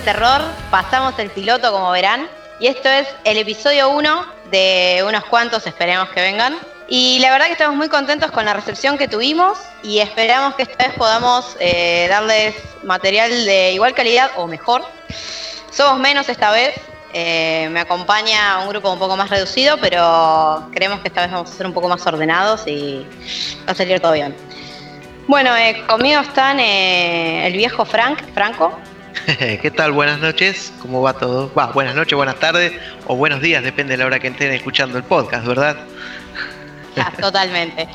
terror. Pasamos el piloto, como verán. Y esto es el episodio 1 de unos cuantos, esperemos que vengan. Y la verdad que estamos muy contentos con la recepción que tuvimos y esperamos que esta vez podamos eh, darles material de igual calidad o mejor. Somos menos esta vez, eh, me acompaña un grupo un poco más reducido, pero creemos que esta vez vamos a ser un poco más ordenados y va a salir todo bien. Bueno, eh, conmigo están el viejo Frank, Franco. ¿Qué tal? Buenas noches, ¿cómo va todo? Va, buenas noches, buenas tardes o buenos días, depende de la hora que estén escuchando el podcast, ¿verdad? totalmente.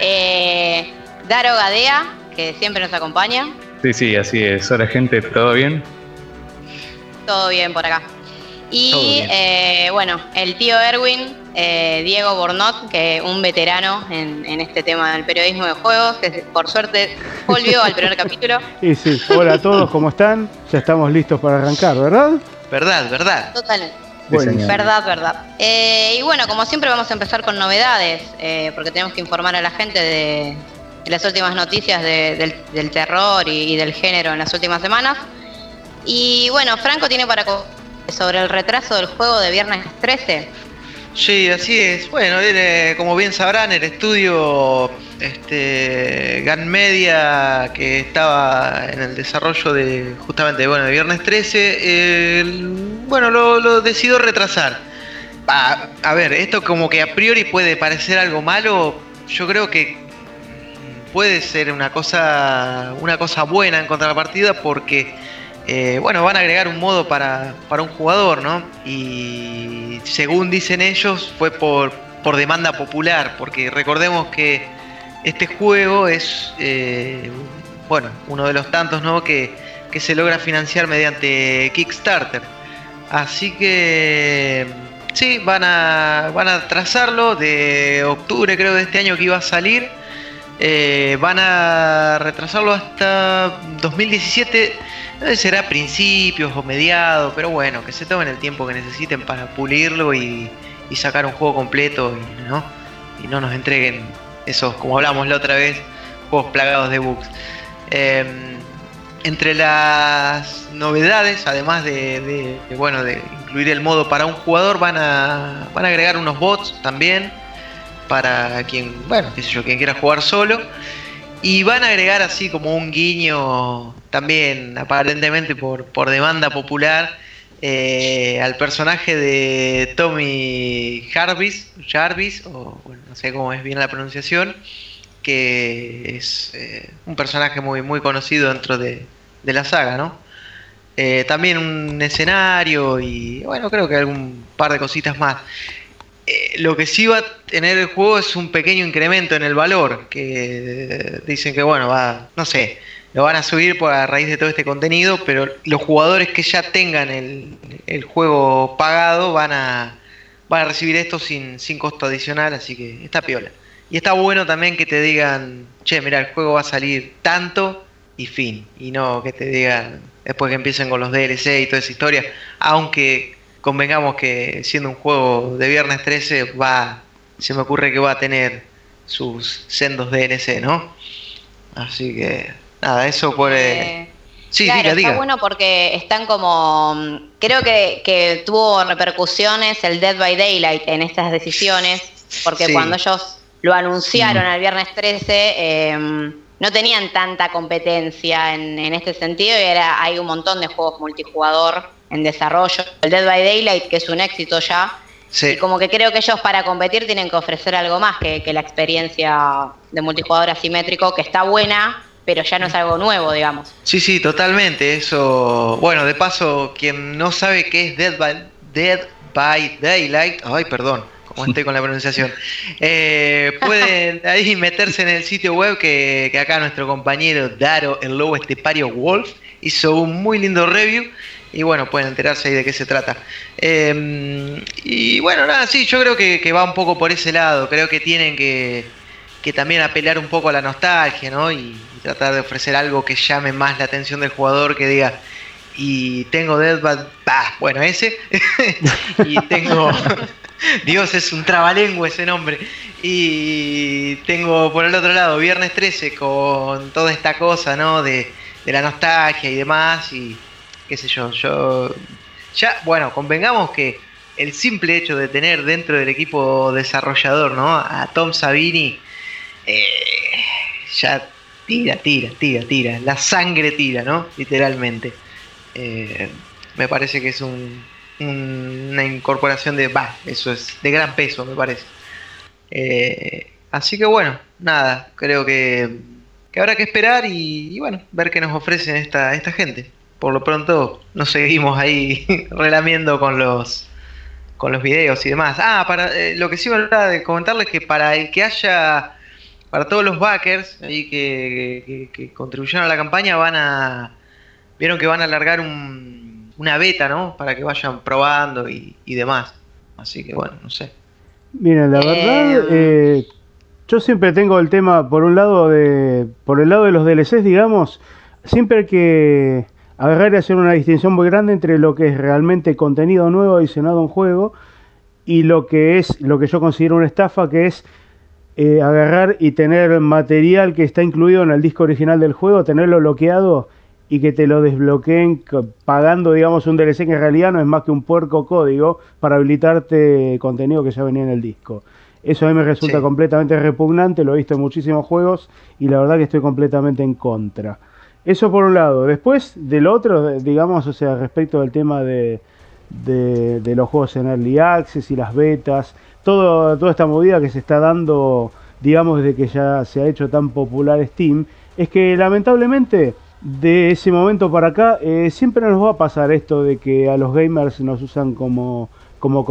Eh, Daro Gadea, que siempre nos acompaña. Sí, sí, así es. Hola gente, ¿todo bien? Todo bien por acá. Y eh, bueno, el tío Erwin, eh, Diego Bornot, que un veterano en, este tema del periodismo de juegos, que por suerte volvió al primer capítulo. Y sí, hola a todos, ¿cómo están? Ya estamos listos para arrancar, ¿verdad? Verdad, verdad. Totalmente. Verdad, verdad. Eh, y bueno, como siempre vamos a empezar con novedades, eh, porque tenemos que informar a la gente de, las últimas noticias del, terror y, del género en las últimas semanas. Y bueno, Franco tiene para sobre el retraso del juego de viernes 13. Sí, así es. Bueno, como bien sabrán, el estudio este, GAN Media que estaba en el desarrollo de justamente bueno, de Viernes 13, bueno, lo, decidió retrasar. A, ver, esto como que a priori puede parecer algo malo, yo creo que puede ser una cosa, una cosa buena en contrapartida porque eh, bueno, van a agregar un modo para, un jugador, ¿no? Y según dicen ellos, fue por, por demanda popular, porque recordemos que este juego es, eh, bueno, uno de los tantos, ¿no? Que, que se logra financiar mediante Kickstarter. Así que sí, van a, van a trazarlo de octubre, creo, de este año que iba a salir. Eh, van a retrasarlo hasta 2017 será principios o mediados, pero bueno, que se tomen el tiempo que necesiten para pulirlo y, sacar un juego completo y no, no nos entreguen esos, como hablamos la otra vez, juegos plagados de bugs. Em, entre las novedades, además de, bueno, de incluir el modo para un jugador, van a, van a agregar unos bots también para quien, bueno, qué sé yo, quien quiera jugar solo. Y van a agregar así como un guiño también, aparentemente por, por demanda popular, eh, al personaje de Tommy Jarvis, Jarvis, o no sé cómo es bien la pronunciación, que es eh, un personaje muy, muy conocido dentro de, la saga, ¿no? Eh, también un escenario y bueno, creo que algún par de cositas más. Eh, lo que sí va a tener el juego es un pequeño incremento en el valor, que dicen que bueno, va, no sé, lo van a subir por a raíz de todo este contenido, pero los jugadores que ya tengan el, juego pagado van a, van a recibir esto sin, sin costo adicional, así que está piola. Y está bueno también que te digan, che, mira, el juego va a salir tanto y fin, y no que te digan después que empiecen con los DLC y toda esa historia, aunque convengamos que siendo un juego de viernes 13 va, se me ocurre que va a tener sus sendos DNC, ¿no? Así que nada, eso por... Eh, sí, claro, está bueno porque están como... Creo que, tuvo repercusiones el Dead by Daylight en estas decisiones, porque cuando ellos lo anunciaron el viernes 13... Em, no tenían tanta competencia en, en, este sentido y era, hay un montón de juegos multijugador en desarrollo. El Dead by Daylight, que es un éxito ya. Y como que creo que ellos para competir tienen que ofrecer algo más que, la experiencia de multijugador asimétrico, que está buena, pero ya no es algo nuevo, digamos. Sí, sí, totalmente. Eso. Bueno, de paso, quien no sabe qué es Dead by, Dead by Daylight, ay, perdón, como estoy con la pronunciación, eh, pueden ahí meterse en el sitio web que, que acá nuestro compañero Daro, el lobo estepario Wolf, hizo un muy lindo review y bueno, pueden enterarse ahí de qué se trata. Em, y bueno, nada, sí, yo creo que, va un poco por ese lado, creo que tienen que, también apelar un poco a la nostalgia, ¿no? Y, tratar de ofrecer algo que llame más la atención del jugador, que diga, y tengo Dead Bad, bueno, ese, y tengo... Dios, es un trabalengua ese nombre. Y tengo por el otro lado Viernes 13 con toda esta cosa, ¿no? De de la nostalgia y demás, y qué sé yo, yo... Ya, bueno, convengamos que el simple hecho de tener dentro del equipo desarrollador, ¿no? A Tom Savini, eh, ya tira, tira, tira, tira, la sangre tira, ¿no? Literalmente. Eh, me parece que es un, una incorporación de, va, eso es de gran peso, me parece. Eh, así que bueno, nada, creo que, que habrá que esperar y, bueno, ver qué nos ofrecen esta, esta gente. Por lo pronto nos seguimos ahí relamiendo con los con los videos y demás. Ah, para eh, lo que sí me de comentarles que para el que haya, para todos los backers ahí que, que, contribuyeron a la campaña, van a, vieron que van a alargar un, una beta, ¿no? Para que vayan probando y, demás. Así que bueno, no sé. Miren, la verdad, eh, eh, yo siempre tengo el tema, por un lado, de, por el lado de los DLCs, digamos, siempre que agarrar y hacer una distinción muy grande entre lo que es realmente contenido nuevo adicionado a un juego y lo que es lo que yo considero una estafa, que es eh, agarrar y tener material que está incluido en el disco original del juego, tenerlo bloqueado y que te lo desbloqueen pagando, digamos, un DLC que en realidad no es más que un puerco código para habilitarte contenido que ya venía en el disco. Eso a mí me resulta completamente repugnante, lo he visto en muchísimos juegos y la verdad que estoy completamente en contra. Eso por un lado. Después, del otro, digamos, o sea, respecto del tema de, de, los juegos en Early Access y las betas, todo, toda esta movida que se está dando, digamos, desde que ya se ha hecho tan popular Steam, es que lamentablemente de ese momento para acá eh, siempre nos va a pasar esto de que a los gamers nos usan como, como,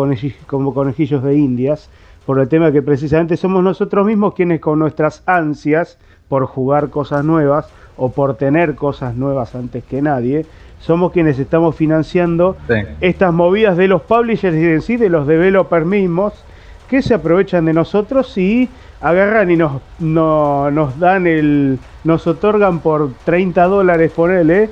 como conejillos de indias, por el tema que precisamente somos nosotros mismos quienes con nuestras ansias por jugar cosas nuevas, o por tener cosas nuevas antes que nadie, somos quienes estamos financiando estas movidas de los publishers y en sí de los developers mismos que se aprovechan de nosotros y agarran y nos, nos dan el, nos otorgan por 30 dólares, ponele,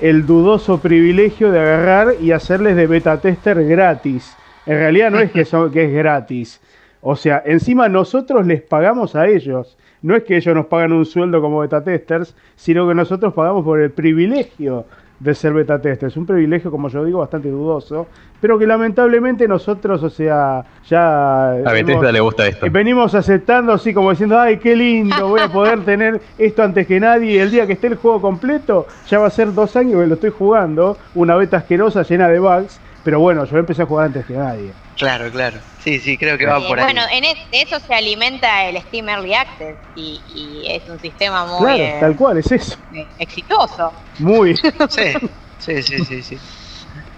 el dudoso privilegio de agarrar y hacerles de beta tester gratis. En realidad no es que, son, que es gratis. O sea, encima nosotros les pagamos a ellos no es que ellos nos pagan un sueldo como beta testers, sino que nosotros pagamos por el privilegio de ser beta testers. Un privilegio, como yo digo, bastante dudoso, pero que lamentablemente nosotros, o sea, ya... A Bethesda le gusta esto. Venimos aceptando así como diciendo, ay, qué lindo, voy a poder tener esto antes que nadie. Y el día que esté el juego completo, ya va a ser dos años que lo estoy jugando, una beta asquerosa llena de bugs, pero bueno, yo empecé a jugar antes que nadie. Claro, claro. Sí, sí, creo que va por ahí. Bueno, en de eso se alimenta el Steam Early Access y, es un sistema muy. Claro, eh, tal cual, es eso. Exitoso. Muy. sí, sí, sí, sí. sí.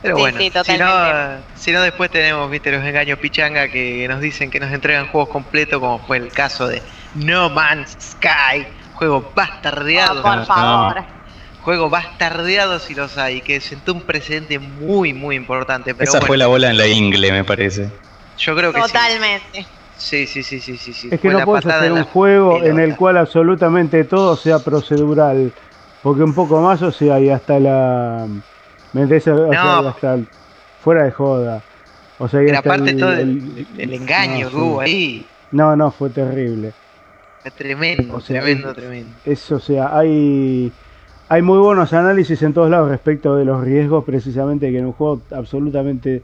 Pero bueno, si, no, si no, después tenemos, viste, los engaños pichanga que nos dicen que nos entregan juegos completos, como fue el caso de No Man's Sky, juego bastardeado. Oh, por favor juego bastardeado si los hay, que sentó un precedente muy, muy importante. Esa fue la bola en la ingle, me parece. Yo creo que Totalmente. sí. Sí, sí, sí, sí, sí. Es que no puedes hacer un juego en el cual absolutamente todo sea procedural. Porque un poco más, o sea, y hasta la. ¿Me entiendes? hasta fuera de joda. O sea, y Pero aparte todo el, engaño que hubo ahí. No, no, fue terrible. Fue tremendo, tremendo, tremendo. Eso, o sea, hay hay muy buenos análisis en todos lados respecto de los riesgos, precisamente que en un juego absolutamente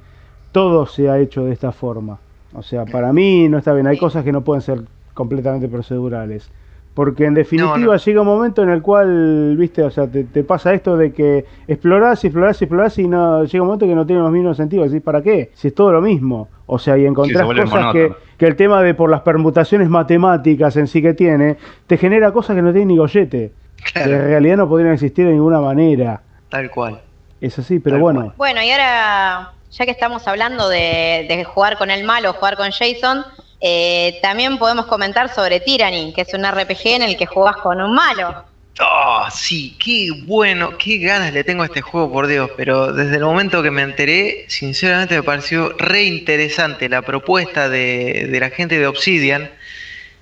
todo se ha hecho de esta forma. O sea, para mí no está bien. Hay cosas que no pueden ser completamente procedurales. Porque en definitiva llega un momento en el cual, viste, o sea, te, pasa esto de que explorás y explorás y explorás y no, llega un momento que no tiene los mismos sentidos. Decís, ¿para qué? Si es todo lo mismo. O sea, y encontrás cosas que, que, el tema de por las permutaciones matemáticas en sí que tiene, te genera cosas que no tienen ni gollete. Que en realidad no podrían existir de ninguna manera. Tal cual. Es así, pero bueno. Bueno, y ahora, ya que estamos hablando de, jugar con el malo, jugar con Jason, eh, también podemos comentar sobre Tyranny, que es un RPG en el que jugás con un malo. Oh, sí, qué bueno, qué ganas le tengo a este juego, por Dios. Pero desde el momento que me enteré, sinceramente me pareció re interesante la propuesta de, de la gente de Obsidian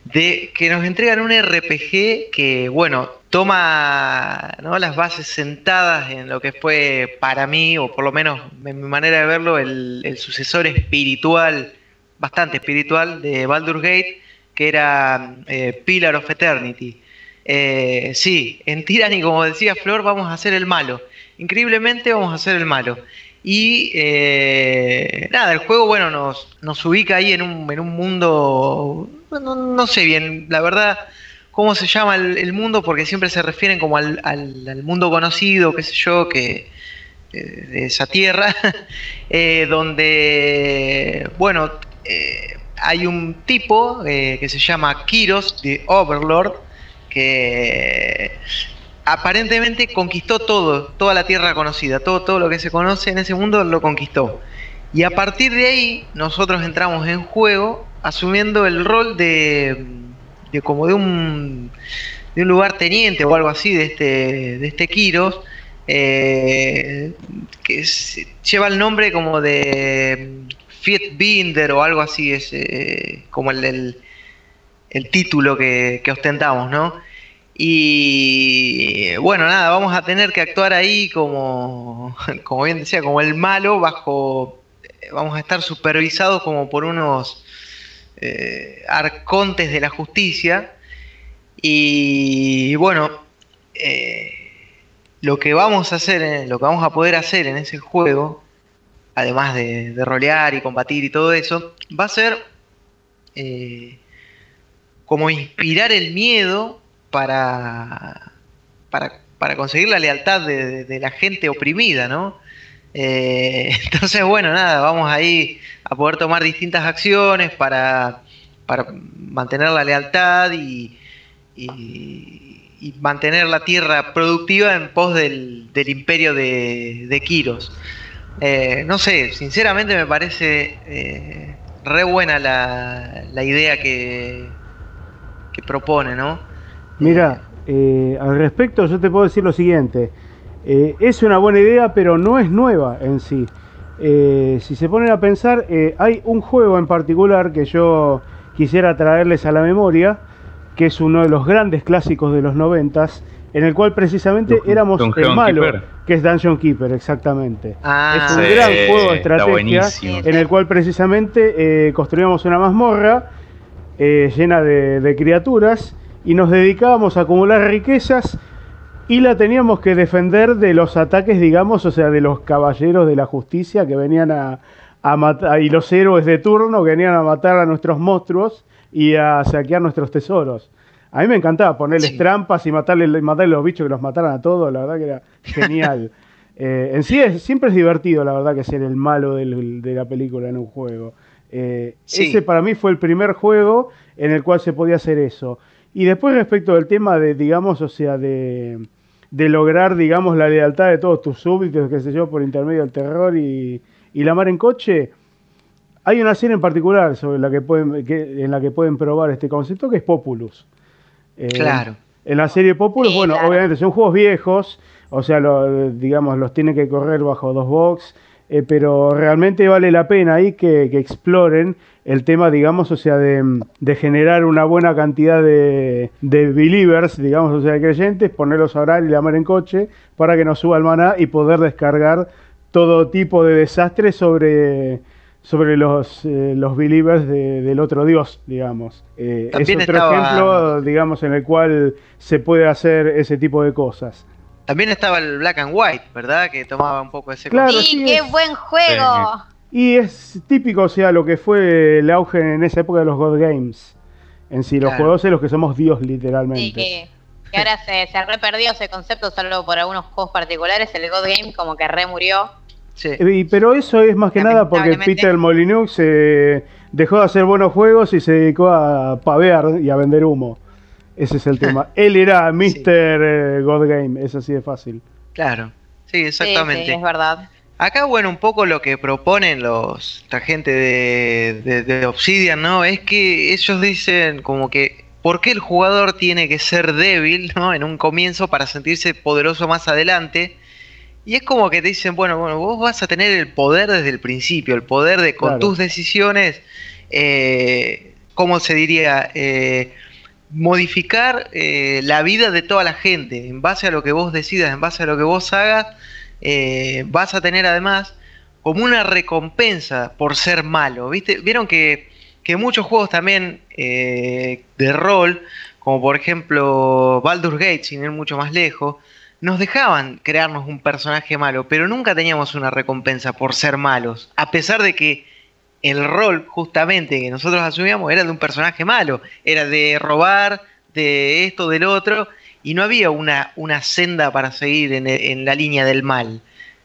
de que nos entregan un RPG que, bueno, toma ¿no? las bases sentadas en lo que fue para mí, o por lo menos en mi manera de verlo, el, sucesor espiritual, bastante espiritual, de Baldur's Gate, que era eh, Pillar of Eternity. Eh, sí, en Tyranny, como decía Flor, vamos a hacer el malo. Increíblemente vamos a hacer el malo. Y eh, nada, el juego, bueno, nos, nos ubica ahí en un, en un mundo, no, no sé bien, la verdad, cómo se llama el, mundo, porque siempre se refieren como al, mundo conocido, qué sé yo, que eh, de esa tierra, eh, donde, bueno, hay un tipo que se llama Kiros, de Overlord, que aparentemente conquistó todo, toda la tierra conocida, todo, todo lo que se conoce en ese mundo lo conquistó. Y a partir de ahí nosotros entramos en juego asumiendo el rol de, como de un, de un lugar teniente o algo así de este, de este Kiros, eh, que lleva el nombre como de Fiat Binder o algo así, es eh, como el, el, título que, que ostentamos, ¿no? Y bueno, nada, vamos a tener que actuar ahí como, como bien decía, como el malo, bajo, vamos a estar supervisados como por unos eh, arcontes de la justicia. Y, bueno, eh, lo que vamos a hacer, lo que vamos a poder hacer en ese juego, además de, rolear y combatir y todo eso, va a ser eh, como inspirar el miedo para, para, conseguir la lealtad de, la gente oprimida, ¿no? Eh, entonces, bueno, nada, vamos ahí a poder tomar distintas acciones para, para mantener la lealtad y, y, mantener la tierra productiva en pos del, imperio de, de Kiros. Eh, no sé, sinceramente me parece eh, re buena la, la idea que, que propone, ¿no? Mira, eh, al respecto yo te puedo decir lo siguiente. Eh, es una buena idea, pero no es nueva en sí. Eh, si se ponen a pensar, hay un juego en particular que yo quisiera traerles a la memoria, que es uno de los grandes clásicos de los noventas, en el cual precisamente éramos el malo, que es Dungeon Keeper, exactamente. Ah, es un gran juego de estrategia en el cual precisamente construíamos una mazmorra llena de criaturas y nos dedicábamos a acumular riquezas y la teníamos que defender de los ataques, digamos, o sea, de los caballeros de la justicia que venían a, matar, y los héroes de turno que venían a matar a nuestros monstruos y a saquear nuestros tesoros. A mí me encantaba ponerles trampas y matarle, matarle los bichos que los mataran a todos, la verdad que era genial. Eh, en sí es, siempre es divertido, la verdad, que ser el malo de la película en un juego. Eh, ese para mí fue el primer juego en el cual se podía hacer eso. Y después respecto del tema de, digamos, o sea, de, lograr, digamos, la lealtad de todos tus súbditos, qué sé yo, por intermedio del terror y, la mar en coche, hay una serie en particular sobre la que pueden, en la que pueden probar este concepto que es Populus. Eh, claro. En la serie Populus, bueno, obviamente son juegos viejos, o sea, digamos, los tienen que correr bajo dos box, eh, pero realmente vale la pena ahí que, que exploren el tema, digamos, o sea, de, generar una buena cantidad de, believers, digamos, o sea, de creyentes, ponerlos a orar y llamar en coche para que nos suba el maná y poder descargar todo tipo de desastres sobre, sobre los, eh, los believers del otro Dios, digamos. Eh, es otro ejemplo, digamos, en el cual se puede hacer ese tipo de cosas. También estaba el Black and White, ¿verdad? Que tomaba un poco ese... Claro, sí, qué buen juego. Y es típico, o sea, lo que fue el auge en esa época de los God Games. En sí, los juegos en los que somos Dios, literalmente. Sí, que, ahora se, se re perdió ese concepto, solo por algunos juegos particulares. El God Game como que re murió. Sí. pero eso es más que nada porque Peter Molyneux se dejó de hacer buenos juegos y se dedicó a pavear y a vender humo. Ese es el tema. Él era Mr. Eh, God Game, es así de fácil. Claro, sí, exactamente. Sí, es verdad. Acá, bueno, un poco lo que proponen los, la gente de, Obsidian, ¿no? Es que ellos dicen como que, ¿por qué el jugador tiene que ser débil, ¿no? En un comienzo para sentirse poderoso más adelante. Y es como que te dicen, bueno, bueno, vos vas a tener el poder desde el principio, el poder de con tus decisiones, eh, ¿cómo se diría? Eh, modificar eh, la vida de toda la gente en base a lo que vos decidas, en base a lo que vos hagas eh, vas a tener además como una recompensa por ser malo. ¿viste? Vieron que, muchos juegos también eh, de rol como por ejemplo Baldur's Gate, sin ir mucho más lejos, nos dejaban crearnos un personaje malo, pero nunca teníamos una recompensa por ser malos, a pesar de que el rol justamente que nosotros asumíamos era de un personaje malo, era de robar, de esto, del otro, y no había una, una senda para seguir en, en la línea del mal.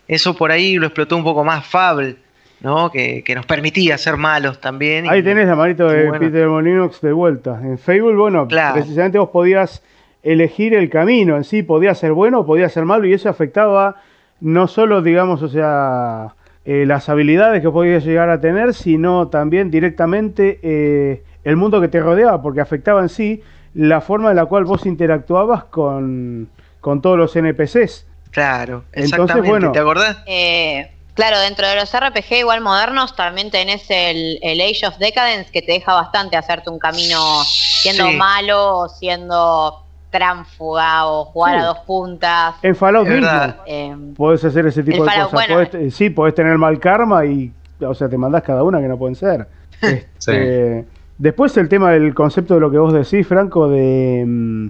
Eso por ahí lo explotó un poco más Fable, ¿no? Que, que nos permitía ser malos también. Ahí y- tenés la manito de bueno. Peter Molinox de vuelta. En Fable, bueno, Claro. precisamente vos podías elegir el camino en sí, podía ser bueno o podía ser malo, y eso afectaba no solo, digamos, o sea, eh, las habilidades que podías llegar a tener, sino también directamente eh, el mundo que te rodeaba, porque afectaba en sí la forma en la cual vos interactuabas con, con todos los NPCs. Claro, Entonces, exactamente. bueno. ¿Te acordás? Eh, claro, dentro de los RPG igual modernos también tenés el, el Age of Decadence que te deja bastante hacerte un camino siendo Sí. malo o siendo tránfuga o jugar Sí. a dos puntas. En Fallout mismo verdad. Eh, podés hacer ese tipo de Fallout, cosas. bueno. Podés- eh, sí, podés tener mal karma y, o sea, te mandás cada una que no pueden ser. Este, Después el tema del concepto de lo que vos decís, Franco, de, mm,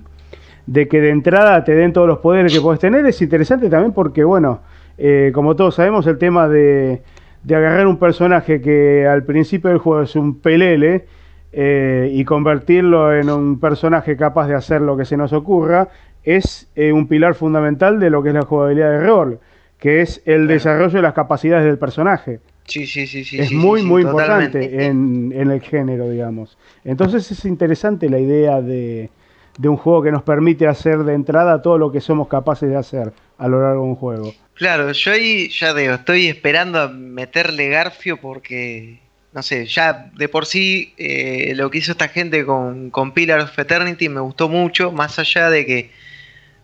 de que de entrada te den todos los poderes que podés tener, es interesante también porque, bueno, eh, como todos sabemos, el tema de, de agarrar un personaje que al principio del juego es un pelele eh, y convertirlo en un personaje capaz de hacer lo que se nos ocurra, es eh, un pilar fundamental de lo que es la jugabilidad de rol, que es el desarrollo de las capacidades del personaje Sí, sí, sí, sí. es sí, muy, sí, muy totalmente. importante en, en el género, digamos. Entonces es interesante la idea de, de un juego que nos permite hacer de entrada todo lo que somos capaces de hacer a lo largo de un juego. Claro, yo ahí ya digo, estoy esperando a meterle Garfio porque, no sé, ya de por sí eh, lo que hizo esta gente con, con Pillar of Eternity me gustó mucho, más allá de que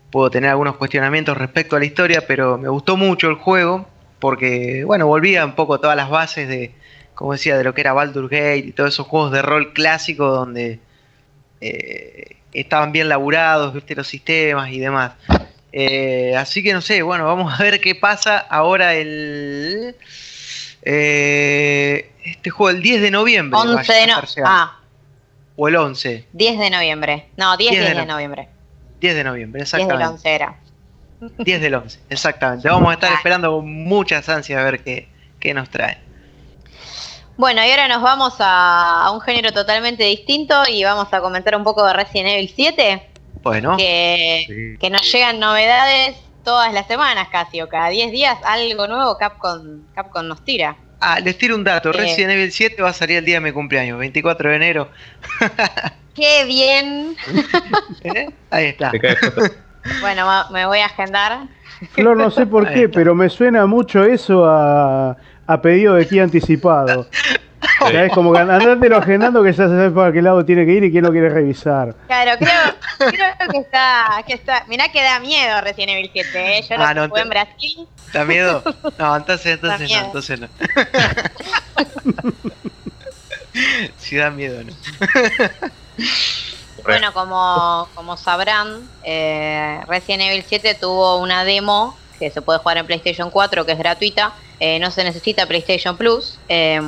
puedo tener algunos cuestionamientos respecto a la historia, pero me gustó mucho el juego porque, bueno, volvía un poco todas las bases de, como decía, de lo que era Baldur's Gate y todos esos juegos de rol clásicos donde eh, estaban bien laburados, viste, los sistemas y demás. Eh, así que no sé, bueno, vamos a ver qué pasa ahora el... eh, este juego el 10 de noviembre. va a 11 de no estar llegando. ah, O el 11. 10 de noviembre. No, 10, 10 de 10 de no- noviembre. 10 de noviembre, 10 del exactamente. 11 era. 10 del 11, exactamente. Vamos a estar esperando con muchas ansias a ver qué, qué nos trae. Bueno, y ahora nos vamos a, a un género totalmente distinto y vamos a comentar un poco de Resident Evil 7, Bueno, que, Sí. que nos llegan novedades todas las semanas casi, o cada 10 días algo nuevo Capcom, Capcom nos tira. ah, les tiro un dato. Eh. Resident Evil 7 va a salir el día de mi cumpleaños, 24 de enero. ¡Qué bien! ¿Eh? Ahí está. Bueno, me voy a agendar. Flor, no sé por qué, pero me suena mucho eso a, a pedido de aquí anticipado. Sea, es como que andátelo agendando que ya se sabe para qué lado tiene que ir y quién lo quiere revisar. Claro, creo, creo que está, que está. Mirá que da miedo Resident Evil 7, ¿eh? Yo lo Ah, no, jugué en Brasil. ¿Da miedo? No, entonces, entonces no, entonces no. si da miedo, no. Bueno, como, como sabrán, eh, Resident Evil 7 tuvo una demo que se puede jugar en PlayStation 4, que es gratuita. Eh, no se necesita PlayStation Plus. eh,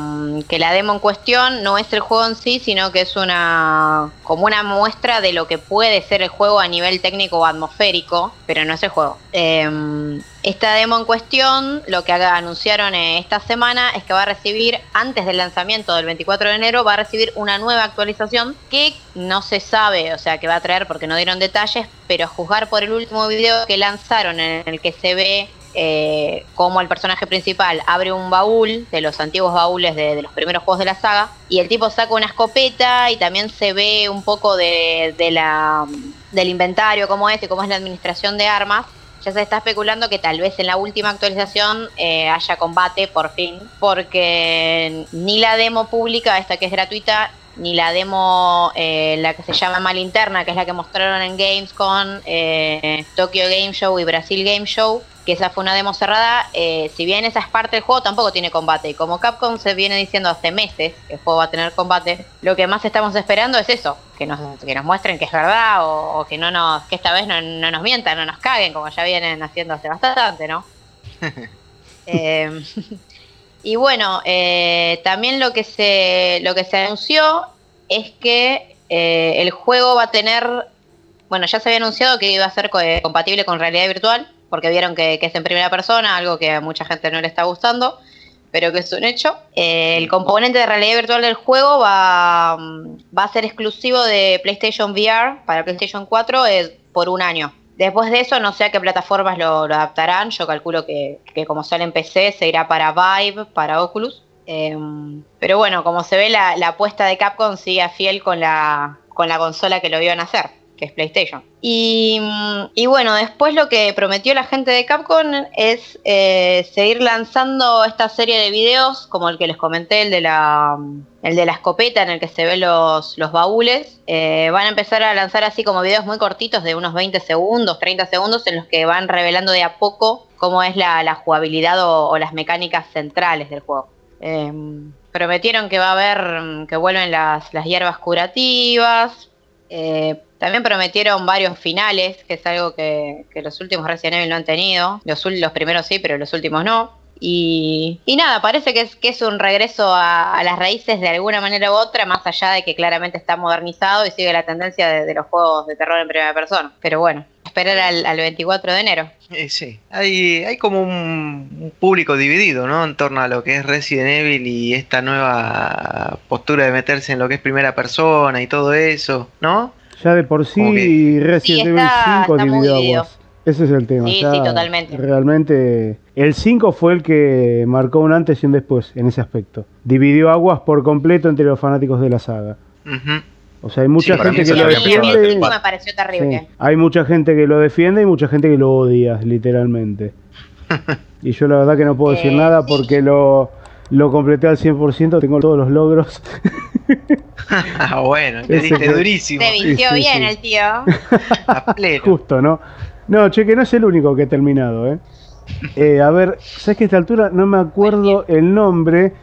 que la demo en cuestión no es el juego en sí, sino que es una como una muestra de lo que puede ser el juego a nivel técnico o atmosférico, pero no es el juego. Eh, esta demo en cuestión, lo que anunciaron eh, esta semana es que va a recibir, antes del lanzamiento del 24 de enero, va a recibir una nueva actualización que no se sabe, o sea, que va a traer porque no dieron detalles, pero a juzgar por el último video que lanzaron en el que se ve eh, cómo el personaje principal abre un baúl de los antiguos baúles de, de los primeros juegos de la saga y el tipo saca una escopeta y también se ve un poco de, de la, del inventario, cómo es y cómo es la administración de armas. Ya se está especulando que tal vez en la última actualización eh, haya combate por fin, porque ni la demo pública, esta que es gratuita, ni la demo, eh, la que se llama Malinterna, que es la que mostraron en Gamescom, eh, Tokyo Game Show y Brasil Game Show, que esa fue una demo cerrada, eh, si bien esa es parte del juego, tampoco tiene combate. Y como Capcom se viene diciendo hace meses que el juego va a tener combate, lo que más estamos esperando es eso, que nos, que nos muestren que es verdad o, o que no nos, que esta vez no, no nos mientan, no nos caguen, como ya vienen haciendo hace bastante, ¿no? Eh, y bueno, eh, también lo que se lo que se anunció es que eh, el juego va a tener, bueno, ya se había anunciado que iba a ser co- eh, compatible con realidad virtual, porque vieron que, que es en primera persona, algo que a mucha gente no le está gustando, pero que es un hecho. Eh, el componente de realidad virtual del juego va, mm, va a ser exclusivo de PlayStation VR para PlayStation 4 eh, por un año. Después de eso, no sé a qué plataformas lo, adaptarán. Yo calculo que, que como sale en PC, se irá para Vive, para Oculus. Eh, pero bueno, como se ve, la, la apuesta de Capcom sigue fiel con la, con la consola que lo iban a hacer, es PlayStation. Y, mm, y bueno, después lo que prometió la gente de Capcom es eh, seguir lanzando esta serie de videos, como el que les comenté, el de la, el de la escopeta en el que se ven los, los baúles. Eh, van a empezar a lanzar así como videos muy cortitos de unos 20 segundos, 30 segundos, en los que van revelando de a poco cómo es la, jugabilidad o, las mecánicas centrales del juego. Eh, prometieron que va a haber, mm, que vuelven las, las hierbas curativas. Eh, también prometieron varios finales, que es algo que, los últimos Resident Evil no han tenido. Los, los primeros sí, pero los últimos no. Y, nada, parece que es, que es un regreso a, las raíces de alguna manera u otra, más allá de que claramente está modernizado y sigue la tendencia de, los juegos de terror en primera persona. Pero bueno, esperar al, al 24 de enero. Eh, sí, hay, hay como un público dividido, ¿no? En torno a lo que es Resident Evil y esta nueva postura de meterse en lo que es primera persona y todo eso, ¿no? Ya de por sí Resident Sí, Evil está- 5 está muy dividió dividido. aguas. Ese es el tema. Sí, ya sí, totalmente. Realmente, el 5 fue el que marcó un antes y un después en ese aspecto. Dividió aguas por completo entre los fanáticos de la saga. O sea, hay mucha Sí, gente que lo a a defiende. me pareció terrible. Sí, Hay mucha gente que lo defiende y mucha gente que lo odia, literalmente. Y yo la verdad que no puedo decir Eh, nada sí. porque lo, lo completé al 100%, tengo todos los logros. Bueno, Ese diste fue- durísimo. Se vistió sí, bien sí. el tío. A pleno. Justo, ¿no? No, che, que no es el único que he terminado, ¿eh? Eh, a ver, ¿sabes que a esta altura no me acuerdo el nombre?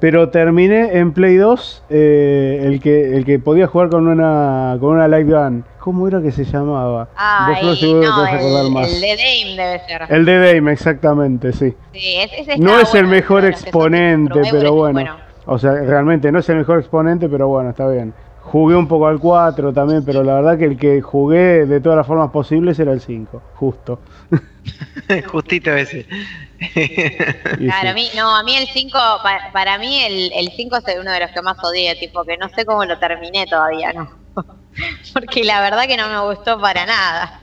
Pero terminé en Play 2 eh, el, que, el que podía jugar con una, con una light gun. ¿Cómo era que se llamaba? Te no, el, más. el de Dame debe ser. El de Dame, exactamente, sí. Sí, ese- No es el bueno, mejor exponente, pero Survivor, bueno. O sea, realmente no es el mejor exponente, pero bueno, está bien. Jugué un poco al 4 también, pero la verdad que el que jugué de todas las formas posibles era el 5, justo. Justito ese. Claro, a mí, no, a mí el 5, pa- para mí el, el 5 es uno de los que más odié, tipo que no sé cómo lo terminé todavía, ¿no? Porque la verdad que no me gustó para nada.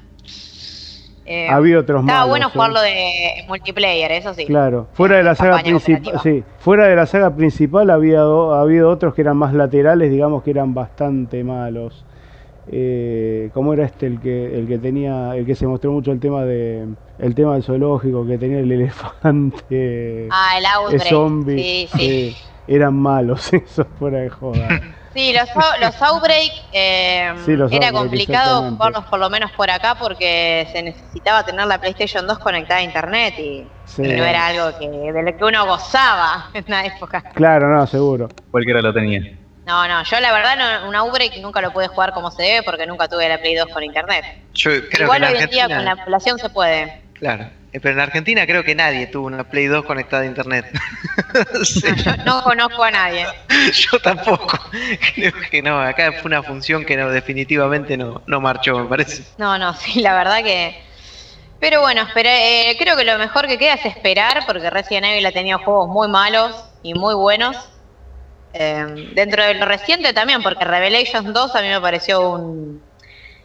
Eh, Había otros estaba malos, bueno ¿eh? jugarlo de multiplayer, eso sí. Claro, fuera de la saga principal, sí, fuera de la saga principal había habido otros que eran más laterales, digamos que eran bastante malos. Eh, ¿Cómo era este el que el que tenía el que se mostró mucho el tema de el tema del zoológico que tenía el elefante Ah, el zombie Sí, sí. sí, eran malos eso fuera de joda Sí, los, los Outbreak eh, Sí, los era Outbreak, complicado jugarlos por lo menos por acá porque se necesitaba tener la PlayStation 2 conectada a internet y, Sí. y no era algo que, de lo que uno gozaba en la época. claro no seguro Cualquiera lo tenía. No, no, yo la verdad no, un Outbreak nunca lo pude jugar como se debe porque nunca tuve la Play 2 con internet. Yo creo Igual que hoy en día con la población se puede. Claro. Eh, Pero en Argentina creo que nadie tuvo una Play 2 conectada a internet. Sí, Yo no conozco a nadie. yo tampoco. Creo que no. Acá fue una función que no, definitivamente no, no marchó, me parece. No, no, sí, la verdad que... Pero bueno, espera, eh, creo que lo mejor que queda es esperar porque Resident Evil ha tenido juegos muy malos y muy buenos. Eh, dentro de lo reciente también, porque Revelations 2 a mí me pareció un...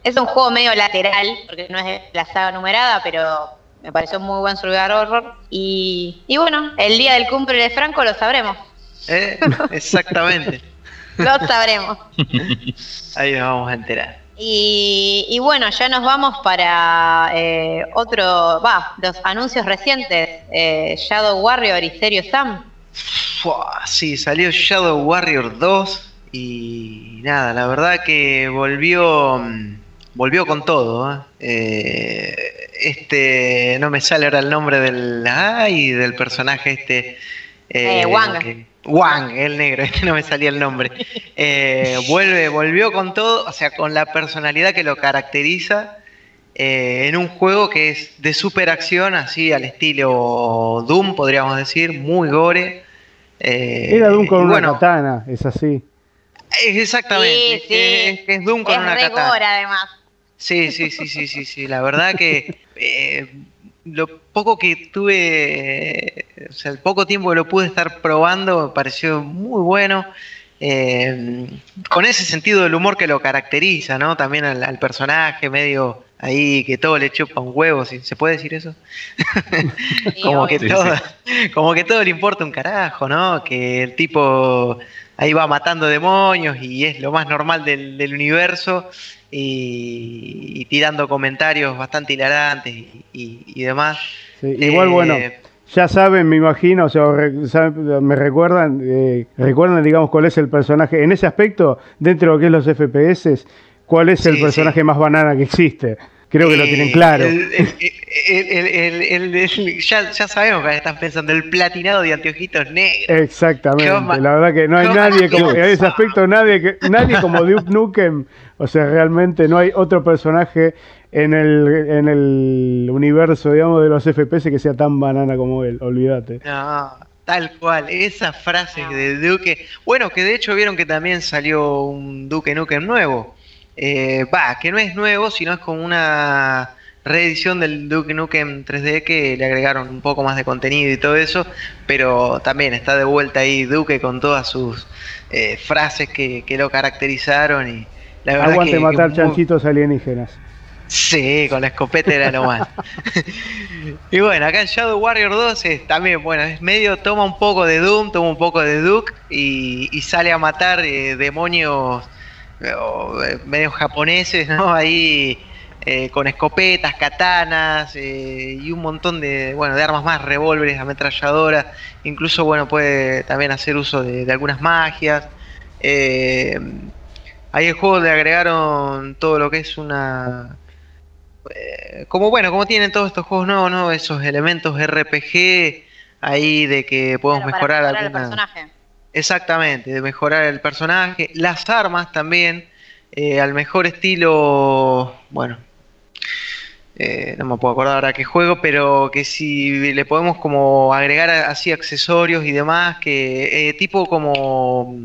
Es un juego medio lateral, porque no es de la saga numerada, pero me pareció muy buen survival horror. Y, y bueno, el día del cumple de Franco lo sabremos. ¿Eh? Exactamente. Lo sabremos. Ahí nos vamos a enterar. Y, y bueno, ya nos vamos para eh, otro, va, los anuncios recientes, eh, Shadow Warrior y Serio Sam. Fua, sí, salió Shadow Warrior 2 y nada, la verdad que volvió mm, volvió con todo. ¿eh? Eh, este, no me sale ahora el nombre del, ay, del personaje este. Eh, Wang. Wang, el negro, este no me salía el nombre. Vuelve, volvió con todo, o sea, con la personalidad que lo caracteriza. en un juego que es de superacción, así al estilo Doom, podríamos decir, muy gore. Eh, era Doom con una bueno, katana es así exactamente. Sí, sí. Es, es Doom con es una katana. gore, además. Sí, sí, sí, sí, sí, sí. La verdad que eh, lo poco que tuve, o sea, el poco tiempo que lo pude estar probando me pareció muy bueno. eh, con ese sentido del humor que lo caracteriza, ¿no? También al, al personaje medio ahí que todo le chupa un huevo, si se puede decir eso. Como que Sí, todo, como que todo le importa un carajo, ¿no? Que el tipo ahí va matando demonios y es lo más normal del, del universo y, y tirando comentarios bastante hilarantes y, y- y demás. Sí, igual, Eh, bueno, ya saben, me imagino, o sea, me recuerdan, eh, recuerdan, digamos, cuál es el personaje, en ese aspecto, dentro de lo que es los FPS, cuál es el Sí, personaje sí. más banana que existe. Creo que lo tienen Eh, claro. el- el- el- ya, ya sabemos que están pensando el platinado de anteojitos negros. Exactamente, la verdad que no hay nadie como, en ese aspecto nadie que, nadie como Duke Nukem, o sea, realmente no hay otro personaje en el, en el universo, digamos, de los FPS que sea tan banana como él, olvídate. No, tal cual, esas frases de Duque. Bueno, que de hecho vieron que también salió un Duque Nukem nuevo. Eh, Va, que no es nuevo, sino es como una reedición del Duke Nukem 3D que le agregaron un poco más de contenido y todo eso, pero también está de vuelta ahí Duque con todas sus eh, frases que, que lo caracterizaron y la verdad Aguante que, que matar muy- chanchitos alienígenas. Sí, con la escopeta era lo más. y bueno, acá en Shadow Warrior 2 es también, bueno, es medio, toma un poco de Doom, toma un poco de Duke y, y sale a matar eh, demonios o, eh, medio japoneses, ¿no? Ahí eh, con escopetas, katanas eh, y un montón de, bueno, de armas más, revólveres, ametralladoras. Incluso, bueno, puede también hacer uso de, de algunas magias. Eh, ahí el juego le agregaron todo lo que es una como bueno, como tienen todos estos juegos nuevos, ¿no? Esos elementos RPG ahí de que podemos Claro, mejorar mejorar el alguna- personaje. Exactamente, de mejorar el personaje, las armas también, eh, al mejor estilo, bueno, eh, no me puedo acordar ahora qué juego, pero que si le podemos como agregar así accesorios y demás, que eh, tipo como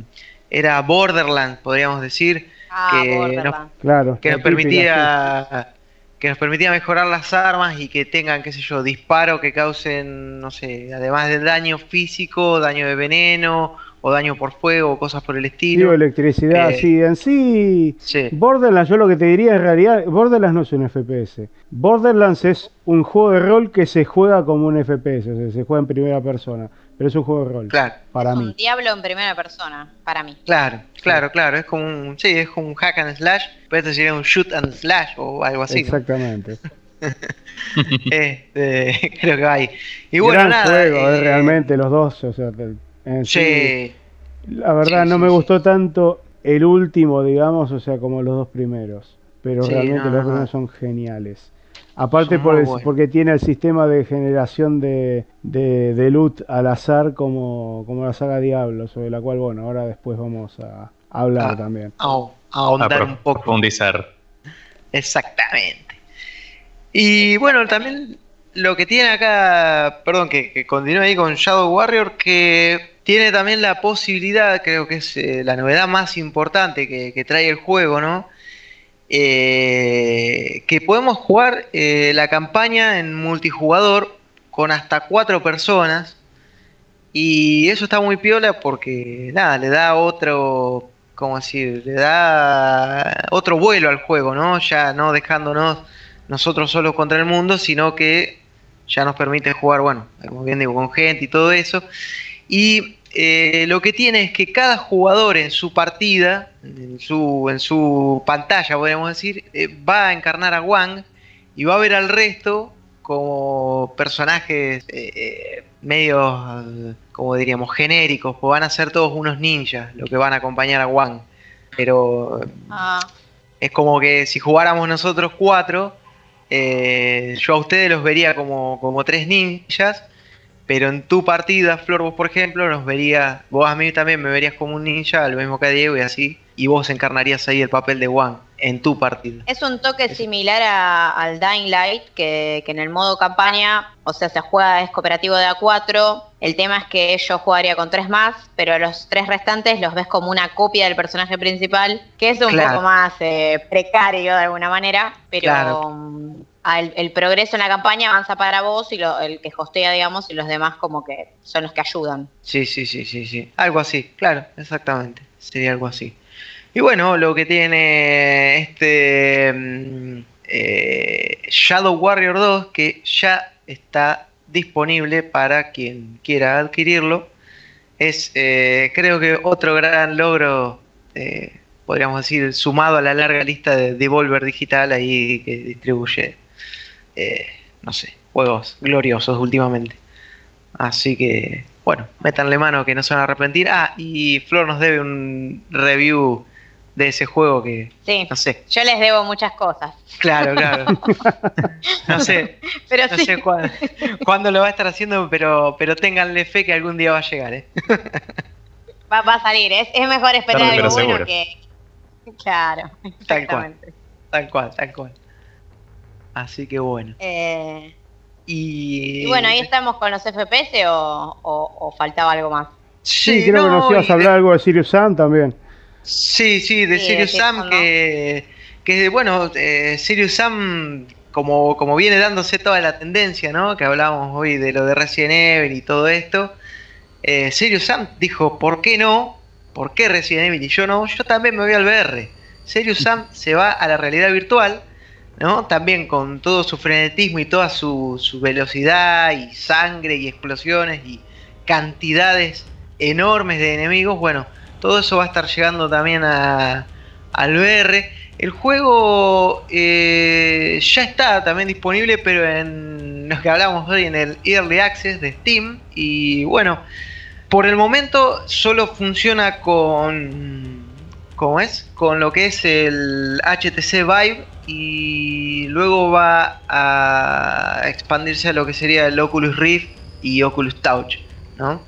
era Borderlands, podríamos decir, Ah, que. Claro. nos típica, permitía que nos permitía mejorar las armas y que tengan, qué sé yo, disparos que causen, no sé, además del daño físico, daño de veneno o daño por fuego o cosas por el Sí, estilo. electricidad, Eh, sí, en sí. Sí. Borderlands, yo lo que te diría en realidad, Borderlands no es un FPS. Borderlands es un juego de rol que se juega como un FPS, o sea, se juega en primera persona, pero es un juego de rol. Claro, Para es mí. un diablo en primera persona, para mí. claro, claro, claro. Es como un, sí, es como un hack and slash, pero esto sería un shoot and slash o algo así. ¿no? Exactamente. Este, creo que va ahí. Y bueno, Gran nada. juego, eh, eh, realmente, los dos, o sea, en sí, Sí, La verdad Sí, no sí, me sí. gustó tanto el último, digamos, o sea, como los dos primeros. Pero Sí, realmente no, los no. primeros son geniales. Aparte Son por muy el- buenos. porque tiene el sistema de generación de, de, de loot al azar como, como la saga Diablo, sobre la cual, bueno, ahora después vamos a hablar también. a, ahondar un poco. profundizar. Exactamente. Y bueno, también lo que tiene acá, perdón, que, que continúe ahí con Shadow Warrior, que tiene también la posibilidad, creo que es eh, la novedad más importante que, trae el juego, ¿no? Eh, que podemos jugar eh, la campaña en multijugador con hasta cuatro personas. Y eso está muy piola porque, nada, le da otro, ¿cómo decir? Le da otro vuelo al juego, ¿no? Ya no dejándonos nosotros solos contra el mundo, sino que ya nos permite jugar, bueno, como bien digo, con gente y todo eso. Y eh, lo que tiene es que cada jugador en su partida, en su, en su pantalla, podríamos decir, eh, va a encarnar a Wang y va a ver al resto como personajes eh, eh, medio, eh, como diríamos, genéricos, pues van a ser todos unos ninjas los que van a acompañar a Wang. Pero Ah, es como que si jugáramos nosotros cuatro, eh, yo a ustedes los vería como, como tres ninjas, pero en tu partida, Flor, vos por ejemplo, nos vería, vos a mí también me verías como un ninja, lo mismo que a Diego y así, y vos encarnarías ahí el papel de Wang en tu partida. es un toque similar a- al Dying Light, que, que en el modo campaña, o sea, se juega, es cooperativo de A4, El tema es que yo jugaría con tres más, pero los tres restantes los ves como una copia del personaje principal, que es un Claro. poco más eh, precario de alguna manera, pero Claro. mm, el, el progreso en la campaña avanza para vos y lo- el que hostea, digamos, y los demás como que son los que ayudan. Sí, sí, sí, sí, sí. Algo así, claro, exactamente. Sería algo así. Y bueno, lo que tiene este mm, eh, Shadow Warrior 2, que ya está disponible para quien quiera adquirirlo, es eh, creo que otro gran logro, eh, podríamos decir, sumado a la larga lista de Devolver Digital ahí que distribuye, eh, no sé, juegos gloriosos últimamente. Así que, bueno, métanle mano que no se van a arrepentir. Ah, y Flor nos debe un review de ese juego que, Sí, no sé, yo les debo muchas cosas, claro, claro. No sé, pero no sí. sé cuándo, cuándo lo va a estar haciendo, pero, pero ténganle fe que algún día va a llegar, ¿eh? Va, va a salir, es, es mejor esperar Tarde, algo bueno seguro. que... Claro, Tal cual. exactamente. Tal cual, tal cual. Así que bueno. Eh, Y, y bueno, ahí estamos con los FPS o, o- o faltaba algo más. Sí, creo que no, nos ibas a de- hablar algo de Sirius Sam también. Sí, sí, de Sí, Sirius Sam, Jason, ¿no? que, que bueno, eh, Sirius Sam, como, como viene dándose toda la tendencia, ¿no? Que hablábamos hoy de lo de Resident Evil y todo esto. Eh, Sirius Sam dijo, ¿por qué no? ¿Por qué Resident Evil y yo no? Yo también me voy al VR. Sirius Sam se va a la realidad virtual, ¿no? También con todo su frenetismo y toda su, su velocidad y sangre y explosiones y cantidades enormes de enemigos. Bueno, todo eso va a estar llegando también a, al VR. El juego eh, ya está también disponible, pero en los que hablamos hoy en el Early Access de Steam. Y bueno, por el momento solo funciona con. ¿Cómo es? Con lo que es el HTC Vive. Y luego va a expandirse a lo que sería el Oculus Rift y Oculus Touch. ¿no?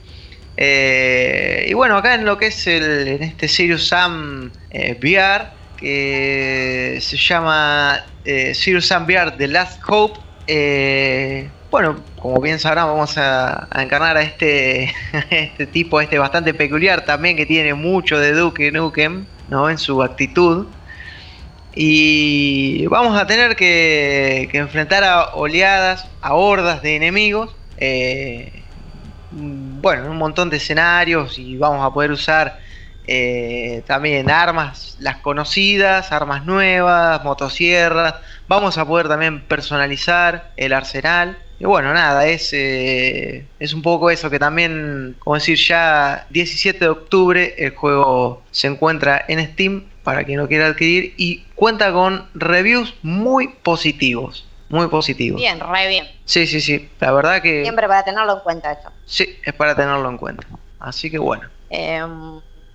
Eh, y bueno, acá en lo que es el, en este Sirius Sam eh, VR, que se llama eh, Sirius Sam VR The Last Hope. eh, bueno, como bien sabrán, vamos a, a encarnar a este, este tipo, este bastante peculiar también, que tiene mucho de Duke Nukem, ¿no? En su actitud. Y vamos a tener que, enfrentar a oleadas, a hordas de enemigos. Bueno, en un montón de escenarios y vamos a poder usar eh, también armas, las conocidas, armas nuevas, motosierras. Vamos a poder también personalizar el arsenal. Y bueno, nada, es, eh, es un poco eso que también, como decir, ya 17 de octubre el juego se encuentra en Steam para quien lo quiera adquirir y cuenta con reviews muy positivos. Muy positivos. Bien, re bien. Sí, sí, sí. La verdad que Siempre para tenerlo en cuenta eso. sí, es para tenerlo en cuenta. Así que bueno. Eh,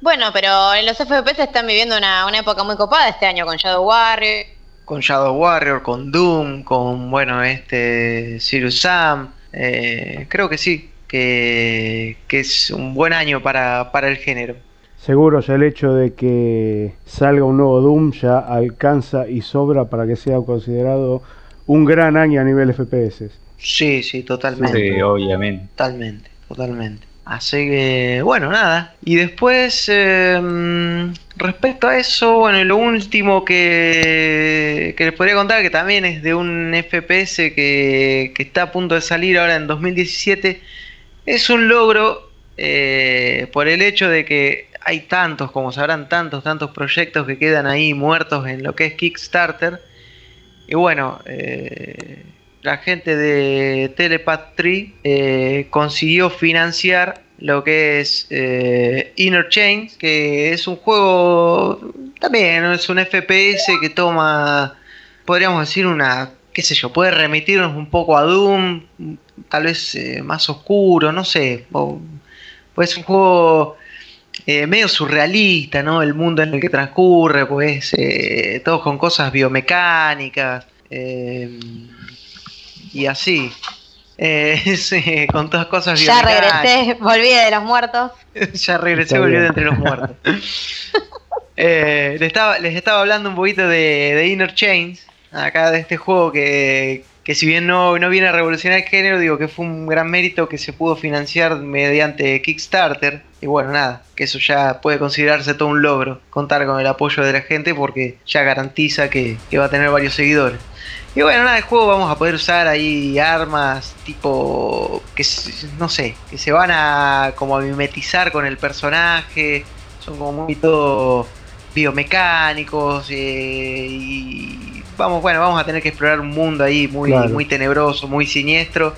bueno, pero en los FPS están viviendo una, una época muy copada este año con Shadow Warrior. Con Shadow Warrior, con Doom, con bueno, este Sirius Sam. eh, creo que sí, que, que es un buen año para, para el género. Seguro ya el hecho de que salga un nuevo Doom ya alcanza y sobra para que sea considerado un gran año a nivel FPS. Sí, sí, totalmente. Sí, obviamente. Totalmente, totalmente. Así que, bueno, nada. Y después, eh, respecto a eso, bueno, y lo último que, que les podría contar, que también es de un FPS que, que está a punto de salir ahora en 2017, es un logro eh, por el hecho de que hay tantos, como sabrán, tantos, tantos proyectos que quedan ahí muertos en lo que es Kickstarter. Y bueno, eh, la gente de Telepath eh, consiguió financiar lo que es eh, Inner Chains, que es un juego también, es un FPS que toma, podríamos decir, una, qué sé yo, puede remitirnos un poco a Doom, tal vez eh, más oscuro, no sé, o, pues un juego eh, medio surrealista, ¿no? El mundo en el que transcurre, pues, eh, todo con cosas biomecánicas y así. Eh, sí, con todas cosas Ya biomecánicas. regresé, volví de los muertos. ya regresé, volvió de bien. entre los muertos. Eh, les, estaba, les estaba hablando un poquito de, de Inner Chains, acá de este juego que, que si bien no, no viene a revolucionar el género, digo que fue un gran mérito que se pudo financiar mediante Kickstarter. Y bueno, nada, que eso ya puede considerarse todo un logro, contar con el apoyo de la gente porque ya garantiza que, que va a tener varios seguidores. Y bueno, nada, el juego vamos a poder usar ahí armas tipo que no sé, que se van a como a mimetizar con el personaje, son como muy todo biomecánicos eh, y vamos, bueno, vamos a tener que explorar un mundo ahí muy, muy tenebroso, muy siniestro,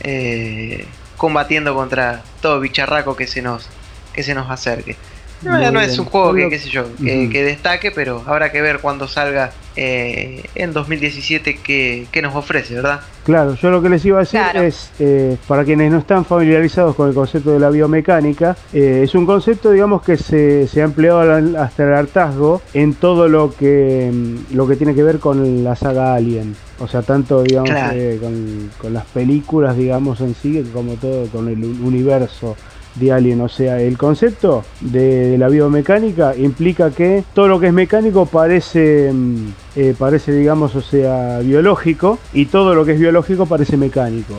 eh, combatiendo contra todo bicharraco que se nos, que se nos acerque. No, no es un juego que, qué sé yo, que, destaque, pero habrá que ver cuando salga eh, en 2017 qué, qué, nos ofrece, ¿verdad? Claro, yo lo que les iba a decir es, eh, para quienes no están familiarizados con el concepto de la biomecánica, eh, es un concepto, digamos, que se, se ha empleado hasta el hartazgo en todo lo que, lo que tiene que ver con la saga Alien. O sea, tanto, digamos, con, con las películas, digamos, en sí, como todo con el universo de Alien. O sea, el concepto de, la biomecánica implica que todo lo que es mecánico parece, mm, eh, parece, digamos, o sea, biológico y todo lo que es biológico parece mecánico.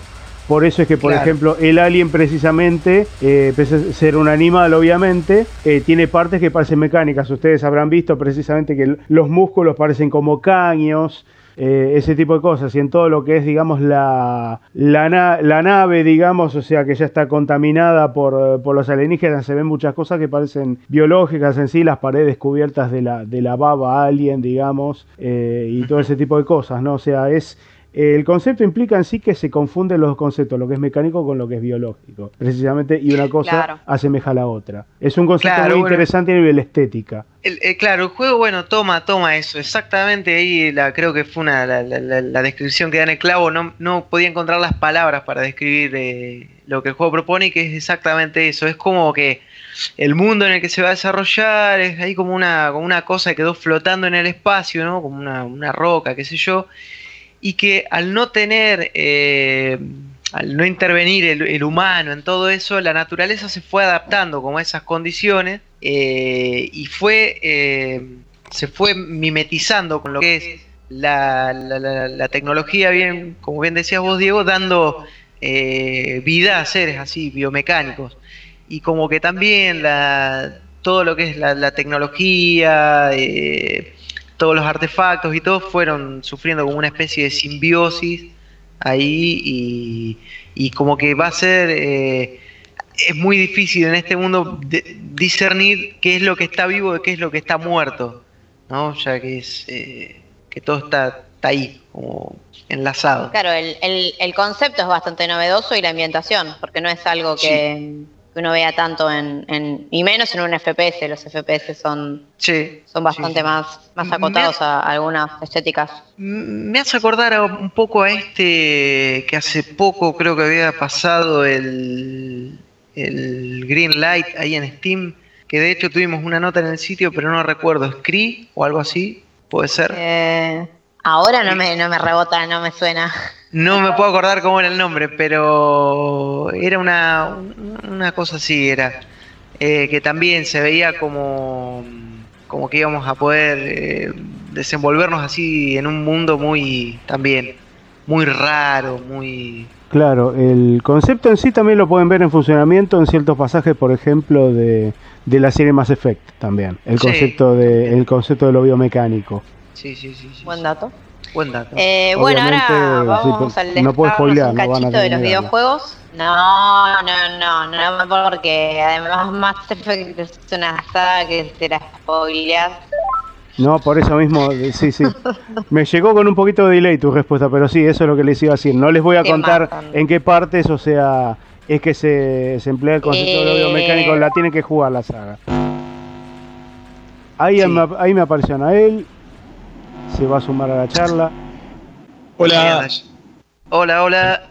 Por eso es que, por ejemplo, el alien precisamente, eh, pese a ser un animal obviamente, eh, tiene partes que parecen mecánicas. Ustedes habrán visto precisamente que los músculos parecen como caños, eh, ese tipo de cosas. Y en todo lo que es, digamos, la, la, nave, digamos, o sea, que ya está contaminada por, por, los alienígenas, se ven muchas cosas que parecen biológicas en sí, las paredes cubiertas de la, de la baba alien, digamos, eh, y todo ese tipo de cosas, ¿no? O sea, es el concepto implica en sí que se confunden los conceptos, lo que es mecánico con lo que es biológico, precisamente, y una cosa asemeja a la otra. Es un concepto muy interesante a nivel estética. Eh, claro, el juego, bueno, toma, toma eso, exactamente ahí la, creo que fue una, la, descripción que da en el clavo, no, no podía encontrar las palabras para describir eh, lo que el juego propone y que es exactamente eso, es como que el mundo en el que se va a desarrollar es ahí como una, como una cosa que quedó flotando en el espacio, ¿no? Como una, una roca, qué sé yo, y que al no tener, eh, al no intervenir el, humano en todo eso, la naturaleza se fue adaptando como a esas condiciones eh, y fue, eh, se fue mimetizando con lo que es la, tecnología, bien, como bien decías vos, Diego, dando vida a seres así, biomecánicos. Y como que también la, todo lo que es la, tecnología, todos los artefactos y todo fueron sufriendo como una especie de simbiosis ahí y, como que va a ser eh, es muy difícil en este mundo discernir qué es lo que está vivo de qué es lo que está muerto no ya que es eh, que todo está, ahí como enlazado. Claro el, el, el, concepto es bastante novedoso y la ambientación porque no es algo que uno vea tanto en, y menos en un FPS, los FPS son, son bastante más, más acotados a, algunas estéticas. Me hace acordar un poco a este que hace poco creo que había pasado el, el Green Light ahí en Steam, que de hecho tuvimos una nota en el sitio, pero no recuerdo, Scree o algo así, puede ser. Eh, ahora no me, no me rebota, no me suena. No me puedo acordar cómo era el nombre, pero era una, una cosa así, era eh, que también se veía como, como que íbamos a poder eh, desenvolvernos así en un mundo muy también muy raro, muy Claro, el concepto en sí también lo pueden ver en funcionamiento en ciertos pasajes, por ejemplo, de, de la serie Mass Effect también. El concepto de el concepto de lo biomecánico. Sí, sí, sí. sí Buen dato. Buen dato. Eh, bueno, ahora vamos al no puedo spoilear, un cachito de los videojuegos. No, no, no, no, porque además Mass Effect es una saga que te la spoileas. No, por eso mismo, sí, sí. Me llegó con un poquito de delay tu respuesta, pero sí, eso es lo que les iba a decir. No les voy a contar en qué partes, o sea, es que se, se emplea el concepto de audio mecánico, la tienen que jugar la saga. Ahí, me, ahí me apareció se va a sumar a la charla. Hola. Hola, hola.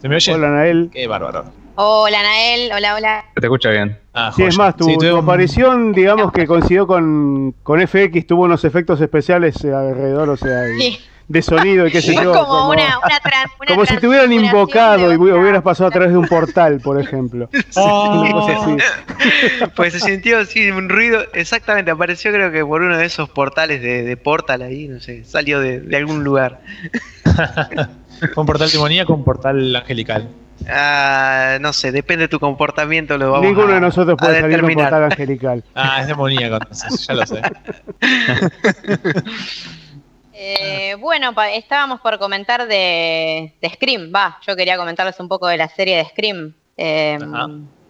¿Se me oye? Hola, Nael. Qué bárbaro. Hola, Nael. Hola, hola. Te escucha bien. Ah, sí, es más, tu, aparición, digamos que coincidió con, con FX, tuvo unos efectos especiales alrededor, o sea, de sonido y qué sé Es yo. como, una, una, una como si te hubieran invocado y hubieras pasado a través de un portal, por ejemplo. Así. Pues se sintió así un ruido, exactamente, apareció creo que por uno de esos portales de, de Portal ahí, no sé, salió de, de algún lugar. Un portal demoníaco, un portal angelical. Ah, no sé, depende de tu comportamiento, lo vamos Ninguno a- de nosotros a puede salir de un determinar. portal angelical. Ah, es demoníaco, entonces, ya lo sé. Eh, bueno, pa- estábamos por comentar de, de Scream, va, yo quería comentarles un poco de la serie de Scream, eh,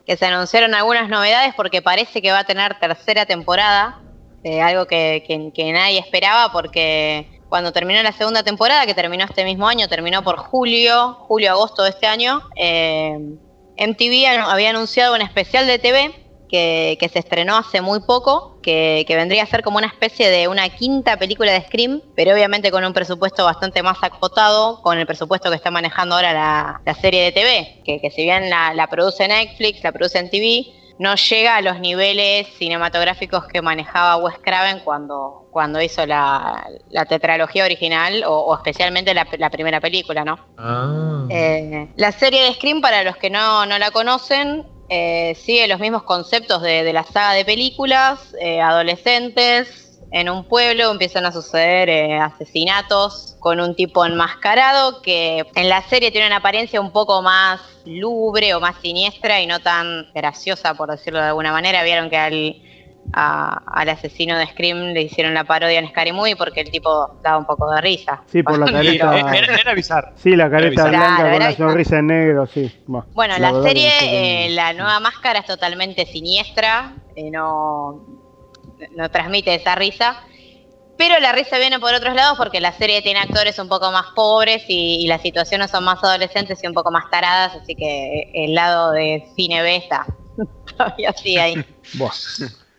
que se anunciaron algunas novedades porque parece que va a tener tercera temporada, eh, algo que, que- que nadie esperaba porque cuando terminó la segunda temporada, que terminó este mismo año, terminó por julio, julio-agosto de este año, MTV anu- había anunciado un especial de TV que, que se estrenó hace muy poco, que, que vendría a ser como una especie de una quinta película de Scream, pero obviamente con un presupuesto bastante más acotado, con el presupuesto que está manejando ahora la, la serie de TV, que, que si bien la, la produce Netflix, la produce MTV, no llega a los niveles cinematográficos que manejaba Wes Craven cuando, cuando hizo la, la tetralogía original o, o especialmente la, la primera película, ¿no? Ah. Eh, la serie de Scream, para los que no, no la conocen, eh, sigue los mismos conceptos de, de la saga de películas, eh, adolescentes. En un pueblo empiezan a suceder eh, asesinatos con un tipo enmascarado que en la serie tiene una apariencia un poco más lubre o más siniestra y no tan graciosa, por decirlo de alguna manera. Vieron que al, a- al asesino de Scream le hicieron la parodia en Scary Movie porque el tipo daba un poco de risa. Sí, por la Sí, careta. era, era bizarro. Sí, la careta blanca bizarro. con la bizarro. sonrisa en negro, sí. Bueno, Bueno, la, serie, eh, la nueva máscara es totalmente siniestra, eh, no, no transmite esa risa, pero la risa viene por otros lados porque la serie tiene actores un poco más pobres y, y las situaciones son más adolescentes y un poco más taradas, así que el lado de cine B está todavía sigue ahí. Buah.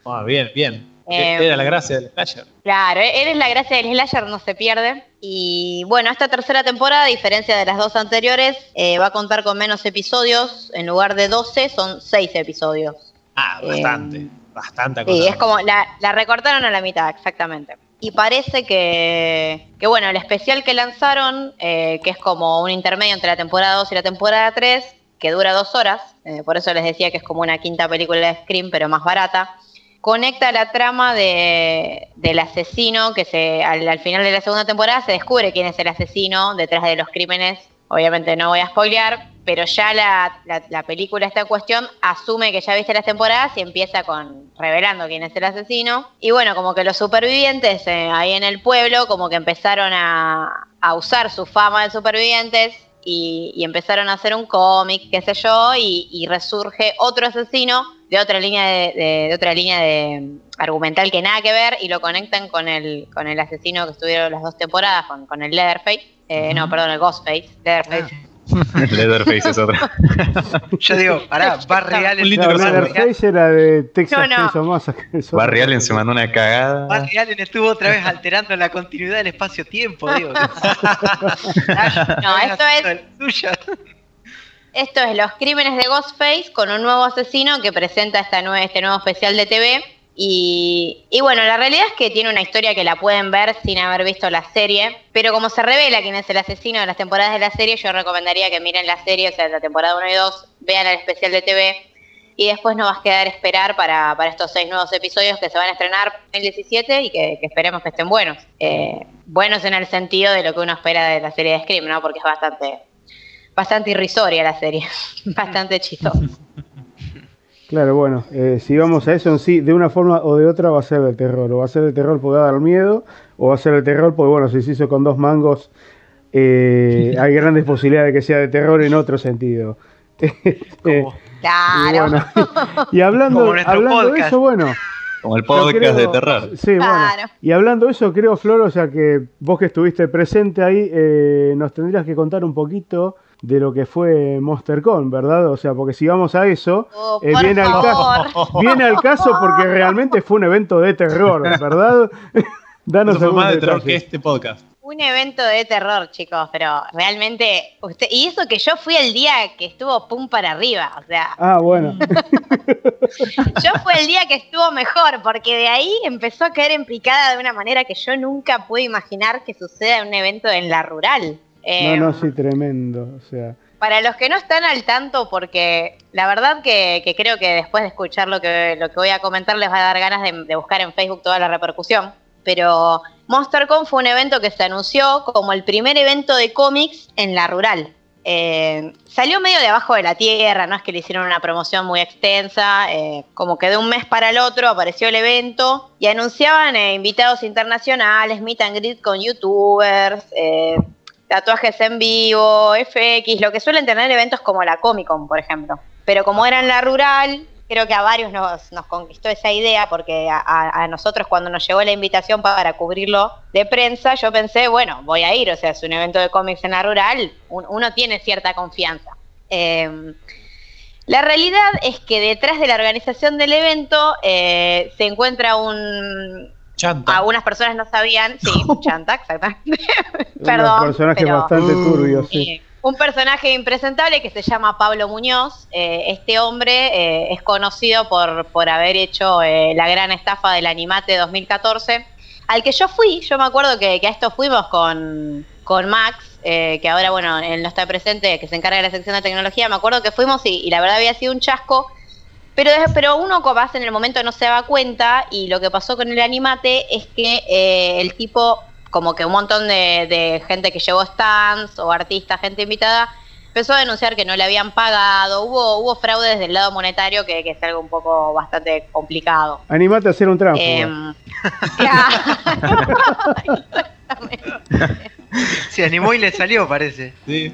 Ah, bien, bien. Eh, Era la gracia del slasher. Claro, él es la gracia del slasher, no se pierde. Y bueno, esta tercera temporada, a diferencia de las dos anteriores, eh, va a contar con menos episodios. En lugar de 12, son 6 episodios. Ah, eh, bastante. Bastante Sí, es como la, la recortaron a la mitad, exactamente. Y parece que, que bueno, el especial que lanzaron, eh, que es como un intermedio entre la temporada 2 y la temporada 3, que dura dos horas, eh, por eso les decía que es como una quinta película de Scream, pero más barata, conecta la trama de, del asesino, que se al, al final de la segunda temporada se descubre quién es el asesino detrás de los crímenes. Obviamente no voy a spoilear, pero ya la, la- la película esta en cuestión asume que ya viste las temporadas y empieza con revelando quién es el asesino. Y bueno, como que los supervivientes eh, ahí en el pueblo como que empezaron a, a usar su fama de supervivientes y, y empezaron a hacer un cómic, qué sé yo, y, y resurge otro asesino de otra línea de, de- de otra línea de mm, argumental que nada que ver y lo conectan con el con el asesino que estuvieron las dos temporadas con, con el Leatherface Eh, no perdón el Ghostface Leatherface Leatherface es otra. Yo digo, pará, Barry Allen. Crossover. Leatherface era de Texas No, no. Barry Allen se mandó una cagada. Barry Allen estuvo otra vez alterando la continuidad del espacio-tiempo, digo. no, esto es-. Esto es Los Crímenes de Ghostface con un nuevo asesino que presenta esta nue- este nuevo especial de TV. Y, bueno, la realidad es que tiene una historia que la pueden ver sin haber visto la serie. Pero como se revela quién es el asesino de las temporadas de la serie, yo recomendaría que miren la serie, o sea, la temporada 1 y 2, vean el especial de TV. Y después nos va a quedar esperar para, para estos seis nuevos episodios que se van a estrenar en el 17 y que, que esperemos que estén buenos. Eh, buenos en el sentido de lo que uno espera de la serie de Scream, ¿no? Porque es bastante bastante irrisoria la serie, bastante chistosa. Claro, bueno, eh, si vamos a eso en sí, de una forma o de otra va a ser de terror. O va a ser de terror porque va a dar miedo, o va a ser de terror porque, bueno, si se hizo con dos mangos, eh, hay grandes posibilidades de que sea de terror en otro sentido. Eh, y, Claro. bueno, y hablando, hablando de eso, bueno, Como el podcast creo- de terror. Sí, bueno. Y hablando de eso, creo, Flor, o sea que vos que estuviste presente ahí, eh, nos tendrías que contar un poquito de lo que fue MonsterCon, ¿verdad? O sea, porque si vamos a eso, Oh, eh, por viene, al favor. caso, viene al caso porque realmente fue un evento de terror, ¿verdad? Danos Eso fue más de terror que este podcast. un evento de terror, chicos, pero realmente, usted, y eso que yo fui el día que estuvo pum para arriba, o sea, Ah, bueno. yo fue el día que estuvo mejor, porque de ahí empezó a caer en picada de una manera que yo nunca pude imaginar que suceda en un evento en la rural. Eh, No, no, sí, tremendo. O sea, Para los que no están al tanto, porque la verdad que, que creo que después de escuchar lo que, lo que voy a comentar les va a dar ganas de, de buscar en Facebook toda la repercusión. Pero MonsterCon fue un evento que se anunció como el primer evento de cómics en la rural. Eh, salió medio de abajo de la tierra, no es que le hicieron una promoción muy extensa, eh, como que de un mes para el otro apareció el evento y anunciaban eh, invitados internacionales, meet and greet con youtubers, tatuajes en vivo, FX, lo que suelen tener eventos como la Comic Con, por ejemplo. Pero como era en la rural, creo que a varios nos, conquistó esa idea, porque a, nosotros cuando nos llegó la invitación para cubrirlo de prensa, yo pensé, bueno, voy a ir, o sea, es un evento de cómics en la rural, un- uno tiene cierta confianza. Eh, la realidad es que detrás de la organización del evento eh, se encuentra un... Chanta. Algunas personas no sabían, sí, chanta, exactamente. un Perdón. personaje pero- bastante turbio, sí. eh, un personaje impresentable que se llama Pablo Muñoz. Eh, este hombre eh, es conocido por, por haber hecho eh, la gran estafa del Animate 2014, al que yo fui. Yo me acuerdo que, que a esto fuimos con, con Max, eh, que ahora, bueno, él no está presente, que se encarga de la sección de tecnología. Me acuerdo que fuimos y, y la verdad había sido un chasco. Pero, pero uno capaz en el momento no se daba cuenta y lo que pasó con el animate es que eh, el tipo, como que un montón de, de gente que llevó stands o artistas, gente invitada, empezó a denunciar que no le habían pagado, hubo, hubo fraude desde el lado monetario que, que es algo un poco bastante complicado. Animate a hacer un claro. Exactamente. Se animó y le salió, parece. Sí.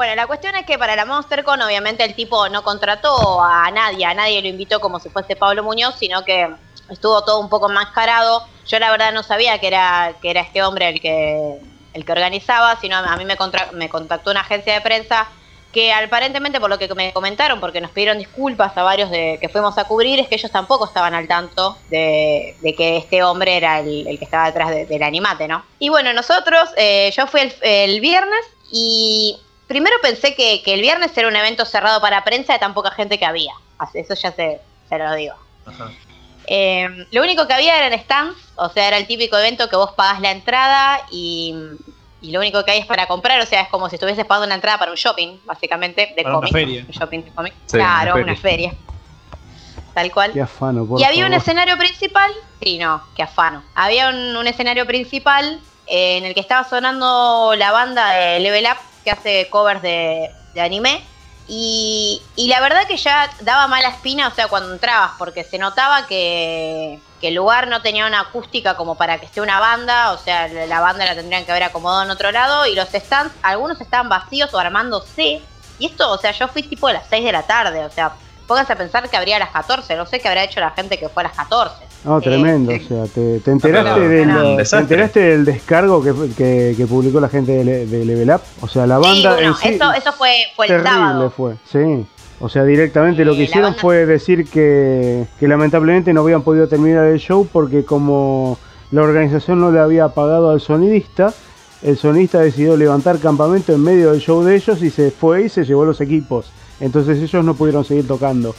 Bueno, la cuestión es que para la MonsterCon obviamente el tipo no contrató a nadie, a nadie lo invitó como si fuese Pablo Muñoz, sino que estuvo todo un poco enmascarado. Yo la verdad no sabía que era, que era este hombre el que, el que organizaba, sino a mí me, me contactó una agencia de prensa que aparentemente por lo que me comentaron, porque nos pidieron disculpas a varios de que fuimos a cubrir, es que ellos tampoco estaban al tanto de, que este hombre era el, que estaba detrás de- del animate, ¿no? Y bueno, nosotros, eh, yo fui el viernes y primero pensé que, que el viernes era un evento cerrado para prensa de tan poca gente que había. Así- Eso ya se, se lo digo. Eh, lo único que había eran stands, o sea, era el típico evento que vos pagás la entrada y, y lo único que hay es para comprar, o sea, es como si estuvieses pagando una entrada para un shopping, básicamente, de Para una cómics. feria. Un shopping de cómics. Sí, claro, una una feria. Tal cual. Qué afano, por Y había un escenario principal, sí, no, qué afano. Había un, un escenario principal eh, en el que estaba sonando la banda de Level Up que hace covers de, anime. Y, y la verdad que ya daba mala espina, o sea, cuando entrabas, porque se notaba que, que el lugar no tenía una acústica como para que esté una banda, o sea, la la banda la tendrían que haber acomodado en otro lado, y los stands, algunos estaban vacíos o armándose. Y esto, o sea, yo fui tipo a las 6 de la tarde, o sea, pónganse a pensar que habría a las 14, no sé qué habrá hecho la gente que fue a las 14. No, Eh, tremendo. sí. O sea, te, te enteraste, del, no, te enteraste del descargo que, que, que publicó la gente de, Le- de Level Up. O sea, la Sí, banda bueno, en sí. eso, eso fue, fue el terrible sábado. fue, sí. O sea, directamente lo Eh, que hicieron banda- fue decir que, que lamentablemente no habían podido terminar el show porque como la organización no le había pagado al sonidista, el sonidista decidió levantar campamento en medio del show de ellos y se fue y se llevó los equipos. Entonces ellos no pudieron seguir tocando.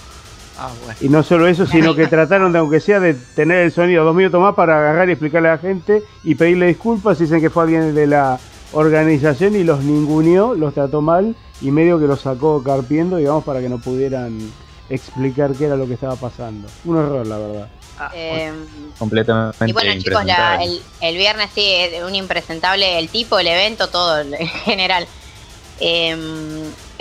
Ah, bueno. Y no solo eso, sino que trataron de, aunque sea, de tener el sonido dos minutos más para agarrar y explicarle a la gente y pedirle disculpas. Dicen que fue alguien de la organización y los ninguneó, los trató mal y medio que los sacó carpiendo, digamos, para que no pudieran explicar qué era lo que estaba pasando. Un error, la verdad. Ah, Eh, Completamente y bueno, chicos, la- el, el viernes sí, es un impresentable, el tipo, el evento, todo en general. Eh,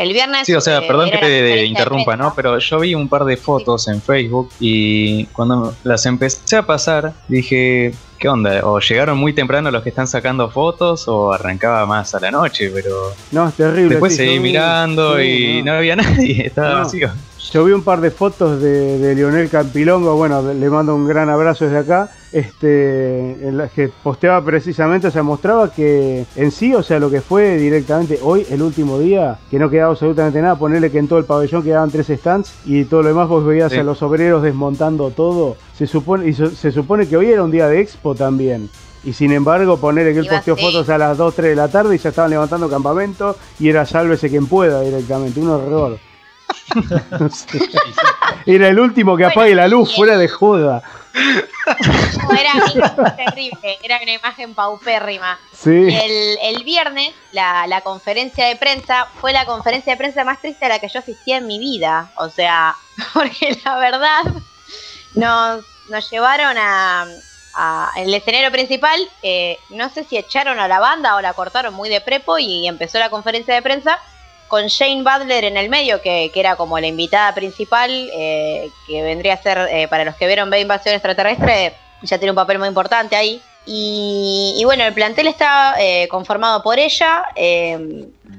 el viernes. Sí, o sea, eh, perdón que te interrumpa. ¿no? Pero yo vi un par de fotos en Facebook y cuando las empecé a pasar dije, ¿qué onda? O llegaron muy temprano los que están sacando fotos o arrancaba más a la noche, pero No, es terrible. después sí, seguí mirando sí, y no. no. había nadie, estaba No. vacío. Yo vi un par de fotos de, de Lionel Campilongo, bueno, le mando un gran abrazo desde acá, este, en las que posteaba precisamente, o sea, mostraba que en sí, o sea, lo que fue directamente hoy, el último día, que no quedaba absolutamente nada, ponerle que en todo el pabellón quedaban tres stands y todo lo demás vos veías Sí. a los obreros desmontando todo, se supone, y so- se supone que hoy era un día de expo también. Y sin embargo, ponerle que él posteó así. fotos a las 2, 3 de la tarde y ya estaban levantando campamento y era sálvese quien pueda directamente. Un horror. Era el último que Bueno, apague la luz, fuera de joda. No, era terrible, era una imagen paupérrima. Sí. Y el, el viernes, la, la conferencia de prensa fue la conferencia de prensa más triste a la que yo asistí en mi vida. O sea, porque la verdad nos, nos llevaron a, a- el escenario principal. eh, no sé si echaron a la banda o la cortaron muy de prepo y empezó la conferencia de prensa con Shane Butler en el medio, que, que era como la invitada principal, eh, que vendría a ser, eh, para los que vieron B Invasión Extraterrestre, ya tiene un papel muy importante ahí. Y, bueno, el plantel está eh, conformado por ella,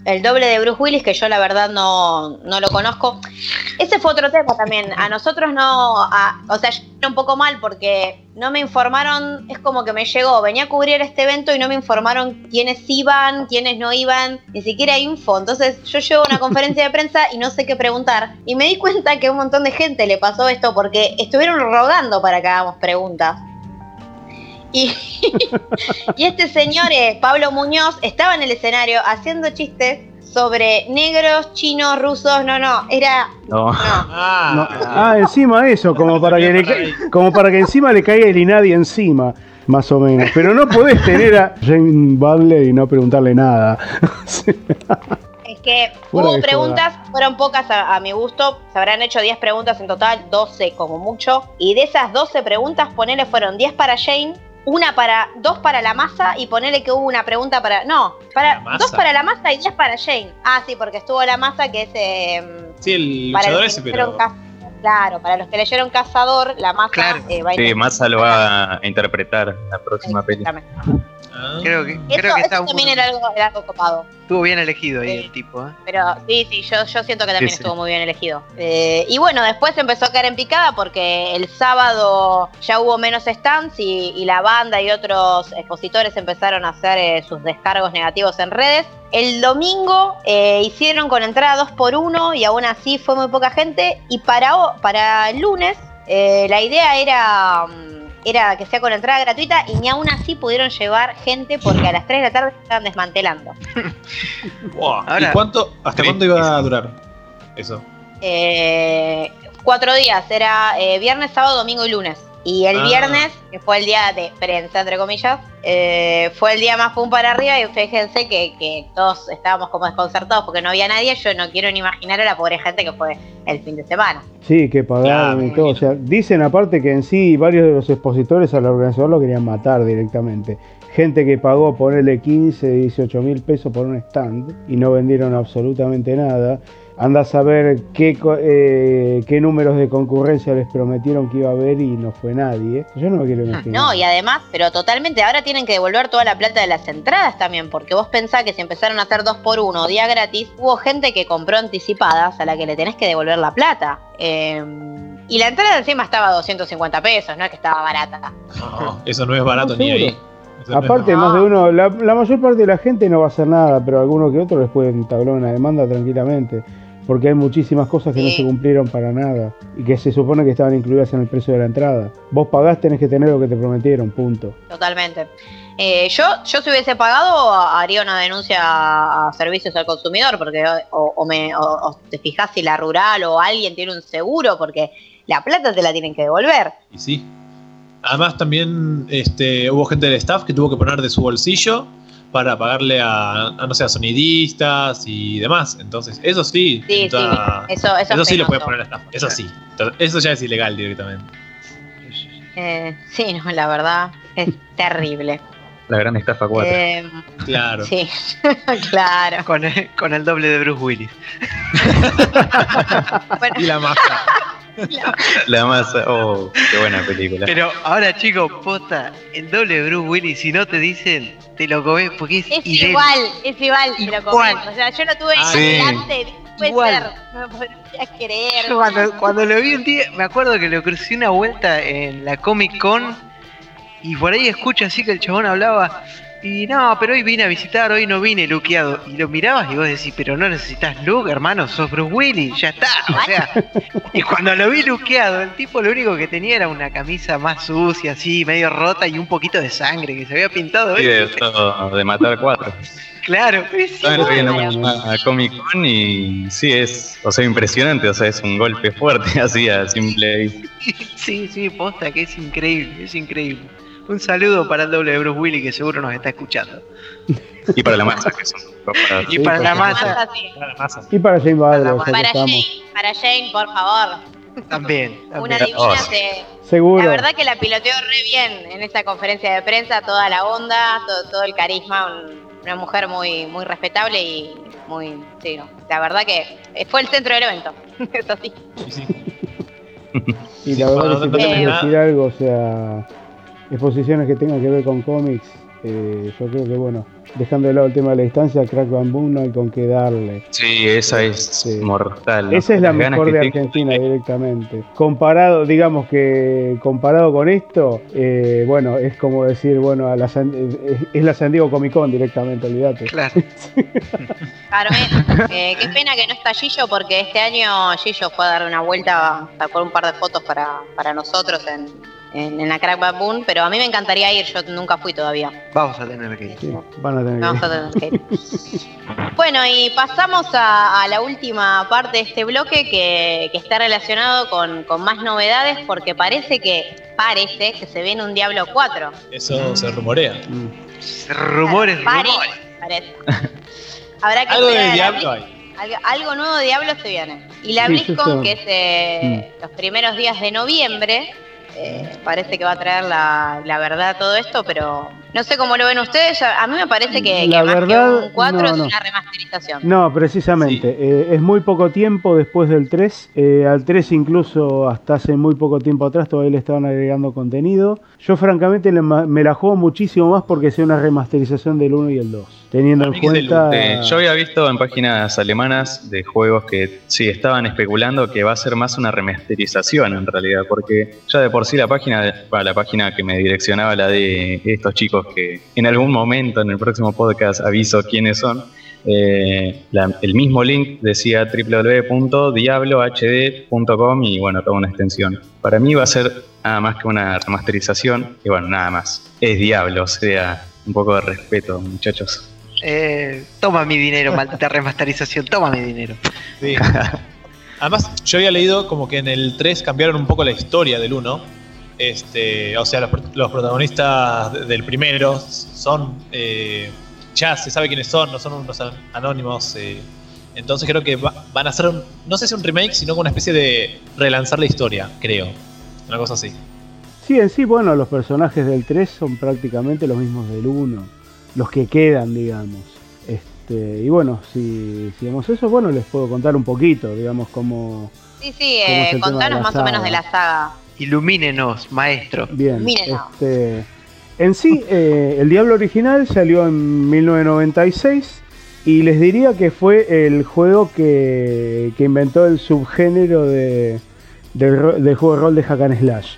el doble de Bruce Willis, que yo la verdad no, no lo conozco. Ese fue otro tema también. A nosotros no, a- o sea, yo un poco mal porque no me informaron, es como que me llegó, venía a cubrir este evento y no me informaron quiénes iban, quiénes no iban, ni siquiera info. Entonces yo llego a una conferencia de prensa y no sé qué preguntar. Y me di cuenta que a un montón de gente le pasó esto porque estuvieron rogando para que hagamos preguntas. Y, y este señor, eh, Pablo Muñoz, estaba en el escenario haciendo chistes sobre negros, chinos, rusos. No, no, era. No. No. Ah, No. Ah, encima eso, como para que le como para que encima le caiga el Inadi encima, más o menos. Pero no podés tener a Jane Butler y no preguntarle nada. Es que Fuera hubo preguntas, fueron pocas a, a mi gusto. Se habrán hecho 10 preguntas en total, 12 como mucho. Y de esas 12 preguntas, ponele fueron 10 para Jane, una para, dos para la masa y ponele que hubo una pregunta para. No, para masa. dos para la masa y 10 para Jane. Ah, sí, porque estuvo la masa que es. eh, sí, el para luchador ese, que pero. Claro, para los que leyeron Cazador, la masa Claro. eh, va a Sí, Massa lo va a interpretar en la próxima. Exactamente. Ah. Creo que, Eso, creo que eso está también un- era algo, era algo copado. Estuvo bien elegido ahí Sí. el tipo. ¿eh? Pero sí, sí, yo, yo siento que también Sí, sí. estuvo muy bien elegido. Eh, y bueno, después empezó a caer en picada porque el sábado ya hubo menos stands y, y la banda y otros expositores empezaron a hacer eh, sus descargos negativos en redes. El domingo eh, hicieron con entrada 2 por 1 y aún así fue muy poca gente. Y para, para el lunes eh, la idea era, mm, era que sea con entrada gratuita y ni aún así pudieron llevar gente porque a las 3 de la tarde se estaban desmantelando. Wow. Ahora- ¿Y cuánto, hasta Sí, cuánto iba a durar eso? Eh, cuatro días, era eh, viernes, sábado, domingo y lunes. Y el Ah. viernes, que fue el día de prensa, entre comillas, eh, fue el día más pum para arriba y fíjense que, que todos estábamos como desconcertados porque no había nadie. Yo no quiero ni imaginar a la pobre gente que fue el fin de semana. Sí, que pagaron y todo. O sea, dicen aparte que en sí varios de los expositores al organizador lo querían matar directamente. Gente que pagó ponerle 15, 18 mil pesos por un stand y no vendieron absolutamente nada. Anda a saber qué, co- eh, qué números de concurrencia les prometieron que iba a haber y no fue nadie. Yo no me quiero imaginar. No, y además, pero totalmente, ahora tienen que devolver toda la plata de las entradas también, porque vos pensás que si empezaron a hacer dos por uno, día gratis, hubo gente que compró anticipadas a la que le tenés que devolver la plata. Eh, y la entrada encima estaba a 250 pesos, no es que estaba barata. No, eso no es barato No, ni seguro. ahí. Eso Aparte, no. más de uno, la, la mayor parte de la gente no va a hacer nada, pero alguno que otro les puede entablar una demanda tranquilamente. Porque hay muchísimas cosas que no se cumplieron para nada y que se supone que estaban incluidas en el precio de la entrada. Vos pagás, tenés que tener lo que te prometieron, punto. Totalmente. Eh, yo, yo si hubiese pagado, haría una denuncia a, a servicios al consumidor, porque o, o me, o- o te fijas si la rural o alguien tiene un seguro, porque la plata te la tienen que devolver. Y sí. Además también este, hubo gente del staff que tuvo que poner de su bolsillo para pagarle a, a, no sé, a sonidistas y demás. Entonces, eso sí. Sí, eso, eso, eso es sí lo puede penoso. poner el staff. Eso sí. Eso ya es ilegal directamente. Eh, sí, no, la verdad es terrible. La gran estafa 4. Eh, Claro. sí, claro. Con el, con el doble de Bruce Willis. Bueno, Y la masa. La masa. Oh, qué buena película. Pero ahora, chicos, posta, el doble de Bruce Willis, si no te dicen, te lo comes porque es, igual, es igual, te lo Igual. comí. O sea, yo lo tuve Ah, sí. delante, puede Igual. ser, no me podrías creer. Yo cuando, cuando lo vi un día, me acuerdo que lo crucé una vuelta en la Comic Con y por ahí escucho así que el chabón hablaba Y no, pero hoy vine a visitar, hoy no vine luqueado. Y lo mirabas y vos decís, pero no necesitas look, hermano, sos Bruce Willis, ya está. O sea, y cuando lo vi luqueado, el tipo lo único que tenía era una camisa más sucia, así, medio rota y un poquito de sangre que se había pintado. Sí, de, matar cuatro. Claro, es Estaba igual. viendo a Comic Con y sí, es, o sea, impresionante, o sea, es un golpe fuerte, así a simple vista. Sí, sí, posta, que es increíble, es increíble. Un saludo para el doble de Bruce Willis que seguro nos está escuchando. Y para la masa, que son para- Y Sí, para la masa Masa, sí. Para la masa. Y para Jane Badler, Para Para. Jane, para Jane, por favor. también. Una divina Oh, se- Seguro. La verdad que la piloteó re bien en esa conferencia de prensa, toda la onda, todo, todo el carisma, un- una mujer muy, muy respetable y muy, sí, no, la verdad que fue el centro del evento, eso sí. Sí, sí. Y Sí, la verdad que si no decir algo, o sea, exposiciones que tengan que ver con cómics, eh, yo creo que bueno, dejando de lado el tema de la distancia, Crack Bamboo no hay con qué darle. Sí, esa es Sí. mortal. ¿no? Esa es la Las mejor de tengo- Argentina directamente. Comparado, digamos que comparado con esto, eh, bueno, es como decir, bueno, a la San- es, es la San Diego Comic Con directamente, olvídate. Claro. Carmen, eh, qué pena que no está Gillo porque este año Gillo fue a dar una vuelta, sacó un par de fotos para, para nosotros en, en, en la Crack Baboon, pero a mí me encantaría ir, yo nunca fui todavía. Vamos a tener que ir. Sí, van a tener que- Vamos a tener que ir. Bueno, y pasamos a, a la última parte de este bloque que, que está relacionado con, con más novedades porque parece que parece que se viene un Diablo 4. Eso se rumorea. Mm. Rumores, Parece, rumores. parece. Habrá que Algo de Diablo hay. Algo, algo nuevo de Diablo se viene. Y la Sí, BlizzCon, que es eh, los primeros días de noviembre, eh, parece que va a traer la, la verdad a todo esto, pero no sé cómo lo ven ustedes. A a mí me parece que, La que más verdad, que un 4 no, es no. una remasterización. No, precisamente. eh, es muy poco tiempo después del 3. eh, al 3 incluso hasta hace muy poco tiempo atrás todavía le estaban agregando contenido. Yo francamente me la juego muchísimo más porque sea una remasterización del 1 y el 2. Teniendo en cuenta... Eh, yo había visto en páginas alemanas de juegos que sí estaban especulando que va a ser más una remasterización en realidad, porque ya de por sí la página, bueno, la página que me direccionaba la de estos chicos que en algún momento en el próximo podcast aviso quiénes son, eh, la- el mismo link decía www.diablohd.com y bueno, toda una extensión. Para mí va a ser nada más que una remasterización y bueno, nada más. Es Diablo, o sea, un poco de respeto, muchachos. Eh, toma mi dinero, maldita remasterización, toma mi dinero. Sí. Además, yo había leído como que en el 3 cambiaron un poco la historia del 1. Este, o sea, los, pro- los protagonistas de- del primero son. eh, ya se sabe quiénes son, no son unos an- anónimos. eh. entonces creo que va- van a hacer, un- no sé si un remake, sino como una especie de relanzar la historia, creo. Una cosa así. Sí, en sí, bueno, los personajes del 3 son prácticamente los mismos del 1. Los que quedan, digamos. Este, y bueno, si, si vemos eso, bueno, les puedo contar un poquito, digamos, cómo... Sí, sí, ¿Cómo eh, contanos más o menos de la saga. Ilumínenos, maestro. Bien, este, en sí, eh, el Diablo original salió en 1996 y les diría que fue el juego que, que inventó el subgénero de, del, juego de rol de Hack and Slash.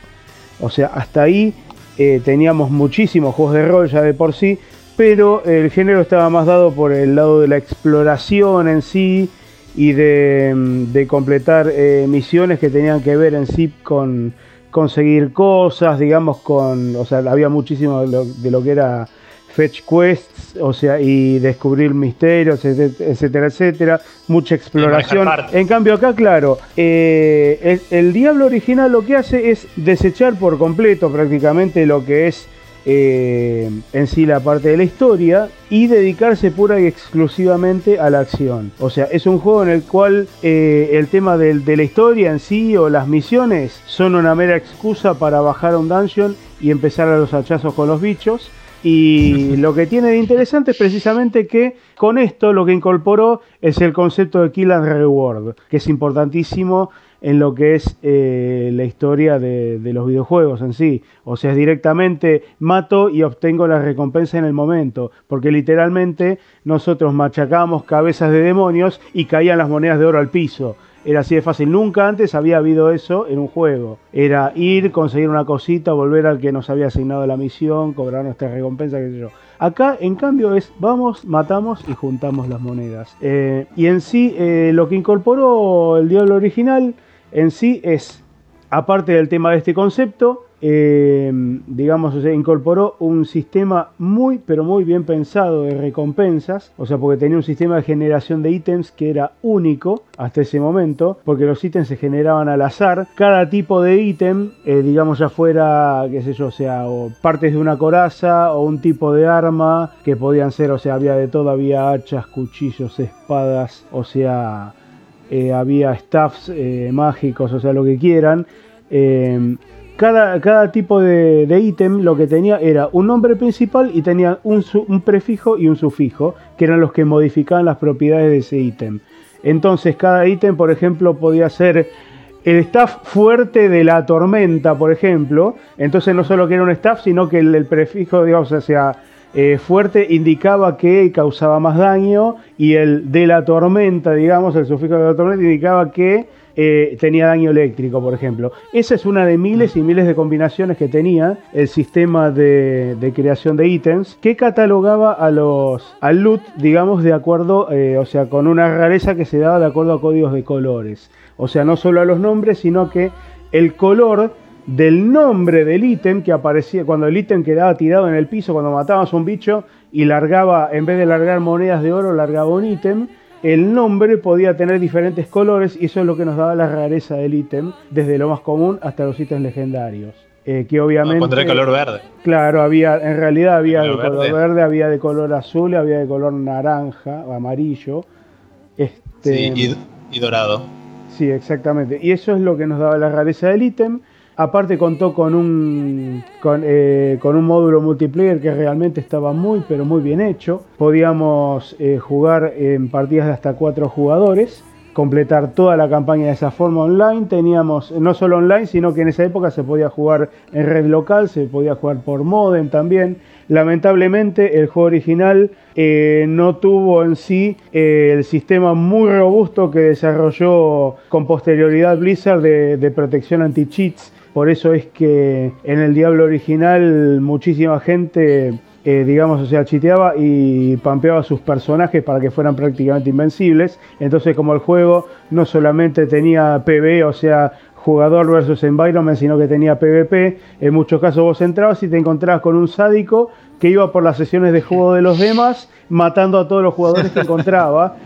O sea, hasta ahí eh, teníamos muchísimos juegos de rol ya de por sí, pero el género estaba más dado por el lado de la exploración en sí y de, de completar eh, misiones que tenían que ver en sí con conseguir cosas, digamos, con, o sea, había muchísimo de lo, de lo que era fetch quests, o sea, y descubrir misterios, etcétera, etcétera, mucha exploración. En cambio acá, claro, eh, el, el Diablo original lo que hace es desechar por completo prácticamente lo que es eh, en sí la parte de la historia y dedicarse pura y exclusivamente a la acción. O sea, es un juego en el cual eh, el tema del- de la historia en sí o las misiones son una mera excusa para bajar a un dungeon y empezar a los hachazos con los bichos. Y lo que tiene de interesante es precisamente que con esto lo que incorporó es el concepto de kill and reward, que es importantísimo en lo que es eh, la historia de, los videojuegos en sí. O sea, es directamente mato y obtengo la recompensa en el momento, porque literalmente nosotros machacábamos cabezas de demonios y caían las monedas de oro al piso. era así de fácil. Nunca antes había habido eso en un juego. Era ir, conseguir una cosita, volver al que nos había asignado la misión, cobrar nuestra recompensa, qué sé yo. Acá, en cambio, es vamos, matamos y juntamos las monedas. Eh, y en sí, eh, lo que incorporó el Diablo original, en sí es, aparte del tema de este concepto, eh, digamos, o incorporó un sistema muy, pero muy bien pensado de recompensas, o sea, porque tenía un sistema de generación de ítems que era único hasta ese momento, porque los ítems se generaban al azar. Cada tipo de ítem, eh, digamos, ya fuera, qué sé yo, o sea, o partes de una coraza o un tipo de arma, que podían ser, o sea, había de todo, había hachas, cuchillos, espadas, o sea, eh, había staffs mágicos, o sea, lo que quieran cada, tipo de, ítem lo que tenía era un nombre principal y tenía un, prefijo y un sufijo, que eran los que modificaban las propiedades de ese ítem. Entonces cada ítem, por ejemplo, podía ser el staff fuerte de la tormenta, por ejemplo. Entonces no solo que era un staff, sino que el, prefijo, digamos, o sea, eh, fuerte indicaba que causaba más daño y el de la tormenta, digamos, el sufijo de la tormenta indicaba que eh, tenía daño eléctrico, por ejemplo. Esa es una de miles y miles de combinaciones que tenía el sistema de, creación de ítems que catalogaba a los, al loot, digamos, de acuerdo, eh, o sea, con una rareza que se daba de acuerdo a códigos de colores. O sea, no solo a los nombres, sino que el color del nombre del ítem que aparecía cuando el ítem quedaba tirado en el piso, cuando matabas a un bicho y largaba, en vez de largar monedas de oro, largaba un ítem el nombre podía tener diferentes colores y eso es lo que nos daba la rareza del ítem, desde lo más común hasta los ítems legendarios. Eh, que obviamente. de color verde. Claro, había, en realidad había de color, verde. había de color azul, había de color naranja o amarillo. Este, sí, y dorado. Sí, exactamente. Y eso es lo que nos daba la rareza del ítem. Aparte contó con un, eh, con, un módulo multiplayer que realmente estaba muy pero muy bien hecho. Podíamos eh, jugar en partidas de hasta cuatro jugadores, completar toda la campaña de esa forma online. Teníamos no solo online, sino que en esa época se podía jugar en red local, se podía jugar por modem también. Lamentablemente el juego original eh, no tuvo en sí el sistema muy robusto que desarrolló con posterioridad Blizzard de, de protección anti-cheats por eso es que en el Diablo original muchísima gente, eh, digamos, o sea, chiteaba y pampeaba sus personajes para que fueran prácticamente invencibles. Entonces, como el juego no solamente tenía PvE, o sea, jugador versus environment, sino que tenía PvP, en muchos casos vos entrabas y te encontrabas con un sádico que iba por las sesiones de juego de los demás, matando a todos los jugadores que encontraba.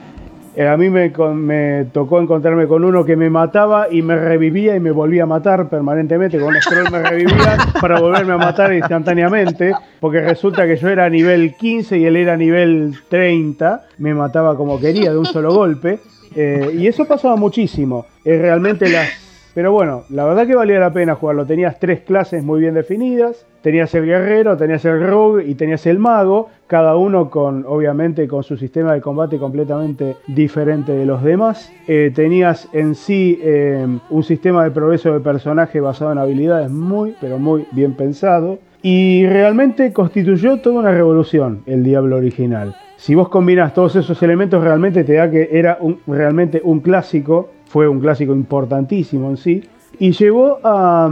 Eh, a mí me, tocó encontrarme con uno que me mataba y me revivía y me volvía a matar permanentemente. Con un scroll me revivía para volverme a matar instantáneamente. Porque resulta que yo era nivel 15 y él era nivel 30. Me mataba como quería de un solo golpe. Eh, y eso pasaba muchísimo. Eh, realmente las pero bueno, la verdad que valía la pena jugarlo. Tenías tres clases muy bien definidas. Tenías el guerrero, tenías el rogue y tenías el mago. Cada uno con, obviamente, con su sistema de combate completamente diferente de los demás. Eh, tenías en sí eh, un sistema de progreso de personaje basado en habilidades muy, pero muy bien pensado. Y realmente constituyó toda una revolución el Diablo original. Si vos combinas todos esos elementos, realmente te da que era realmente un clásico fue un clásico importantísimo en sí, y llevó a,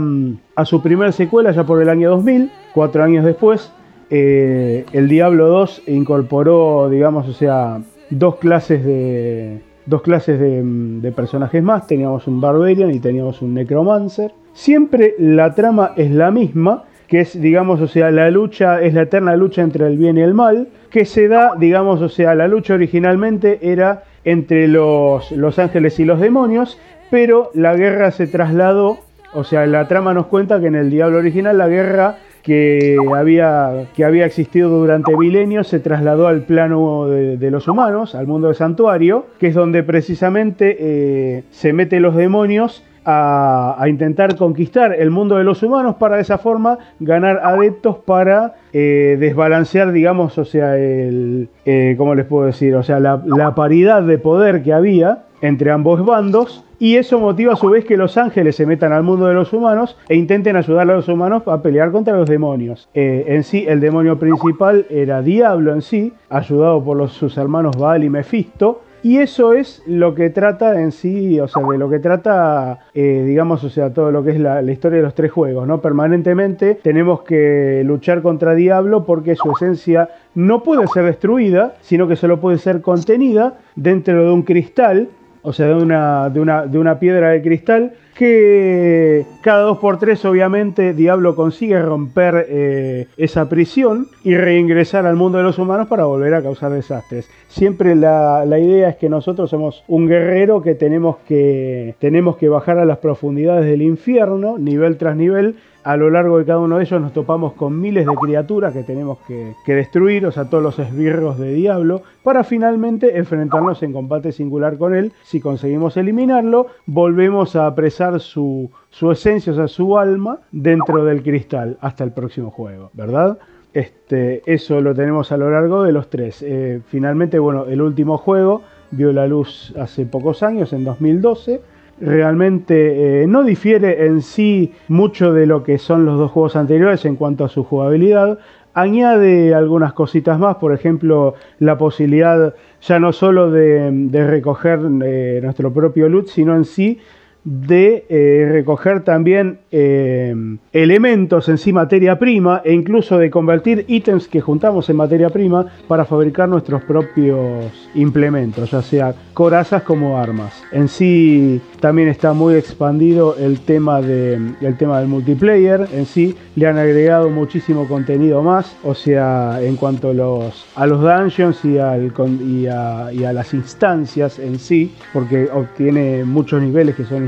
su primera secuela ya por el año 2000, cuatro años después, eh, el Diablo 2 incorporó, digamos, o sea, dos clases de dos clases de, de, personajes más, teníamos un Barbarian y teníamos un Necromancer. Siempre la trama es la misma, que es, digamos, o sea, la lucha, es la eterna lucha entre el bien y el mal, que se da, digamos, o sea, la lucha originalmente era entre los, los ángeles y los demonios, pero la guerra se trasladó, o sea, la trama nos cuenta que en el Diablo original la guerra que había, que había existido durante milenios se trasladó al plano de, los humanos, al mundo del santuario, que es donde precisamente eh, se meten los demonios a, intentar conquistar el mundo de los humanos para de esa forma ganar adeptos para eh, desbalancear, digamos, o sea, el, eh, ¿cómo les puedo decir? O sea, la, paridad de poder que había entre ambos bandos y eso motiva a su vez que los ángeles se metan al mundo de los humanos e intenten ayudar a los humanos a pelear contra los demonios. Eh, en sí, el demonio principal era Diablo en sí, ayudado por sus hermanos Baal y Mefisto, Y eso es lo que trata en sí, o sea, de lo que trata, eh, digamos, o sea, todo lo que es la, la, historia de los tres juegos, ¿no? Permanentemente tenemos que luchar contra Diablo porque su esencia no puede ser destruida, sino que solo puede ser contenida dentro de un cristal o sea, de una, de una, de una piedra de cristal, que cada dos por tres obviamente Diablo consigue romper eh, esa prisión y reingresar al mundo de los humanos para volver a causar desastres. Siempre la, la, idea es que nosotros somos un guerrero que tenemos, que tenemos que bajar a las profundidades del infierno, nivel tras nivel, a lo largo de cada uno de ellos nos topamos con miles de criaturas que tenemos que, destruir, o sea, todos los esbirros de Diablo, para finalmente enfrentarnos en combate singular con él. Si conseguimos eliminarlo, volvemos a apresar su, esencia, o sea, su alma, dentro del cristal, hasta el próximo juego, ¿verdad? Este, eso lo tenemos a lo largo de los tres. Eh, finalmente, bueno, el último juego vio la luz hace pocos años, en 2012 realmente eh, no difiere en sí mucho de lo que son los dos juegos anteriores en cuanto a su jugabilidad. Añade algunas cositas más, por ejemplo, la posibilidad ya no solo de, recoger eh, nuestro propio loot, sino en sí de eh, recoger también eh, elementos en sí materia prima e incluso de convertir ítems que juntamos en materia prima para fabricar nuestros propios implementos, ya sea corazas como armas. En sí también está muy expandido el tema, de, el tema del multiplayer, en sí le han agregado muchísimo contenido más, o sea, en cuanto a los, dungeons y, a, y a las instancias en sí, porque obtiene muchos niveles que son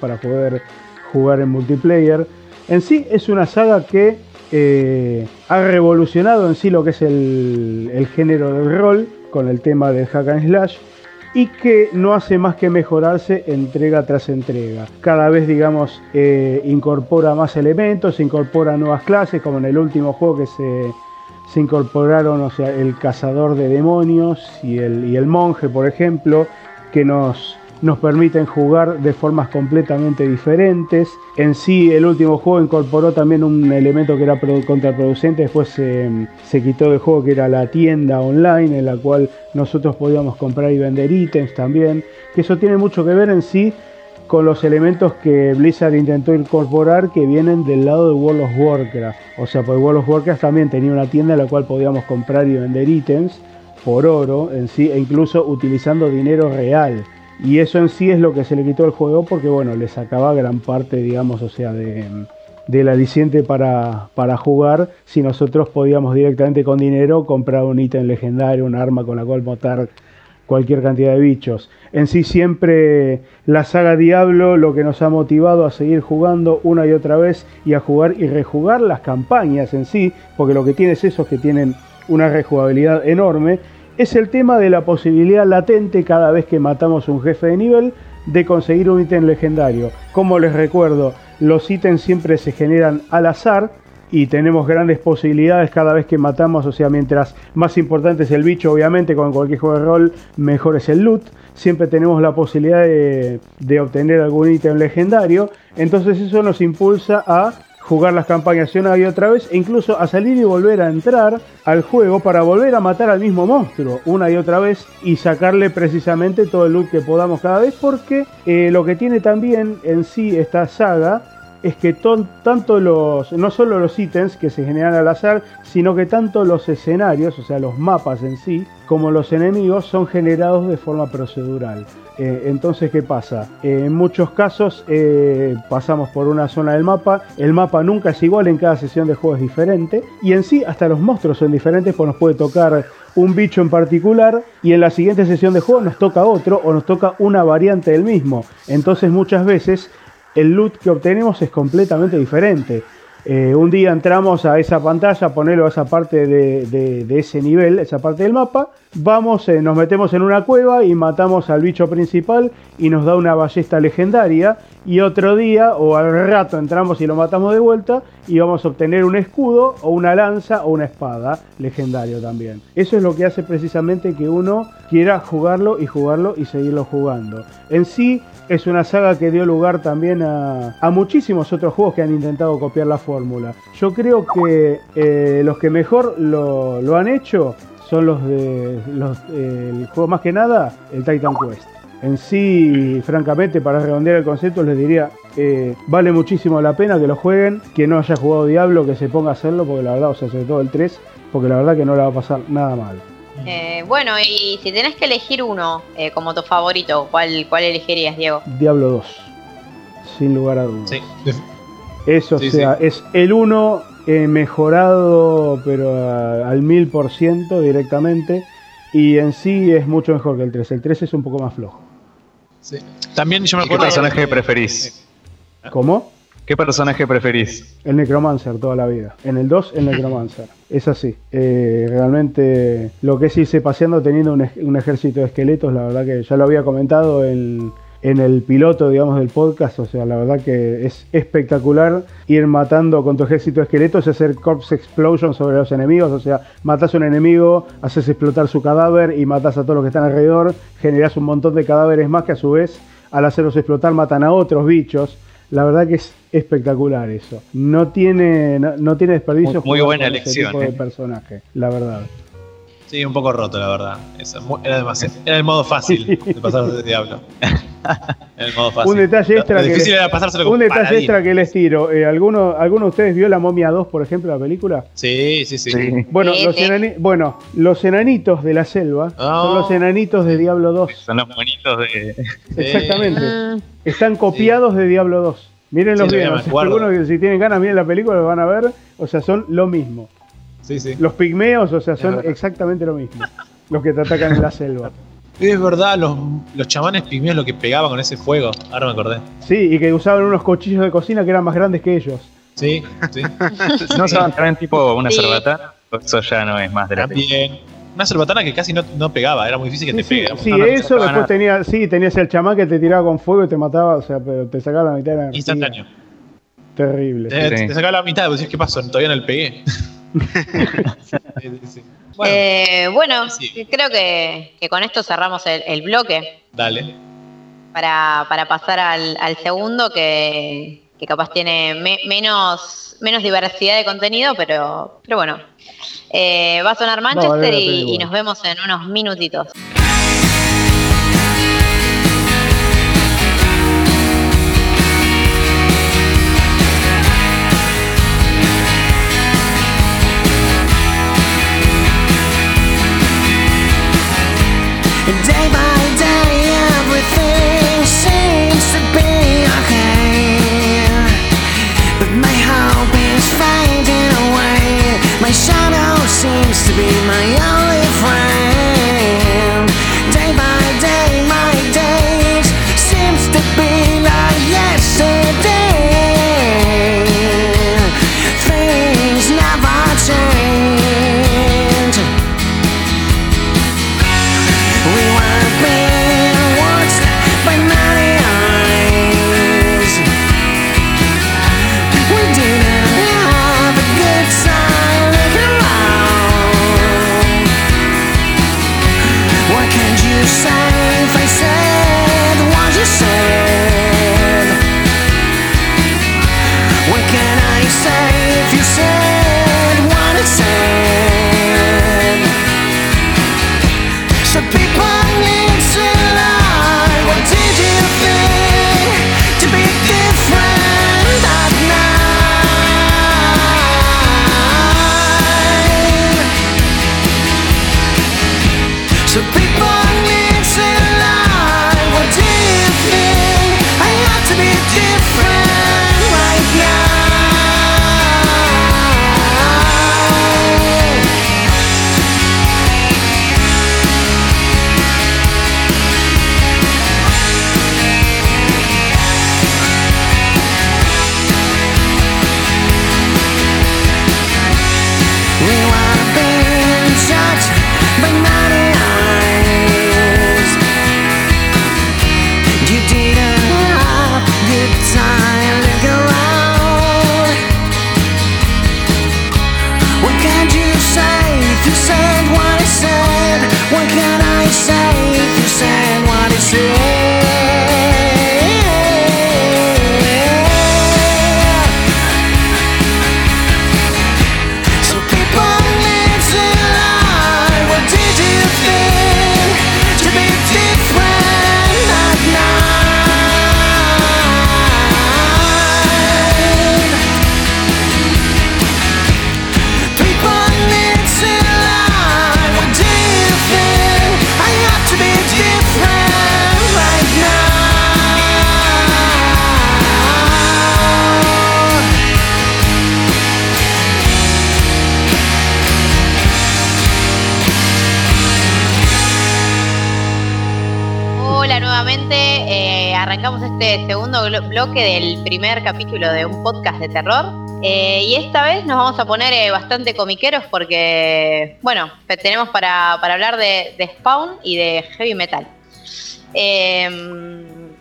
para poder jugar en multiplayer. En sí es una saga que eh, ha revolucionado en sí lo que es el, género del rol con el tema del hack and slash y que no hace más que mejorarse entrega tras entrega. Cada vez, digamos, eh, incorpora más elementos, incorpora nuevas clases, como en el último juego que se, se incorporaron, o sea, el cazador de demonios y el monje, por ejemplo, que nos nos permiten jugar de formas completamente diferentes. En sí, el último juego incorporó también un elemento que era contraproducente, después se, quitó del juego que era la tienda online en la cual nosotros podíamos comprar y vender ítems también, que eso tiene mucho que ver en sí con los elementos que Blizzard intentó incorporar que vienen del lado de World of Warcraft. O sea, pues World of Warcraft también tenía una tienda en la cual podíamos comprar y vender ítems por oro en sí e incluso utilizando dinero real. Y eso en sí es lo que se le quitó al juego porque, bueno, le sacaba gran parte, digamos, o sea, de, del aliciente para, para jugar si nosotros podíamos directamente con dinero comprar un ítem legendario, un arma con la cual matar cualquier cantidad de bichos. En sí siempre la saga Diablo lo que nos ha motivado a seguir jugando una y otra vez y a jugar y rejugar las campañas en sí, porque lo que tiene es eso, que tienen una rejugabilidad enorme es el tema de la posibilidad latente cada vez que matamos un jefe de nivel de conseguir un ítem legendario. Como les recuerdo, los ítems siempre se generan al azar y tenemos grandes posibilidades cada vez que matamos, o sea, mientras más importante es el bicho, obviamente, con cualquier juego de rol, mejor es el loot. Siempre tenemos la posibilidad de, de obtener algún ítem legendario, entonces eso nos impulsa a jugar las campañas una y otra vez e incluso a salir y volver a entrar al juego para volver a matar al mismo monstruo una y otra vez y sacarle precisamente todo el loot que podamos cada vez porque eh, lo que tiene también en sí esta saga es que tanto los, no solo los ítems que se generan al azar, sino que tanto los escenarios, o sea, los mapas en sí, como los enemigos son generados de forma procedural. Eh, entonces, ¿qué pasa? Eh, en muchos casos eh, pasamos por una zona del mapa, el mapa nunca es igual en cada sesión de juego es diferente, y en sí hasta los monstruos son diferentes, pues nos puede tocar un bicho en particular y en la siguiente sesión de juego nos toca otro o nos toca una variante del mismo. Entonces muchas veces el loot que obtenemos es completamente diferente. Eh, un día entramos a esa pantalla, ponerlo a esa parte de, ese nivel, esa parte del mapa, vamos, eh, nos metemos en una cueva y matamos al bicho principal y nos da una ballesta legendaria. Y otro día o al rato entramos y lo matamos de vuelta y vamos a obtener un escudo o una lanza o una espada legendario también. Eso es lo que hace precisamente que uno quiera jugarlo y jugarlo y seguirlo jugando. En sí es una saga que dio lugar también a, muchísimos otros juegos que han intentado copiar la fórmula. Yo creo que eh, los que mejor lo, han hecho son los de eh, juego más que nada, el Titan Quest. En sí, francamente, para redondear el concepto, les diría, eh, vale muchísimo la pena que lo jueguen, que no haya jugado Diablo, que se ponga a hacerlo, porque la verdad, o sea, sobre todo el 3, porque la verdad que no le va a pasar nada mal. Eh, bueno, y si tenés que elegir uno eh, como tu favorito, ¿cuál, ¿cuál elegirías, Diego? Diablo 2, sin lugar a dudas. Sí. Eso, Sí, o sea, es el 1 mejorado, pero a- al mil por ciento directamente. Y en sí es mucho mejor que el 3. El 3 es un poco más flojo. Sí. También yo me ¿Y qué personaje preferís? ¿Cómo? ¿Qué personaje preferís? El Necromancer toda la vida. En el 2, el Necromancer. Es así. Eh, realmente lo que es irse paseando teniendo un, ej- un ejército de esqueletos, la verdad que ya lo había comentado en, en el piloto, digamos, del podcast. O sea, la verdad que es espectacular ir matando con tu ejército de esqueletos y hacer corpse explosion sobre los enemigos. O sea, matas a un enemigo, haces explotar su cadáver y matas a todos los que están alrededor. Generas un montón de cadáveres más que a su vez, al hacerlos explotar, matan a otros bichos. La verdad que es espectacular eso. No tiene, no, no tiene desperdicio. Muy- muy buena ese elección, de eh. personaje, la verdad. Sí, un poco roto, la verdad. Esa- mu- Era, demasiado, era el modo fácil de pasar de Diablo. Era el modo fácil. Un detalle extra Lo que difícil les- era pasárselo con Un detalle paladín. extra que les tiro. Eh, ¿alguno, ¿Alguno de ustedes vio La Momia 2, por ejemplo, la película? Sí, sí, sí. Sí. Bueno, los, bueno, los enanitos de la selva Oh. son los enanitos de Diablo 2. Son los monitos de. Exactamente. Mm, Están copiados de Diablo 2. Mírenlos Sí, bien. o sea, acuerdo. algunos que si tienen ganas, miren la película, lo van a ver. O sea, son lo mismo. Sí, sí. Los pigmeos, o sea, son exactamente lo mismo. Los que te atacan en la selva. Es verdad, los, los chamanes pigmeos lo que pegaban con ese fuego. Ahora me acordé. Sí, y que usaban unos cuchillos de cocina que eran más grandes que ellos. Sí, sí. ¿No se van también tipo una Sí. cerbatana? Eso ya no es más de la. Una cerbatana que casi no, no pegaba, era muy difícil que Sí, te sí, pegue. sí, no, eso después nada. tenía, sí, tenías el chamán que te tiraba con fuego y te mataba, o sea, pero te sacaba la mitad de la energía. Instantáneo. Terrible. Te, Sí. te sacaba la mitad, pues decías, ¿qué pasó? Todavía no le pegué. Sí, sí, sí. Bueno, eh, bueno, sí. creo que, que con esto cerramos el, el bloque dale. para, para pasar al, al segundo que, que capaz tiene me- menos, menos diversidad de contenido, pero, pero bueno. Eh, va a sonar Manchester y nos vemos en unos minutitos. Bloque del primer capítulo de un podcast de terror. Eh, y esta vez nos vamos a poner eh, bastante comiqueros porque, bueno, tenemos para, para hablar de, de Spawn y de Heavy Metal. Eh,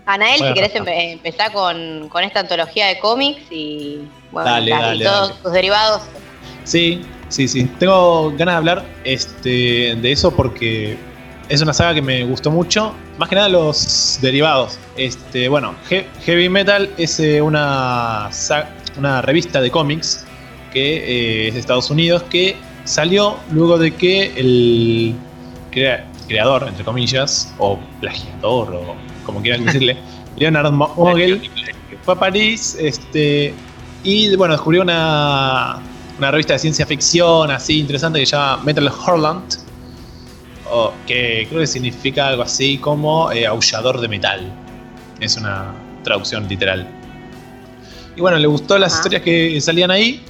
Anael, Bueno, si querés empe- empezar con, con esta antología de cómics y, bueno, Dale, y todos dale. sus derivados. Sí, sí, sí. Tengo ganas de hablar este, de eso porque es una saga que me gustó mucho. Más que nada los derivados. Este, bueno, He- Heavy Metal es eh, una, una revista de cómics que eh, es de Estados Unidos que salió luego de que el crea- creador, entre comillas, o plagiador, o como quieran decirle, Leonard Mo- Mogel, fue a París este, y bueno, descubrió una, una revista de ciencia ficción así interesante que se llama Metal Horland, que creo que significa algo así como eh, aullador de metal. Es una traducción literal. Y bueno, le gustó las Ajá. historias que salían ahí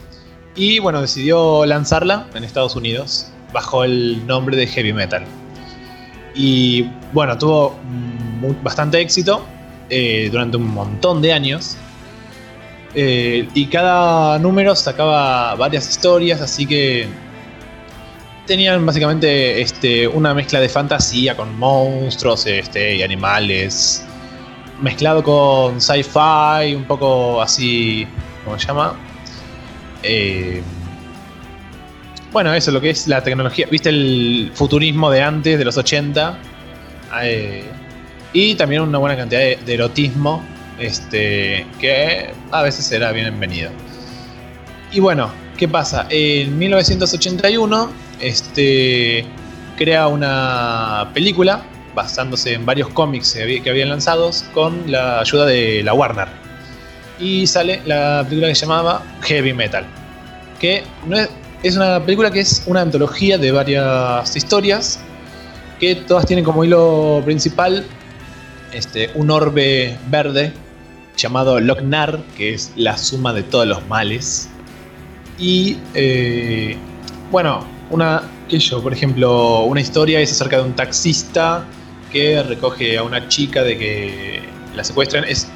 y bueno, decidió lanzarla en Estados Unidos bajo el nombre de Heavy Metal. Y bueno, tuvo mm, bastante éxito eh, durante un montón de años. Eh, y cada número sacaba varias historias, así que tenían básicamente este, una mezcla de fantasía con monstruos este, y animales, mezclado con sci-fi, un poco así, ¿cómo se llama? Eh, bueno, eso, lo que es la tecnología. ¿Viste el futurismo de antes, de los 80? Eh, y también una buena cantidad de, de erotismo, este, que a veces era bienvenido. Y bueno, ¿qué pasa? En 1981, este, crea una película basándose en varios cómics que había- que habían lanzados con la ayuda de la Warner. Y sale la película que se llamaba Heavy Metal. Que no es, es una película que es una antología de varias historias que todas tienen como hilo principal este, un orbe verde llamado Loknar, que es la suma de todos los males. Y eh, bueno, una que yo, por ejemplo, una historia es acerca de un taxista que recoge a una chica de que la secuestran. Es,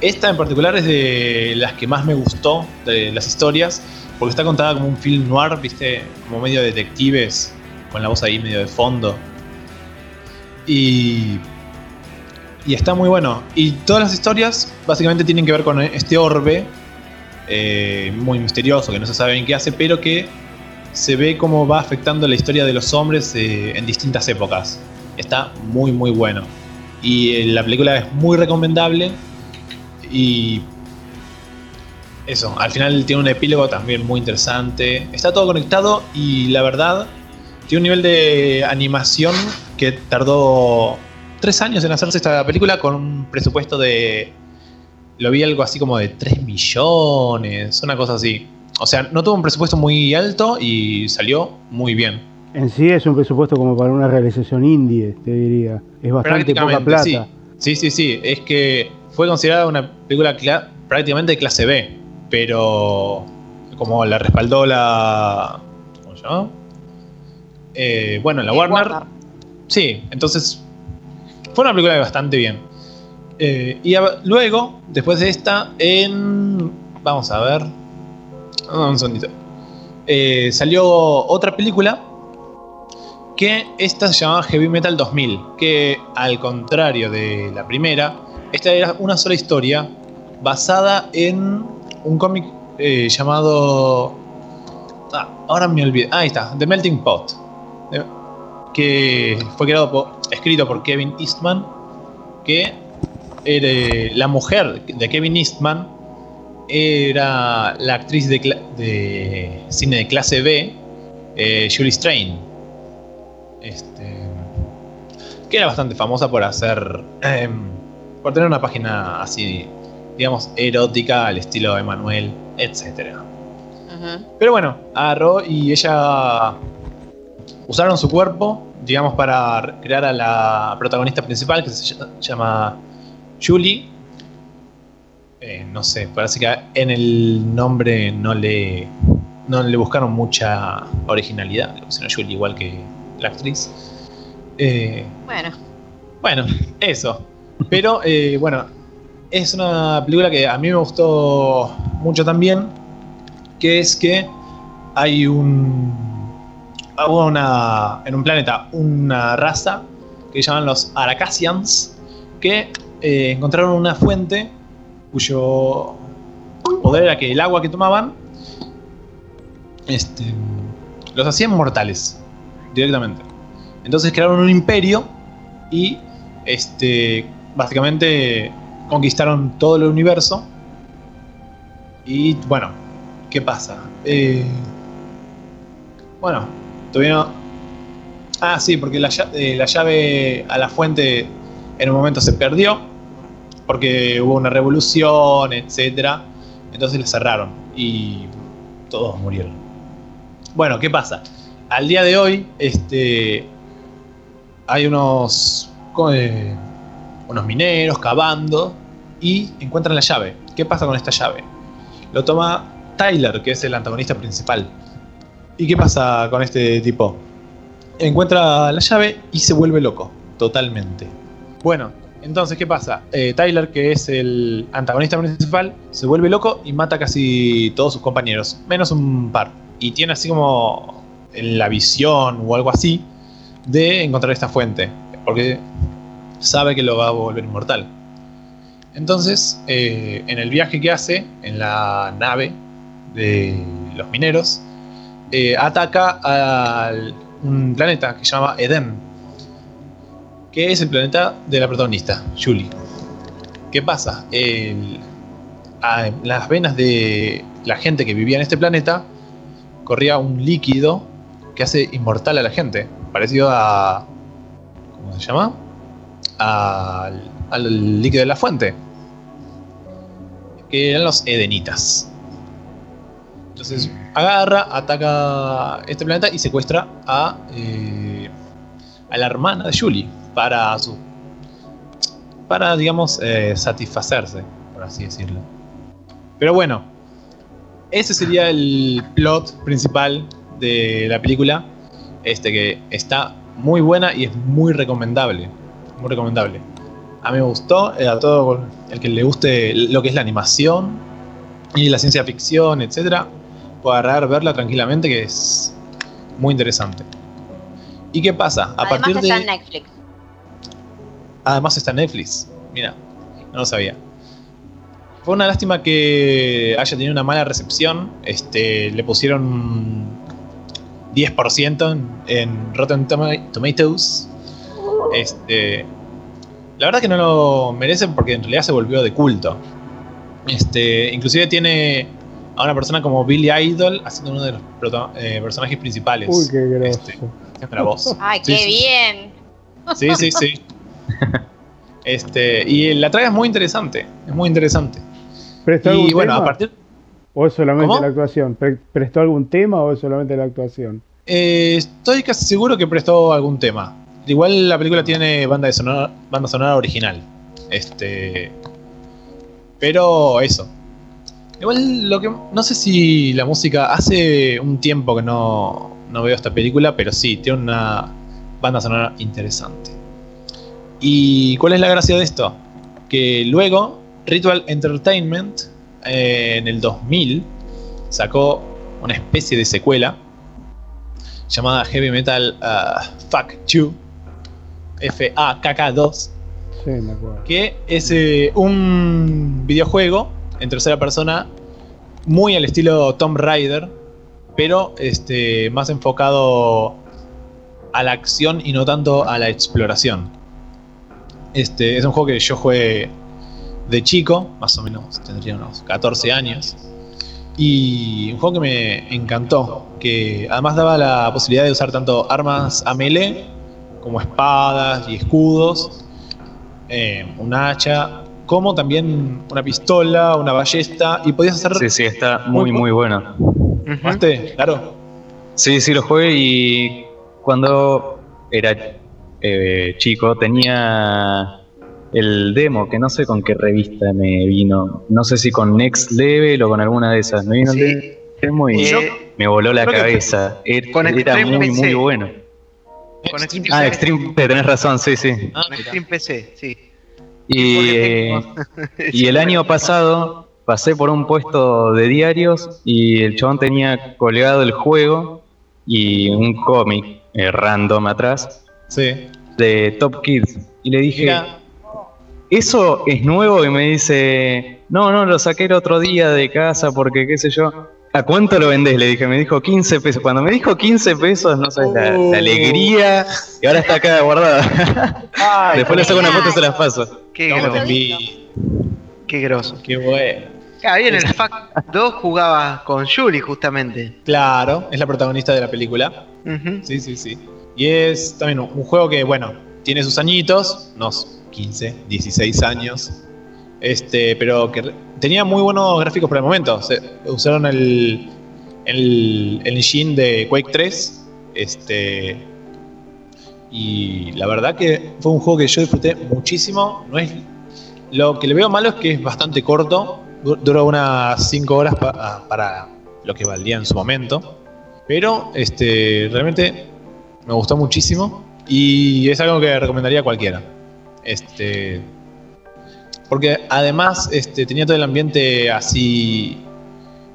esta en particular es de las que más me gustó de las historias, porque está contada como un film noir, viste, como medio detectives, con la voz ahí medio de fondo. Y, y está muy bueno. Y todas las historias básicamente tienen que ver con este orbe, eh, muy misterioso, que no se sabe bien qué hace, pero que se ve cómo va afectando la historia de los hombres eh, en distintas épocas. Está muy, muy bueno. Y eh, la película es muy recomendable. Y eso, al final tiene un epílogo también muy interesante. Está todo conectado y la verdad tiene un nivel de animación que tardó tres años en hacerse esta película con un presupuesto de... Lo vi algo así como de 3 millones, una cosa así. O sea, no tuvo un presupuesto muy alto y salió muy bien. En sí es un presupuesto como para una realización indie, te diría. Es bastante poca plata. sí. Sí, sí, sí. Es que fue considerada una película cla- prácticamente de clase B. Pero como la respaldó la. ¿Cómo se llama? Eh, bueno, la Warner. Sí, entonces fue una película bastante bien. Eh, y a- luego, después de esta, en. Vamos a ver. Ah, un segundito. Eh, salió otra película que esta se llamaba Heavy Metal 2000, que al contrario de la primera, esta era una sola historia basada en un cómic eh, llamado... Ah, ahora me olvidé. Ah, ahí está, The Melting Pot, eh, que fue creado por, escrito por Kevin Eastman, que era la mujer de Kevin Eastman era la actriz de, de cine de clase B, eh, Julie Strain. Este, que era bastante famosa por hacer. em, por tener una página así, digamos, erótica al estilo Emanuel, etc. Ujú. Pero bueno, agarró y ella usaron su cuerpo, digamos, para crear a la protagonista principal que se ll- llama Julie. Eh, no sé, parece que en el nombre no le, no le buscaron mucha originalidad. Le pusieron Julie igual que la actriz. Eh, Bueno, bueno, eso. Pero eh, bueno, es una película que a mí me gustó mucho también, que es que hay un, hubo una, en un planeta una raza que llaman los Aracasians, que encontraron una fuente cuyo poder era que el agua que tomaban este, los hacían mortales directamente. Entonces crearon un imperio y este, básicamente conquistaron todo el universo. Y bueno, ¿qué pasa? Eh, bueno, no. Ah, sí, porque la, eh, la llave a la fuente en un momento se perdió. Porque hubo una revolución, etcétera. Entonces la cerraron y todos murieron. Bueno, ¿qué pasa? Al día de hoy, este, hay unos, unos mineros cavando y encuentran la llave. ¿Qué pasa con esta llave? Lo toma Tyler, que es el antagonista principal. ¿Y qué pasa con este tipo? Encuentra la llave y se vuelve loco, totalmente. Bueno, entonces, ¿qué pasa? Eh, Tyler, que es el antagonista principal, se vuelve loco y mata casi todos sus compañeros, menos un par. Y tiene así como la visión o algo así de encontrar esta fuente, porque sabe que lo va a volver inmortal. Entonces, eh, en el viaje que hace en la nave de los mineros, eh, ataca a un planeta que se llama Eden, que es el planeta de la protagonista, Julie. ¿Qué pasa? El- a- las venas de la gente que vivía en este planeta corría un líquido que hace inmortal a la gente, parecido a... ¿Cómo se llama? Al, al líquido de la fuente. Que eran los edenitas. Entonces agarra, ataca este planeta y secuestra a, eh, a la hermana de Julie para su para digamos eh, satisfacerse, por así decirlo. Pero bueno, ese sería el plot principal de la película, este que está muy buena y es muy recomendable, muy recomendable. A mí me gustó, eh, a todo el que le guste lo que es la animación y la ciencia ficción, etcétera, puede agarrar, verla tranquilamente, que es muy interesante. ¿Y qué pasa? A Además partir está de. en Netflix. Además está en Netflix. Mira, no lo sabía. Fue una lástima que haya tenido una mala recepción. Este, le pusieron 10% en, en Rotten Toma- Tomatoes. Este, la verdad que no lo merecen porque en realidad se volvió de culto. Este, inclusive tiene a una persona como Billy Idol haciendo uno de los eh, personajes principales. Uy, qué. Este, voz. Ay, Sí, qué sí. bien. Sí, sí, sí. Este, y la traga es muy interesante, es muy interesante. ¿Prestó algún bueno, tema? a partir ¿O es solamente ¿Cómo? la actuación? ¿Pre- ¿Prestó algún tema o es solamente la actuación? eh, estoy casi seguro que prestó algún tema. Igual la película tiene banda de sonora, banda sonora original. Este, pero eso. Igual lo que no sé si la música hace un tiempo que no, no veo esta película, pero sí tiene una banda sonora interesante. ¿Y cuál es la gracia de esto? Que luego Ritual Entertainment eh, en el 2000 sacó una especie de secuela llamada Heavy Metal uh, Fuck You FAKK2 Sí, me acuerdo. que es eh, un videojuego en tercera persona muy al estilo Tomb Raider, pero este, más enfocado a la acción y no tanto a la exploración. Este, es un juego que yo jugué de chico, más o menos tendría unos 14 años, y un juego que me encantó, que además daba la posibilidad de usar tanto armas a melee como espadas y escudos, eh, un hacha, como también una pistola, una ballesta, y podías hacer... Sí, sí, está muy, muy bueno. ¿Jugaste? Claro. Sí, sí, lo jugué y cuando era eh, chico tenía el demo, que no sé con qué revista me vino. No sé si con Next Level o con alguna de esas. Me vino Sí. el demo y Eh, me voló la creo que cabeza. Era, con era muy, PC. muy bueno. Con Extreme Ah, PC. Extreme, tenés razón, sí, sí. Ah, Con Extreme PC, sí. Y, eh, y el año pasado pasé por un puesto de diarios y el chabón tenía colgado el juego y un cómic eh, random atrás Sí. de Top Kids. Y le dije, Mira, ¿eso es nuevo? Y me dice, no, no, lo saqué el otro día de casa porque qué sé yo. ¿A cuánto lo vendés? Le dije, me dijo 15 pesos. Cuando me dijo 15 pesos, no sabes la, la alegría. Y ahora está acá guardada. ay, Después le saco una foto y se las paso. Qué te groso. Qué groso. Qué bueno. Ah, bien, en el FAC 2 jugaba con Julie justamente. Claro, es la protagonista de la película. Sí, sí, sí. Y es también un juego que, bueno, tiene sus añitos, unos 15, 16 años. Este, pero que tenía muy buenos gráficos por el momento. Usaron el, el, el engine de Quake 3. Este. Y la verdad que fue un juego que yo disfruté muchísimo. No es, lo que le veo malo es que es bastante corto. du- Duró unas 5 horas pa- para lo que valía en su momento. Pero este, realmente me gustó muchísimo. Y es algo que recomendaría a cualquiera. Este. Porque además este, tenía todo el ambiente así.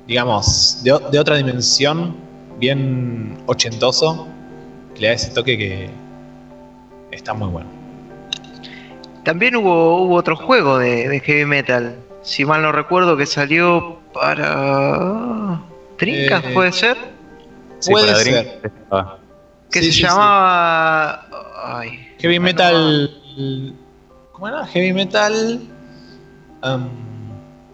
Digamos, de, de otra dimensión. Bien ochentoso. Que le da ese toque que. Está muy bueno. También hubo, hubo otro juego de, de heavy metal. Si mal no recuerdo, que salió para. ¿Trincas Eh, puede ser? Sí, Puede para ser. Que Sí, se sí, llamaba. Ay. Heavy no, metal. ¿Cómo era? Heavy metal. um,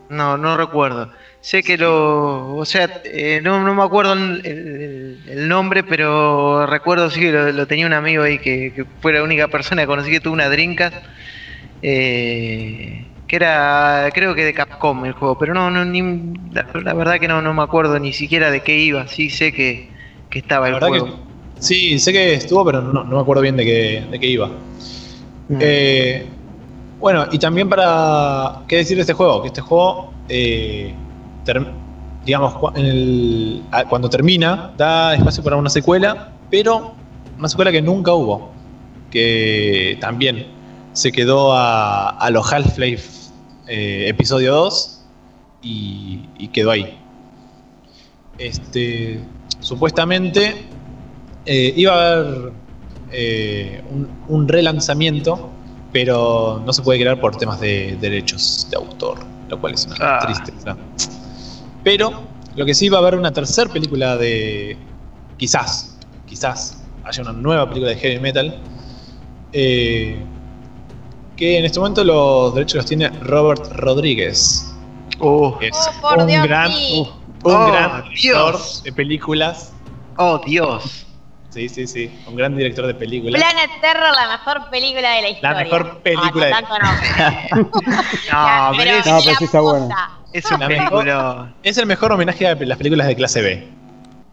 No, no recuerdo. Sé que lo. O sea, eh, no, no me acuerdo el, el- el nombre, pero recuerdo sí que lo, lo tenía un amigo ahí que, que fue la única persona que conocí que tuvo una Dreamcast. eh, que era, creo que de Capcom el juego, pero no, no ni, la, la verdad que no, no me acuerdo ni siquiera de qué iba. Sí sé que, que estaba la el juego. que. Sí, sé que estuvo, pero no, no me acuerdo bien de qué, de qué iba. Mm. Eh, bueno, y también para. ¿Qué decir de este juego? Que este juego. eh, ter- digamos, en el- cuando termina, da espacio para una secuela, pero una secuela que nunca hubo. Que también se quedó a, a los Half-Life eh, episodio 2 y, y quedó ahí. Este, supuestamente eh, iba a haber eh, un, un relanzamiento, pero no se puede crear por temas de derechos de autor, lo cual es una Ah. tristeza. Pero lo que sí va a haber una tercera película de. Quizás, quizás haya una nueva película de heavy metal. eh, que en este momento los derechos los tiene Robert Rodríguez. Oh, es Oh, por un Dios, gran, un Oh, gran director Dios. de películas. oh, Dios. Sí, sí, sí. Un gran director de películas. Planet Terror, la mejor película de la historia. mejor película de- Ah, no, tanto no. No, pero es, No, pero la sí está buena. es un La mejor- película. Es el mejor homenaje a las películas de clase B.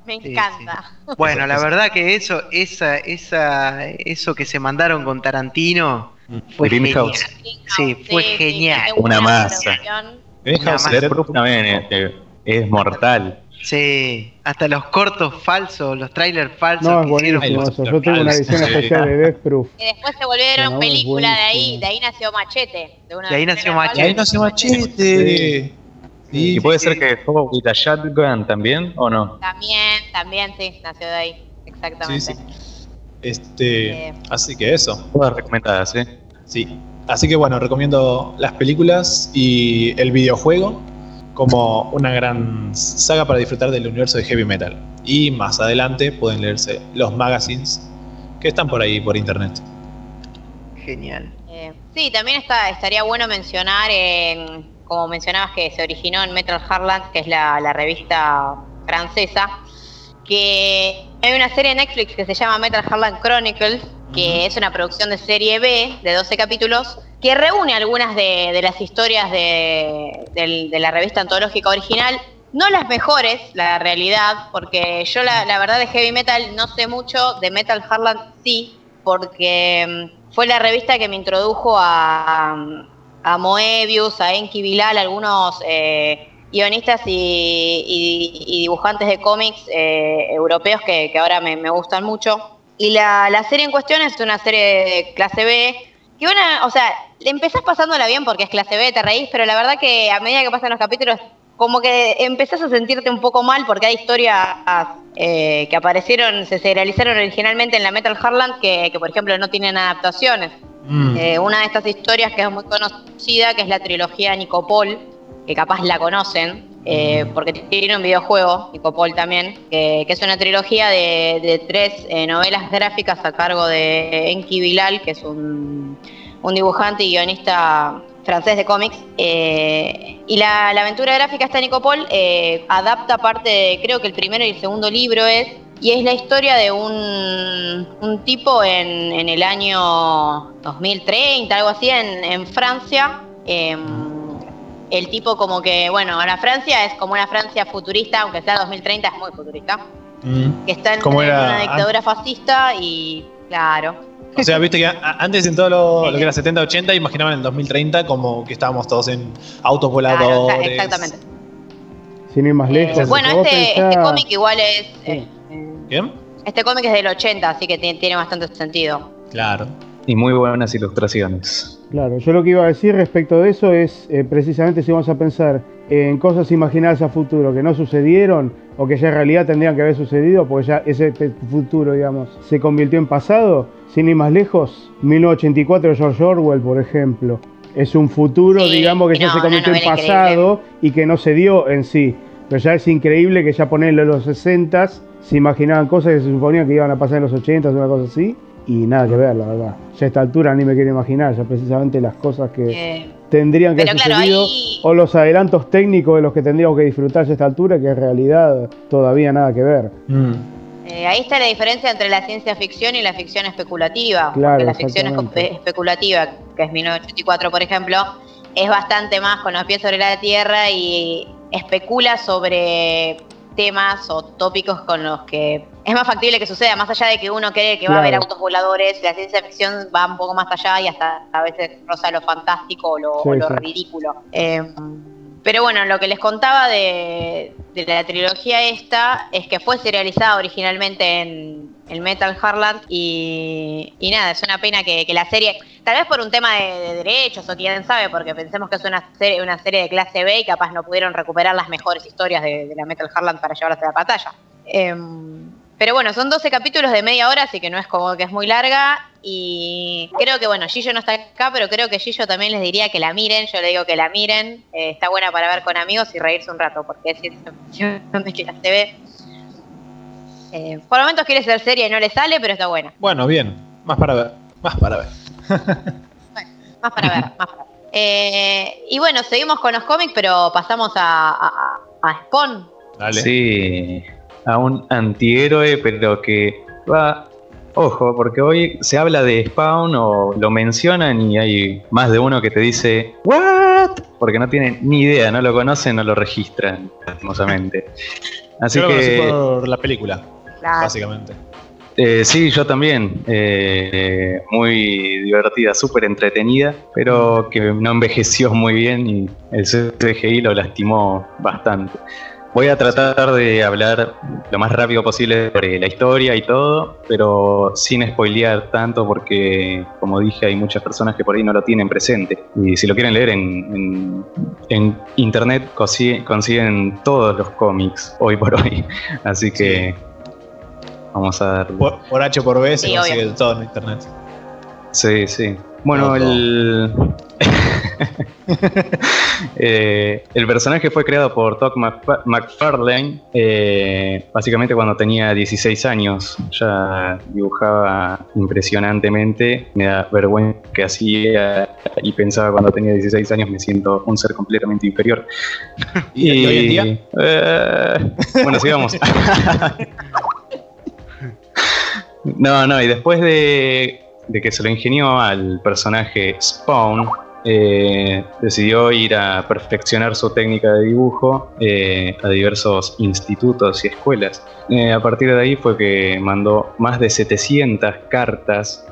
Me Sí, encanta. Bueno, la verdad que eso, esa, esa, eso que se mandaron con Tarantino fue Greenhouse. genial. Sí, fue genial. qué buena Una masa. Greenhouse Una eh, eh, es mortal. Sí, hasta los cortos falsos, los trailers falsos No, es buenísimo eso. Yo tengo una edición especial de Death Proof. Que después se volvieron No, película de ahí, de ahí nació Machete. De, una De ahí de nació Machete. Y ahí se machete. Sí. ¿Y puede sí. ser que fue with a Shotgun también o no? También, también, sí, nació de ahí. Exactamente. Sí, sí. Este, Eh. así que eso. Todas recomendadas, ¿eh? Sí. Así que bueno, recomiendo las películas y el videojuego como una gran saga para disfrutar del universo de heavy metal. Y más adelante pueden leerse los magazines que están por ahí por internet. Genial. Eh, sí, también está, estaría bueno mencionar, en, como mencionabas que se originó en Metal Harland, que es la, la revista francesa, que hay una serie en Netflix que se llama Metal Harland Chronicles, que es una producción de serie B de 12 capítulos, que reúne algunas de, las historias de, la revista antológica original. No las mejores, la realidad, porque yo la, la verdad de heavy metal no sé mucho, de Metal Harland sí, porque mm, fue la revista que me introdujo a, a Moebius, a Enki Bilal, algunos eh, guionistas y, y- dibujantes de cómics eh, europeos que, ahora me, me gustan mucho. Y la, la serie en cuestión es una serie de clase B que una, o sea, empezás pasándola bien porque es clase B, te reís, pero la verdad que a medida que pasan los capítulos, como que empezás a sentirte un poco mal porque hay historias eh, que aparecieron, se serializaron originalmente en la Metal Hardland que, que, por ejemplo, no tienen adaptaciones. Mm. Eh, una de estas historias que es muy conocida, que es la trilogía Nicopol, que capaz la conocen, eh, porque tiene un videojuego, Nicopol también, que, que es una trilogía de, de tres eh, novelas gráficas a cargo de Enki Bilal, que es un, un dibujante y guionista francés de cómics. Eh, y la, la aventura gráfica esta de Nicopol eh, adapta parte, de, creo que el primero y el segundo libro es, y es la historia de un, un tipo en, en el año 2030, algo así, en, en Francia. El tipo como que, bueno, la Francia es como una Francia futurista, aunque sea 2030 es muy futurista, Mm. que está en, en una dictadura fascista y, claro, O sea, viste que antes en todo lo, lo que era 70-80 imaginaban el 2030 como que estábamos todos en autos claro, voladores. exa- exactamente. Sin ir más Eh, lejos. bueno, vos este, pensás- este cómic igual es... Sí. eh, ¿Bien? este cómic es del 80, así que tiene, tiene bastante sentido. Claro. Y muy buenas ilustraciones. Claro, yo lo que iba a decir respecto de eso es eh, precisamente si vamos a pensar en cosas imaginadas a futuro que no sucedieron o que ya en realidad tendrían que haber sucedido, porque ya ese futuro, digamos, se convirtió en pasado, sin ir más lejos, 1984 de George Orwell, por ejemplo. Es un futuro, Sí, digamos, que ya se convirtió en pasado y que no se dio en sí. Pero ya es increíble que ya ponerle los 60 se imaginaban cosas que se suponían que iban a pasar en los 80 una cosa así. Y nada que ver, la verdad. Ya a esta altura ni me quiero imaginar, ya precisamente las cosas que Eh, tendrían que haber claro, sucedido ahí- o los adelantos técnicos de los que tendríamos que disfrutar ya a esta altura, que en realidad todavía nada que ver. Mm. eh, ahí está la diferencia entre la ciencia ficción y la ficción especulativa. Claro, porque la ficción espe- especulativa, que es 1984, por ejemplo, es bastante más con los pies sobre la tierra y especula sobre temas o tópicos con los que es más factible que suceda, más allá de que uno cree que va a haber autos voladores, la ciencia ficción va un poco más allá y hasta a veces roza lo fantástico o lo, Sí, o lo sí. ridículo. Eh, pero bueno, lo que les contaba de, de la trilogía esta es que fue serializada originalmente en, en Metal Hardland y, y nada, es una pena que, que la serie, tal vez por un tema de, de derechos o quién sabe, porque pensemos que es una serie, una serie de clase B y capaz no pudieron recuperar las mejores historias de, la Metal Hardland para llevarlas a la pantalla. Em, pero bueno, son 12 capítulos de media hora, así que no es como que es muy larga. Y creo que, bueno, Gillo no está acá, pero creo que Gillo también les diría que la miren. Yo le digo que la miren. Eh, está buena para ver con amigos y reírse un rato, porque es ciencia ficción de que se ve. Eh, por momentos quiere ser seria y no le sale, pero está buena. Bueno, bien. Más para ver. Más para ver. Más para ver, más para ver. Eh, y bueno, seguimos con los cómics, pero pasamos a, a, a Spawn. Dale. Sí, a un antihéroe, pero que va. Ojo, porque hoy se habla de Spawn o lo mencionan y hay más de uno que te dice ¿What? Porque no tienen ni idea, no lo conocen, no lo registran, lastimosamente. Así Yo lo conocí que. por la película, La- básicamente. Eh, sí, yo también. Eh, muy divertida, súper entretenida, pero que no envejeció muy bien y el CGI lo lastimó bastante. Voy a tratar de hablar lo más rápido posible sobre la historia y todo, pero sin spoilear tanto porque, como dije, hay muchas personas que por ahí no lo tienen presente. Y si lo quieren leer en, en- internet, consiguen todos los cómics hoy por hoy. Así que vamos a darle. Por, por H por B se Sí, consigue obvio. todo en internet. Sí, sí. Bueno, el. Eh, el personaje fue creado por Todd McFa- McFarlane, eh, básicamente cuando tenía 16 años. Ya dibujaba impresionantemente. Me da vergüenza que hacía y pensaba cuando tenía 16 años me siento un ser completamente inferior. ¿Y hoy en día? Eh, bueno, sigamos. No, no, y después de, que se lo ingenió al personaje Spawn, eh, decidió ir a perfeccionar su técnica de dibujo eh, a diversos institutos y escuelas. Eh, a partir de ahí fue que mandó más de 700 cartas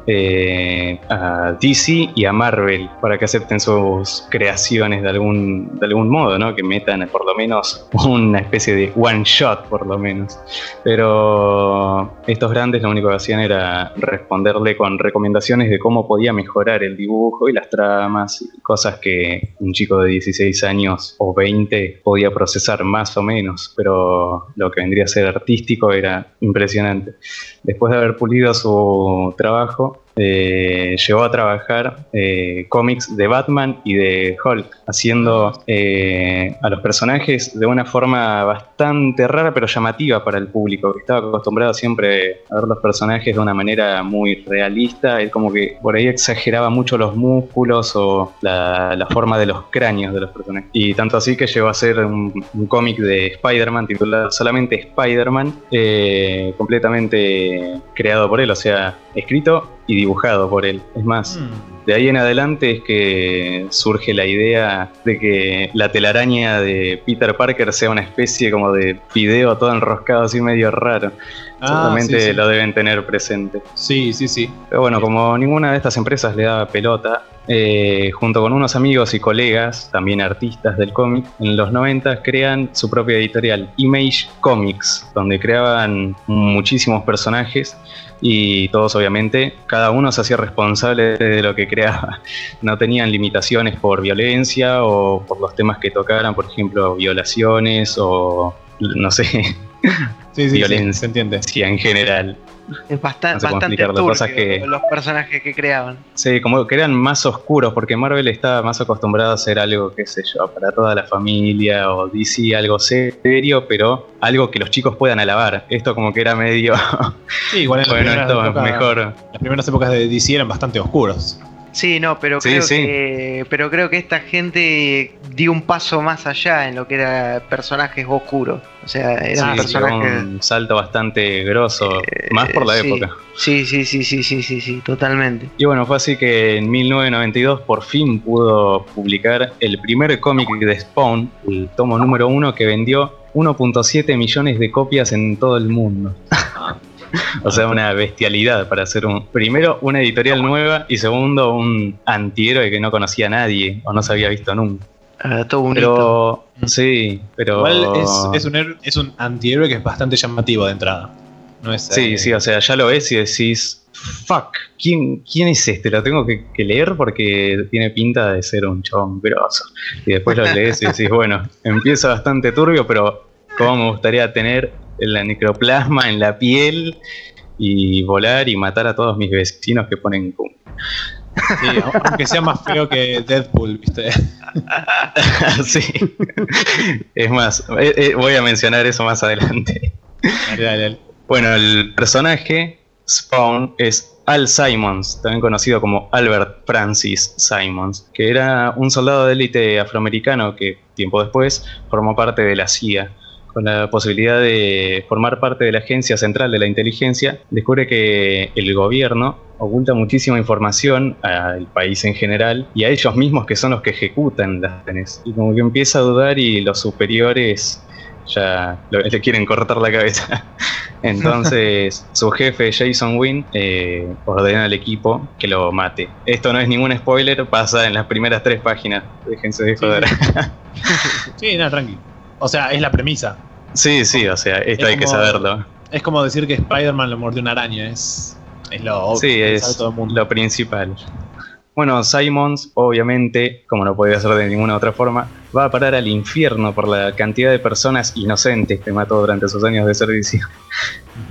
a DC y a Marvel para que acepten sus creaciones de algún, de algún modo, ¿no? que metan por lo menos una especie de one shot, por lo menos. Pero estos grandes lo único que hacían era responderle con recomendaciones de cómo podía mejorar el dibujo y las tramas, cosas que un chico de 16 años o 20 podía procesar más o menos, pero lo que vendría a ser artístico era impresionante. Después de haber pulido su trabajo, eh, llegó a trabajar eh, cómics de Batman y de Hulk, haciendo eh, a los personajes de una forma bastante rara pero llamativa para el público, que estaba acostumbrado siempre a ver los personajes de una manera muy realista, él como que por ahí exageraba mucho los músculos o la, forma de los cráneos de los personajes. Y tanto así que llegó a ser un, un cómic de Spider-Man titulado solamente Spider-Man, eh, completamente creado por él, o sea, escrito y dibujado por él. Es más, Mm. de ahí en adelante es que surge la idea de que la telaraña de Peter Parker sea una especie como de video todo enroscado así medio raro. Ah, Seguramente sí, sí. lo deben tener presente. Sí, sí, sí. Pero bueno, como ninguna de estas empresas le daba pelota, eh, junto con unos amigos y colegas, también artistas del cómic, en los 90 crean su propia editorial, Image Comics, donde creaban muchísimos personajes y todos obviamente, cada uno se hacía responsable de lo que creaba. No tenían limitaciones por violencia o por los temas que tocaran, por ejemplo, violaciones o no sé, Sí, sí, sí, Violencia. se entiende. sí, en general. Es basta- No sé bastante turbio cosas que- los personajes que creaban. Sí, como que eran más oscuros, porque Marvel estaba más acostumbrado a hacer algo, qué sé yo, para toda la familia, o DC algo serio, pero algo que los chicos puedan alabar. Esto como que era medio, Sí, igual en las bueno, primeras esto épocas- mejor. Las primeras épocas de DC eran bastante oscuros. Sí, no, pero Sí, creo sí. que pero creo que esta gente dio un paso más allá en lo que era personajes oscuros. O sea, eran Sí, personajes un salto bastante grosso, eh, más por la sí. época. Sí, sí, sí, sí, sí, sí, sí, totalmente. Y bueno, fue así que en 1992 por fin pudo publicar el primer cómic de Spawn, el tomo número uno, que vendió 1.7 millones de copias en todo el mundo. o sea, una bestialidad para hacer un. Primero, una editorial nueva y segundo, un antihéroe que no conocía a nadie o no se había visto nunca. Ah, todo un hito. Pero, sí, pero. Igual es, es un, es un antihéroe que es bastante llamativo de entrada. No es, Sí, eh, sí, o sea, ya lo ves y decís, fuck, ¿quién, quién es este? Lo tengo que, que leer porque tiene pinta de ser un chabón grosso. Y después lo lees y decís, bueno, empieza bastante turbio, pero cómo me gustaría tener la necroplasma en la piel y volar y matar a todos mis vecinos que ponen cum. sí, aunque sea más feo que Deadpool, ¿viste? sí. Es más, eh, eh, voy a mencionar eso más adelante. Dale, dale, dale. Bueno, el personaje Spawn es Al Simons, también conocido como Albert Francis Simons, que era un soldado de élite afroamericano que tiempo después formó parte de la CIA. Con la posibilidad de formar parte de la Agencia Central de la Inteligencia, descubre que el gobierno oculta muchísima información al país en general y a ellos mismos que son los que ejecutan las órdenes. Y como que empieza a dudar y los superiores ya lo- le quieren cortar la cabeza. Entonces, su jefe, Jason Wynn, eh, ordena al equipo que lo mate. Esto no es ningún spoiler, pasa en las primeras tres páginas. Déjense de joder. Sí, nada, tranqui. O sea, es la premisa. Sí, sí, o sea, esto Es hay que saberlo. Es como decir que Spider-Man lo mordió una araña. Es, es lo obvio Sí, que sabe es todo el mundo. lo principal. Bueno, Simons, obviamente, como no podía ser de ninguna otra forma, va a parar al infierno por la cantidad de personas inocentes que mató durante sus años de servicio.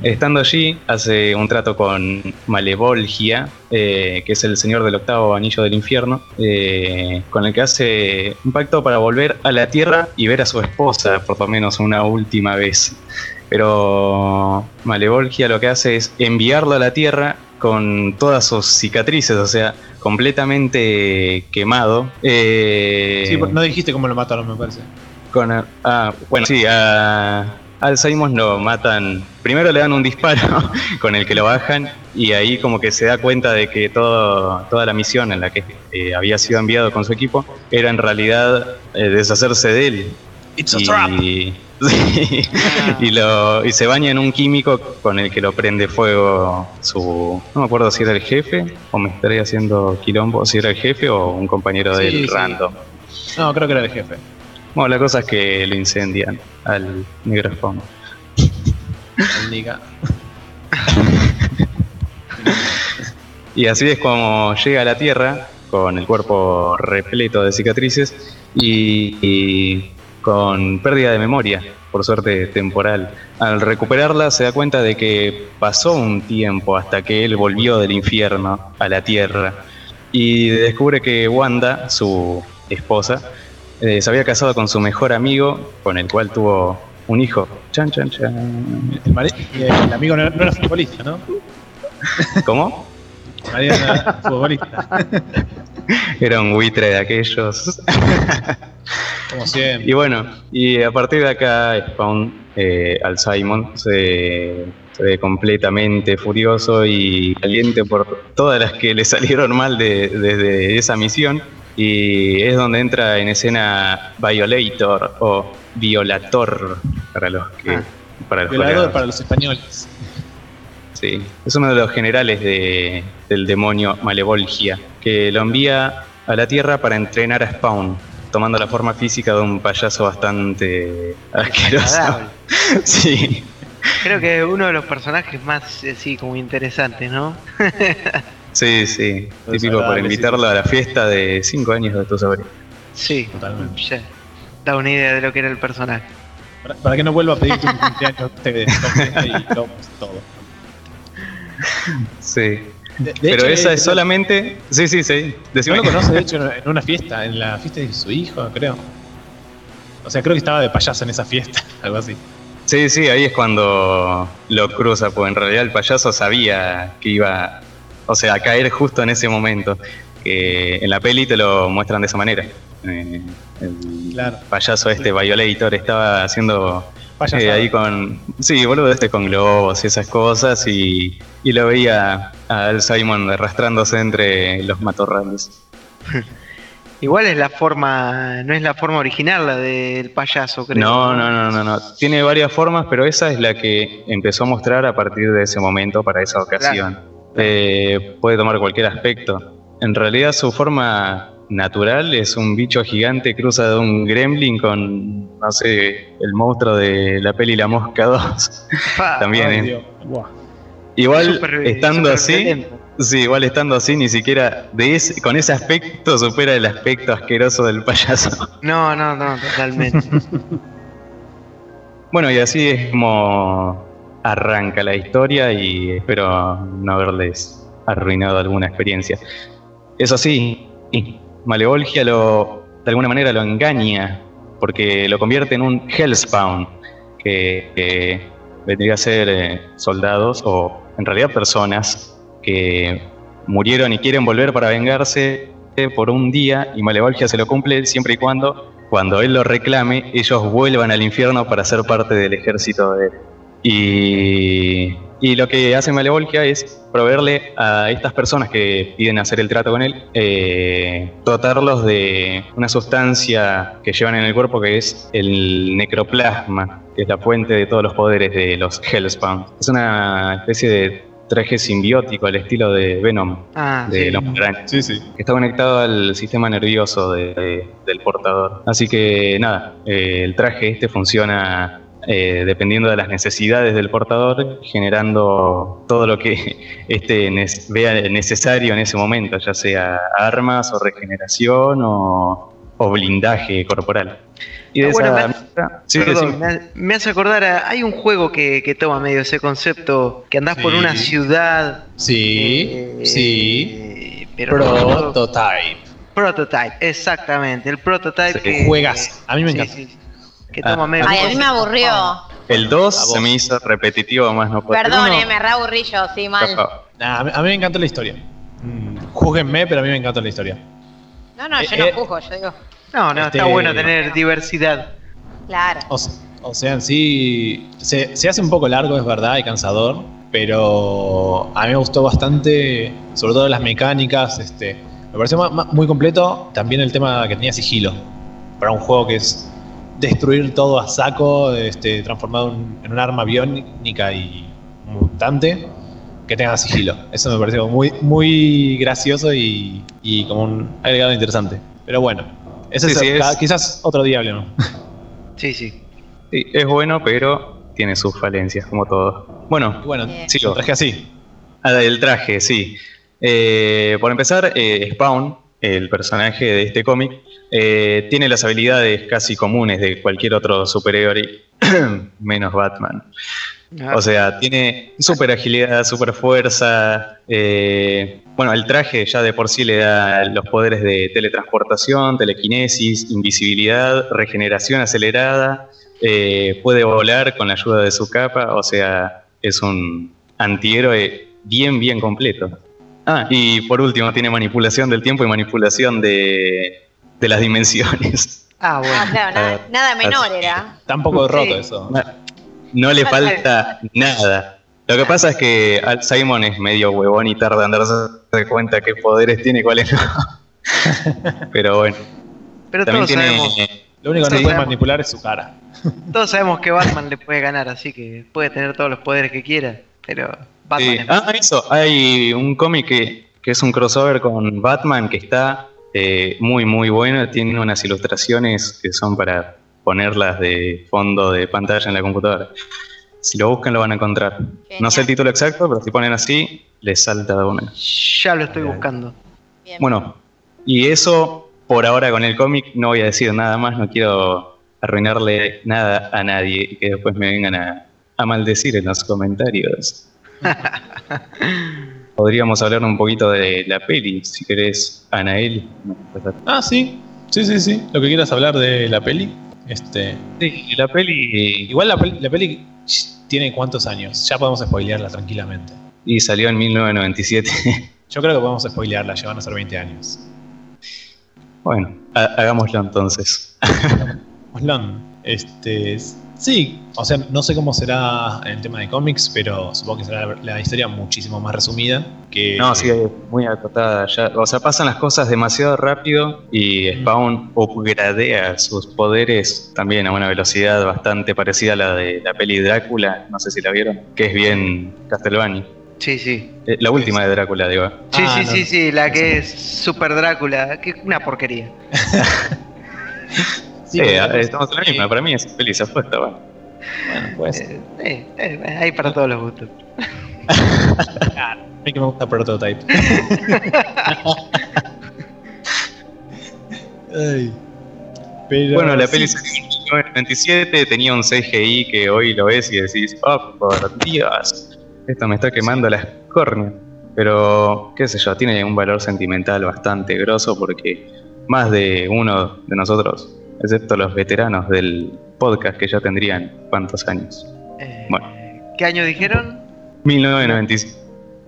Estando allí, hace un trato con Malevolgia, eh, que es el señor del octavo anillo del infierno, eh, con el que hace un pacto para volver a la tierra y ver a su esposa por lo menos una última vez. Pero Malevolgia lo que hace es enviarlo a la tierra con todas sus cicatrices, o sea, completamente quemado. Eh, Sí, no dijiste cómo lo mataron, me parece. con, ah, bueno, sí, a, Al Simon lo matan. Primero le dan un disparo con el que lo bajan y ahí como que se da cuenta de que todo, toda la misión en la que eh, había sido enviado con su equipo era en realidad eh, deshacerse de él. It's a trap. y, lo, y se baña en un químico con el que lo prende fuego su... No me acuerdo si era el jefe o me estaría haciendo quilombo, si era el jefe o un compañero Sí, del sí. random. No, creo que era el jefe. Bueno, la cosa es que lo incendian al negro spawn. El Nika. Y así es como llega a la Tierra con el cuerpo repleto de cicatrices y, y con pérdida de memoria, por suerte temporal. Al recuperarla se da cuenta de que pasó un tiempo hasta que él volvió del infierno a la Tierra y descubre que Wanda, su esposa, eh, se había casado con su mejor amigo, con el cual tuvo un hijo. Chan, chan, chan. El, amigo no era, no era futbolista, ¿no? ¿Cómo? El marido no era futbolista. Era un buitre de aquellos. Como siempre. Y bueno, y a partir de acá Spawn eh, al Simon se, se ve completamente furioso y caliente por todas las que le salieron mal de- desde esa misión. Y es donde entra en escena Violator o Violator para los que... Ah. para los Violador colegas. para los españoles. Sí, es uno de los generales de- del demonio Malevolgia, que lo envía a la Tierra para entrenar a Spawn, tomando la forma física de un payaso bastante asqueroso. Sí, Creo que es uno de los personajes más, eh, sí, como interesantes, ¿no? sí, sí. Típico para invitarlo a la fiesta de 5 años de tu sobrino. Sí, Totalmente. ya da una idea de lo que era el personaje. Para, para que no vuelva a pedirte un cumpleaños te y todo. Sí. De- de Pero hecho, esa eh, es solamente... Sí, sí, sí. Decime. lo conoce, de hecho, en una fiesta, en la fiesta de su hijo, creo. O sea, creo que estaba de payaso en esa fiesta, algo así. Sí, sí, ahí es cuando lo cruza, porque en realidad el payaso sabía que iba, o sea, a caer justo en ese momento. Que en la peli te lo muestran de esa manera. Eh, el Claro. payaso este, Violator, estaba haciendo Payasada. eh, ahí con, sí, boludo, este con globos y esas cosas, y, y lo veía al Simon arrastrándose entre los matorrales. Igual es la forma, no es la forma original la del payaso, creo. No, no, no, no, no. Tiene varias formas, pero esa es la que empezó a mostrar a partir de ese momento para esa ocasión. Eh, puede tomar cualquier aspecto. En realidad su forma natural es un bicho gigante cruza de un gremlin con, no sé, el monstruo de la peli La Mosca 2. Pa, También, Ay, eh. Igual estando así, violento. sí, igual estando así, ni siquiera de ese, con ese aspecto supera el aspecto asqueroso del payaso. No, no, no, totalmente. Bueno, y así es como arranca la historia y espero no haberles arruinado alguna experiencia. Eso sí, Malevolgia lo, de alguna manera lo engaña porque lo convierte en un Hellspawn, que, vendría a ser eh, soldados o en realidad personas que murieron y quieren volver para vengarse por un día y Malevolgia se lo cumple siempre y cuando cuando él lo reclame, ellos vuelvan al infierno para ser parte del ejército de él. Y, y lo que hace Malevolgia es proveerle a estas personas que piden hacer el trato con él, eh, dotarlos de una sustancia que llevan en el cuerpo que es el necroplasma, que es la fuente de todos los poderes de los Hellspawn. Es una especie de traje simbiótico al estilo de Venom, Ah, de sí. los arañas Sí, sí. que está conectado al sistema nervioso de- de- del portador. Así que nada, eh, el traje este funciona eh, dependiendo de las necesidades del portador, generando todo lo que este vea necesario en ese momento, ya sea armas o regeneración o, o blindaje corporal. Y de Ah, bueno, esa me- sí, Perdón, me, me hace acordar, a- hay un juego que, que toma medio ese concepto, que andás por una ciudad. Sí, eh, sí. Pero no. Prototype. Prototype, exactamente, el prototype Sí, que... juegas. A mí me sí, encanta. Que toma Ah, medio Ay, a mí me aburrió. El A 2 vos. se me hizo repetitivo más no poder. Perdón, eh, me reaburrí yo, sí, mal. Nah, a, mí, me encantó la historia. Mm, júguenme, pero a mí me encantó la historia. No, no, yo Eh, no eh. juzgo, yo digo. No, no, Este- está bueno tener diversidad. Claro. O, sea, en sí se, se hace un poco largo, es verdad, y cansador, pero a mí me gustó bastante, sobre todo las mecánicas, este, me pareció ma- ma- muy completo también el tema que tenía sigilo, para un juego que es destruir todo a saco, este, transformado en, en un arma biónica y mutante, que tenga sigilo. Eso me pareció muy, muy gracioso y, y como un agregado interesante. Pero bueno, eso Sí, es, sí, es- ca- quizás otro día hablemos. Sí, sí. Sí, es bueno, pero tiene sus falencias, como todo. Bueno, bueno, sí, lo traje así. Ah, el traje, sí. Eh, por empezar, eh, Spawn, el personaje de este cómic, eh, tiene las habilidades casi comunes de cualquier otro superhéroe, menos Batman. Ah, O sea, tiene super agilidad, super fuerza. eh, bueno, el traje ya de por sí le da los poderes de teletransportación, telequinesis, invisibilidad, regeneración acelerada. eh, puede volar con la ayuda de su capa. O sea, es un antihéroe bien, bien completo. Ah, y por último, tiene manipulación del tiempo y manipulación de, de las dimensiones. ah, bueno. Ah, claro, nada, Ah, nada menor era. Está un poco Sí. roto eso. No le falta nada. Lo que pasa es que Al Simon es medio huevón y tarda en darse cuenta qué poderes tiene y cuáles no. Pero bueno, Pero también todos tiene. sabemos, Lo único que no puede manipular es su cara. todos sabemos que Batman le puede ganar, así que puede tener todos los poderes que quiera, pero Batman Sí. es Ah, eso. Hay un cómic que, que es un crossover con Batman que está eh, muy, muy bueno. Tiene unas ilustraciones que son para ponerlas de fondo de pantalla en la computadora. Si lo buscan, lo van a encontrar. No sé el título exacto, pero si ponen así, les salta de una. Ya lo estoy buscando. Bien. Bueno, y eso por ahora con el cómic no voy a decir nada más, no quiero arruinarle nada a nadie y que después me vengan a, a maldecir en los comentarios. Podríamos hablar un poquito de la peli, si querés, Anael. Ah, sí. Sí, sí, sí. Lo que quieras hablar de la peli. Este. Sí, la peli Igual la peli, la peli tiene cuántos años. Ya podemos spoilearla tranquilamente. y salió en 1997. Yo creo que podemos spoilearla, ya van a ser 20 años. bueno, ha- hagámoslo entonces. Oslon, este. Sí, o sea, no sé cómo será en el tema de cómics, pero supongo que será la, la historia muchísimo más resumida. Que, No, sí, es muy acotada. Ya, o sea, pasan las cosas demasiado rápido y Spawn upgradea sus poderes también a una velocidad bastante parecida a la de la peli Drácula. No sé si la vieron, que es bien Castlevania. Sí, sí. Eh, La última de Drácula, digo. Sí, Ah, sí, no. sí, sí, la que es Super Drácula, que es una porquería. Sí, Eh, eh, estamos en la misma. Para mí se fue, está bueno. Bueno, pues. Eh, eh, eh, hay para todos los gustos. claro, a mí que me gusta Prototype. Ay. Pero, Bueno, la sí. peli salió en 1997, tenía un CGI que hoy lo ves y decís, oh, por Dios, esto me está quemando las córneas. Pero, qué sé yo, tiene un valor sentimental bastante grosso porque más de uno de nosotros, excepto los veteranos del podcast que ya tendrían cuántos años. Eh, Bueno. ¿Qué año dijeron? 1997.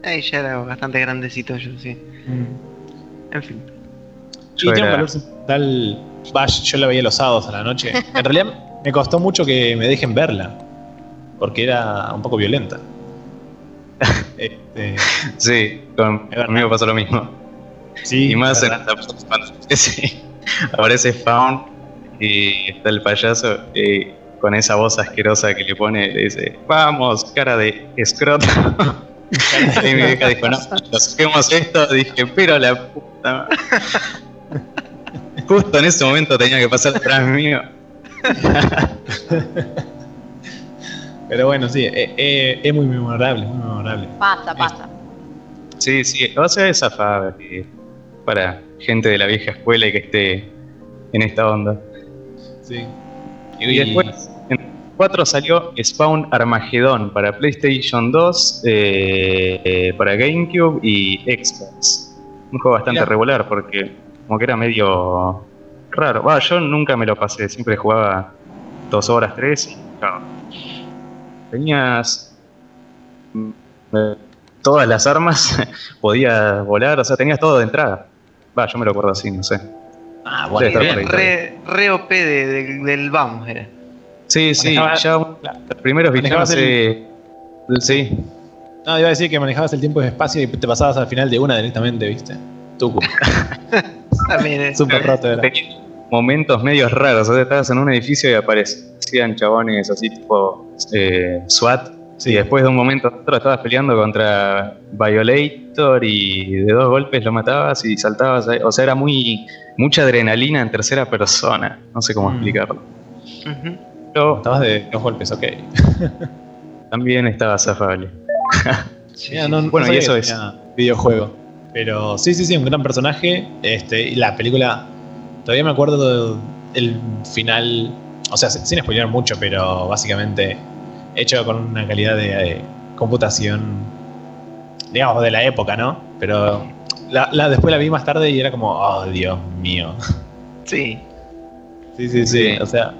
Ahí ya era bastante grandecito yo, sí. Mm. En fin. Yo tiene un era- valor sentimental. Yo la veía los sábados a la noche. En realidad me costó mucho que me dejen verla. Porque era un poco violenta. Este, Sí, con, conmigo pasó lo mismo. sí, y más en ¿verdad? la cuando sí, aparece Faun y está el payaso y con esa voz asquerosa que le pone, le dice, vamos, cara de escroto. y mi vieja dijo, no, lo saquemos esto, dije, pero la puta. madre". Justo en ese momento tenía que pasar atrás mío. Pero bueno, sí, eh, eh, es muy memorable, muy memorable. Pasa, pasa. Sí, sí, o sea, es afable para gente de la vieja escuela y que esté en esta onda. Sí. Y después, en 4 salió Spawn Armageddon para PlayStation 2, eh, eh, para GameCube y Xbox. Un juego bastante Mirá. regular porque como que era medio raro. Va, yo nunca me lo pasé, siempre jugaba dos horas, tres y. Tenías mm, eh, todas las armas, podías volar, o sea, tenías todo de entrada. Va, yo me lo acuerdo así, no sé. Ah, bueno, Re, OP de- de- del BAM era. Sí, sí, Manejaba- ya claro. los primeros villanos el- Sí, No, iba a decir que manejabas el tiempo y espacio y te pasabas al final de una directamente, ¿viste? Tucu. También es. Súper roto era. momentos medios raros. O sea, estabas en un edificio y aparecían chabones así tipo eh, SWAT. Sí. Después de un momento a otro estabas peleando contra Violator y de dos golpes lo matabas y saltabas. O sea, era muy mucha adrenalina en tercera persona. No sé cómo Mm. explicarlo. Pero Estabas de los golpes, ok. también estaba zafable. Sí, Mira, sí, no- sí. no Bueno, y eso es. Videojuego. Pero sí, sí, sí, un gran personaje. Este, y la película. Todavía me acuerdo del final. O sea, sin spoiler mucho, pero básicamente hecho con una calidad de eh, computación. Digamos, de la época, ¿no? Pero la, la- después la vi más tarde y era como, oh, Dios mío. Sí. Sí, sí, sí. Sí. O sea,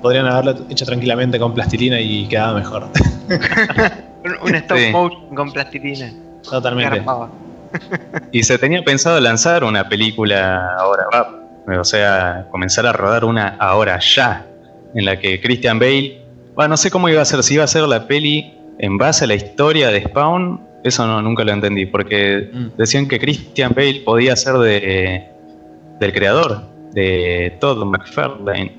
podrían haberlo hecho tranquilamente con plastilina y quedaba mejor. Un, stop Sí. motion con plastilina. Totalmente. Y se tenía pensado lanzar una película ahora, va, o sea, comenzar a rodar una ahora ya, en la que Christian Bale, bueno, no sé cómo iba a ser, si iba a ser la peli en base a la historia de Spawn, eso no, nunca lo entendí, porque Mm. decían que Christian Bale podía ser de, del creador, de Todd McFarlane,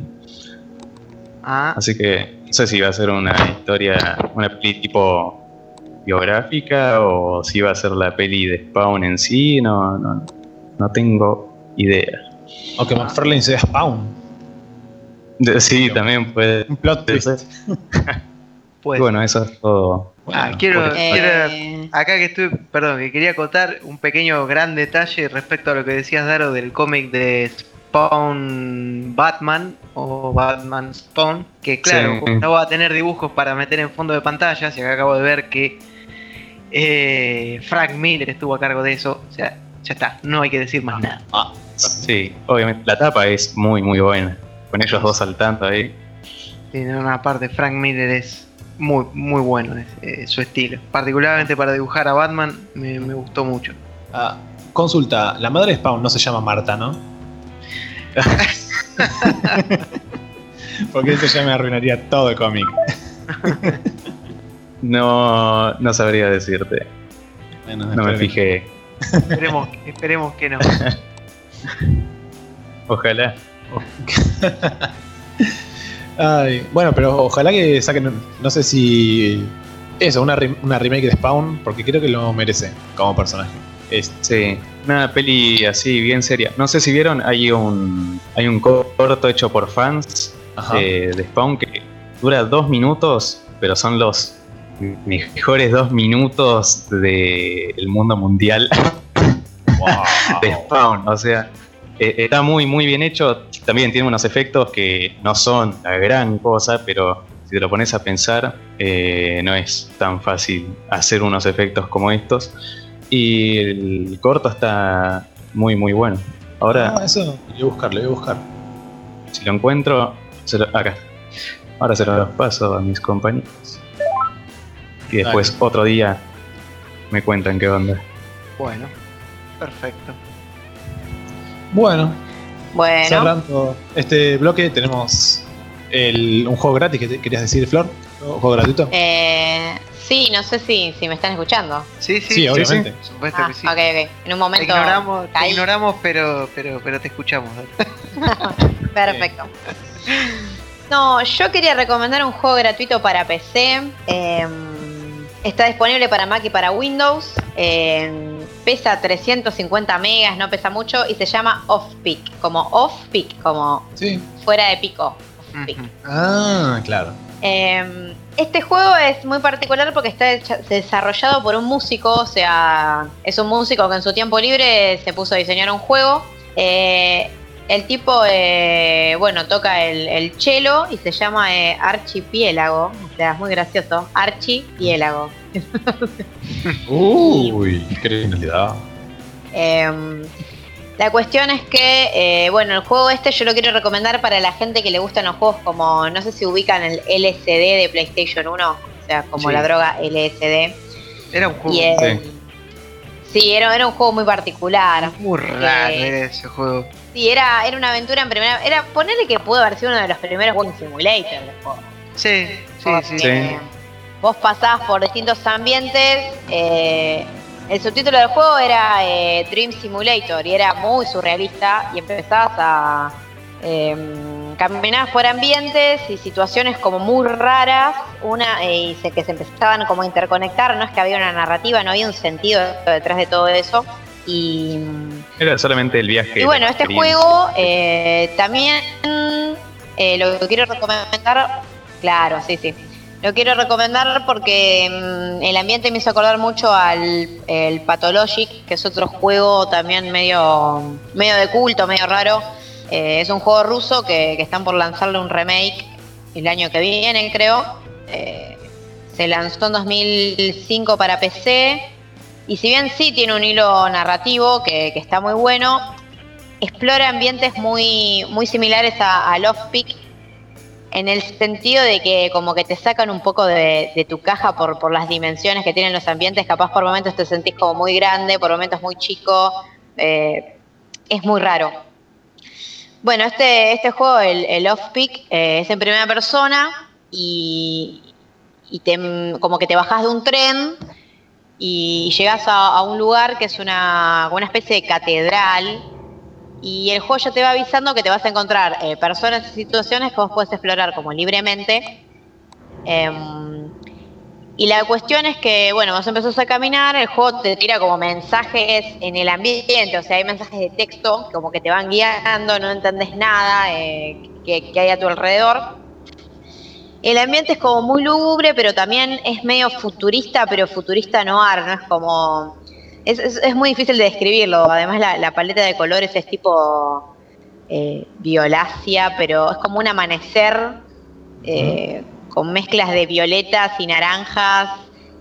Ah, así que no sé si iba a ser una historia, una peli tipo biográfica o si iba a ser la peli de Spawn en sí, no, no, no tengo idea. O que McFarlane sea Spawn. De- sí, también puede Un plot twist. pues. Bueno, eso es todo. Ah, quiero, Eh, acá que estoy, perdón, que quería acotar un pequeño gran detalle respecto a lo que decías, Daro, del cómic de Spawn Batman o Batman Spawn, que claro, Sí. no va a tener dibujos para meter en fondo de pantalla, y acá acabo de ver que eh, Frank Miller estuvo a cargo de eso, o sea, ya está, no hay que decir más nada. Ah, Sí, obviamente. La tapa es muy, muy buena. Con ellos dos saltando ahí. Tiene una parte, Frank Miller es muy, muy bueno, es, eh, su estilo. Particularmente para dibujar a Batman, me, me gustó mucho. ah, consulta, la madre de Spawn no se llama Marta, ¿no? Porque eso ya me arruinaría todo el cómic. No, no sabría decirte. Bueno, No me fijé. Esperemos, esperemos que no. Ojalá. Ay, bueno, pero ojalá que saquen, no sé si eso, una, re- una remake de Spawn, porque creo que lo merece como personaje. Es- Sí, una peli así bien seria. No sé si vieron, hay un hay un corto hecho por fans eh, de Spawn que dura dos minutos, pero son los mejores dos minutos del mundo mundial Wow. de Spawn. O sea, eh, está muy, muy bien hecho. También tiene unos efectos que no son la gran cosa, pero si te lo pones a pensar, eh, no es tan fácil hacer unos efectos como estos. Y el corto está muy, muy bueno. Ahora, Ah, eso lo voy a buscar, lo voy a buscar. si lo encuentro, se lo- acá. Ahora se los paso a mis compañeros. Y después Dale. otro día me cuentan qué onda. Bueno, perfecto. Bueno, bueno, cerrando este bloque tenemos el- un juego gratis que te- querías decir, Flor. ¿Un juego gratuito? eh, sí, no sé si, si me están escuchando. Sí, sí, Sí, obviamente. Por supuesto Ah, que sí. ok, ok. En un Te momento. ignoramos, te ignoramos pero, pero, pero te escuchamos. Perfecto. No, yo quería recomendar un juego gratuito para PC. eh, está disponible para Mac y para Windows. eh, pesa 350 megas, no pesa mucho. Y se llama Off Peak. Como Off Peak, como Sí. fuera de pico. Off Peak. Ah, claro. Eh, este juego es muy particular porque está desarrollado por un músico, o sea, es un músico que en su tiempo libre se puso a diseñar un juego. Eh, el tipo, eh, bueno, toca el, el cello y se llama eh, Archipiélago, o sea, es muy gracioso, Archipiélago. Uy, qué genialidad. Eh, la cuestión es que, eh, bueno, el juego este yo lo quiero recomendar para la gente que le gustan los juegos como, no sé si ubican el LSD de PlayStation 1, o sea, como Sí. la droga LSD. Era un juego. Y el- Sí, era, era un juego muy particular. Muy raro era ese juego. Sí, era, era una aventura en primera. Era ponerle que pudo haber sido uno de los primeros Walking Simulator. Sí, sí, sí. Porque Vos pasabas por distintos ambientes. eh, el subtítulo del juego era eh, Dream Simulator y era muy surrealista y empezabas a eh, caminar por ambientes y situaciones como muy raras, una eh, y se, que se empezaban como a interconectar, no es que había una narrativa, no había un sentido detrás de todo eso. Y, Era solamente el viaje. y bueno, este juego eh, también eh, lo que quiero recomendar, claro, sí, sí. Lo quiero recomendar porque mm, el ambiente me hizo acordar mucho al el Pathologic, que es otro juego también medio, medio de culto, medio raro. Eh, es un juego ruso que, están por lanzarle un remake el año que viene, creo. Eh, se lanzó en 2005 para PC. Y si bien sí tiene un hilo narrativo que, está muy bueno, explora ambientes muy, muy similares a, a Love Peak en el sentido de que como que te sacan un poco de, tu caja por, por las dimensiones que tienen los ambientes, capaz por momentos te sentís como muy grande, por momentos muy chico, eh, es muy raro. Bueno, este, este juego, el, el Off Peak, eh, es en primera persona y, y te, como que te bajás de un tren y llegas a, a un lugar que es una, una especie de catedral y el juego ya te va avisando que te vas a encontrar eh, personas y situaciones que vos puedes explorar como libremente. Em, y la cuestión es que, bueno, vos empezás a caminar, el juego te tira como mensajes en el ambiente, o sea, hay mensajes de texto como que te van guiando, no entendés nada eh, que, hay a tu alrededor. El ambiente es como muy lúgubre, pero también es medio futurista, pero futurista noir, no es como... Es, muy difícil de describirlo, además la, la paleta de colores es tipo eh, violácea, pero es como un amanecer eh, con mezclas de violetas y naranjas,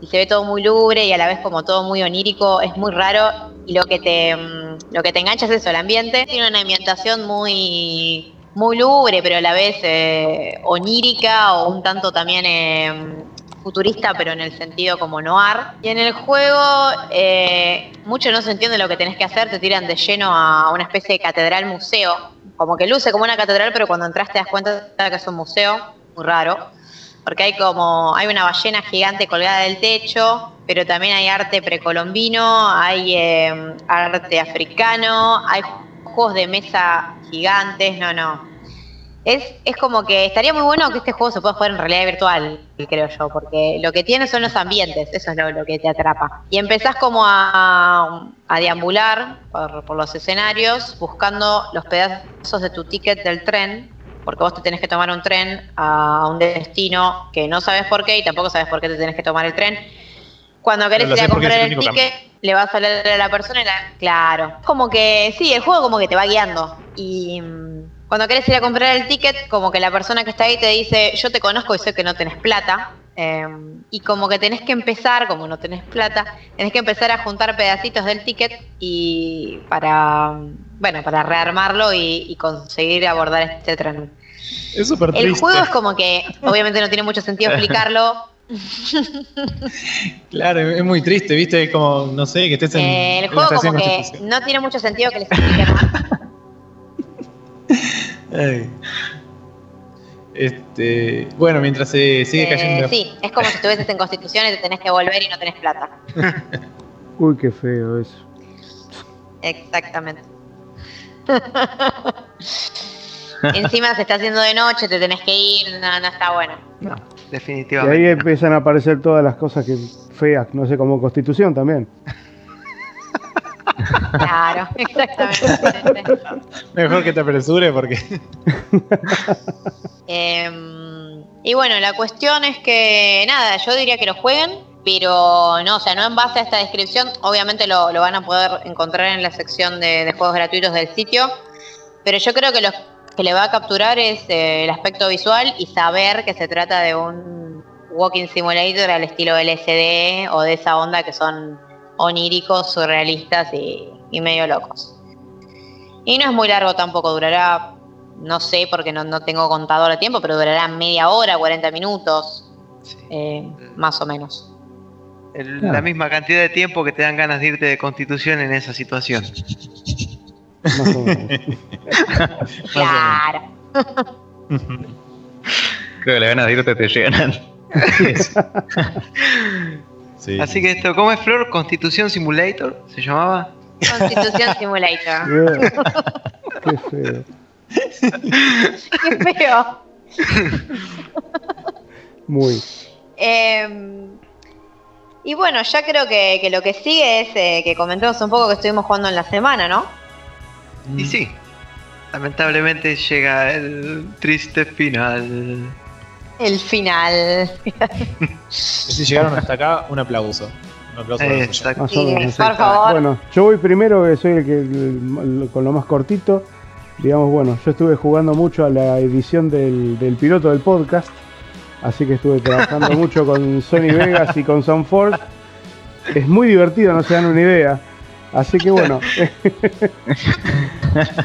y se ve todo muy lúgubre y a la vez como todo muy onírico, es muy raro, y lo que te, mm, lo que te engancha es eso, el ambiente, tiene una ambientación muy muy lúgubre, pero a la vez eh, onírica o un tanto también eh, futurista, pero en el sentido como noir. Y en el juego, eh, mucho no se entiende lo que tenés que hacer, te tiran de lleno a una especie de catedral museo. Como que luce como una catedral, pero cuando entras te das cuenta que es un museo, muy raro. Porque hay como, hay una ballena gigante colgada del techo, pero también hay arte precolombino, hay eh, arte africano, hay juegos de mesa gigantes, no, no. Es, es como que estaría muy bueno que este juego se pueda jugar en realidad virtual, creo yo, porque lo que tiene son los ambientes, eso es lo, lo que te atrapa. Y empezás como a, a deambular por, por los escenarios, buscando los pedazos de tu ticket del tren, porque vos te tenés que tomar un tren a un destino que no sabes por qué y tampoco sabes por qué te tenés que tomar el tren. Cuando querés ir a comprar el ticket, le vas a hablar a la persona y la... Claro. Como que, sí, el juego como que te va guiando. Y mm, cuando querés ir a comprar el ticket, como que la persona que está ahí te dice, yo te conozco y sé que no tenés plata. Eh, y como que tenés que empezar, como no tenés plata, tenés que empezar a juntar pedacitos del ticket y para, bueno, para rearmarlo y, y conseguir abordar este tren. Es súper El juego es como que, obviamente no tiene mucho sentido explicarlo. Claro, es muy triste, ¿viste? Como, no sé, que estés en. Eh, el en juego como que no tiene mucho sentido que les explique más. Este, bueno, mientras se sigue Eh, cayendo. sí, es como si estuvieses en Constitución y te tenés que volver y no tenés plata. Uy, qué feo eso. Exactamente. Encima se está haciendo de noche, te tenés que ir, no, no está bueno. No, Y ahí definitivamente. empiezan a aparecer todas las cosas que feas, no sé, como Constitución también. Claro, exactamente. Mejor que te apresure porque. Em, y bueno, la cuestión es que, nada, yo diría que lo jueguen, pero no, o sea, no en base a esta descripción, obviamente lo, lo van a poder encontrar en la sección de, de juegos gratuitos del sitio, pero yo creo que lo que le va a capturar es eh, el aspecto visual y saber que se trata de un walking simulator al estilo LSD o de esa onda que son oníricos, surrealistas y, y medio locos. Y no es muy largo tampoco, durará no sé porque no, no tengo contador de tiempo, pero durará media hora, 40 minutos, Sí. eh, más o menos. el- la misma cantidad de tiempo que te dan ganas de irte de constitución en esa situación. Claro. Creo que las ganas de irte te llegan. Sí. Así que esto, ¿cómo es Flor? Constitución Simulator, ¿se llamaba? Constitución Simulator. Yeah. Qué feo. Qué feo. Muy. Eh, y bueno, ya creo que, que lo que sigue es eh, que comentemos un poco que estuvimos jugando en la semana, ¿no? Y sí, lamentablemente llega el triste final. El final. Si llegaron hasta acá, un aplauso. Un aplauso para Sí, menos. por favor. Bueno, yo voy primero, que soy el que el- el- con lo más cortito. Digamos, bueno, yo estuve jugando mucho a la edición del, del piloto del podcast. Así que estuve trabajando mucho con Sony Vegas y con Soundforce. Es muy divertido, no se dan una idea. Así que bueno.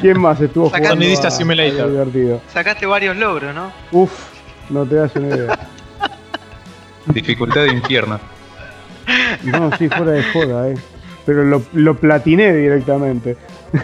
¿Quién más estuvo Saca- jugando? A- a divertido. Sacaste varios logros, ¿no? Uf, no te das una idea. Dificultad de infierno. No, sí, fuera de joda, eh. Pero lo, lo platiné directamente.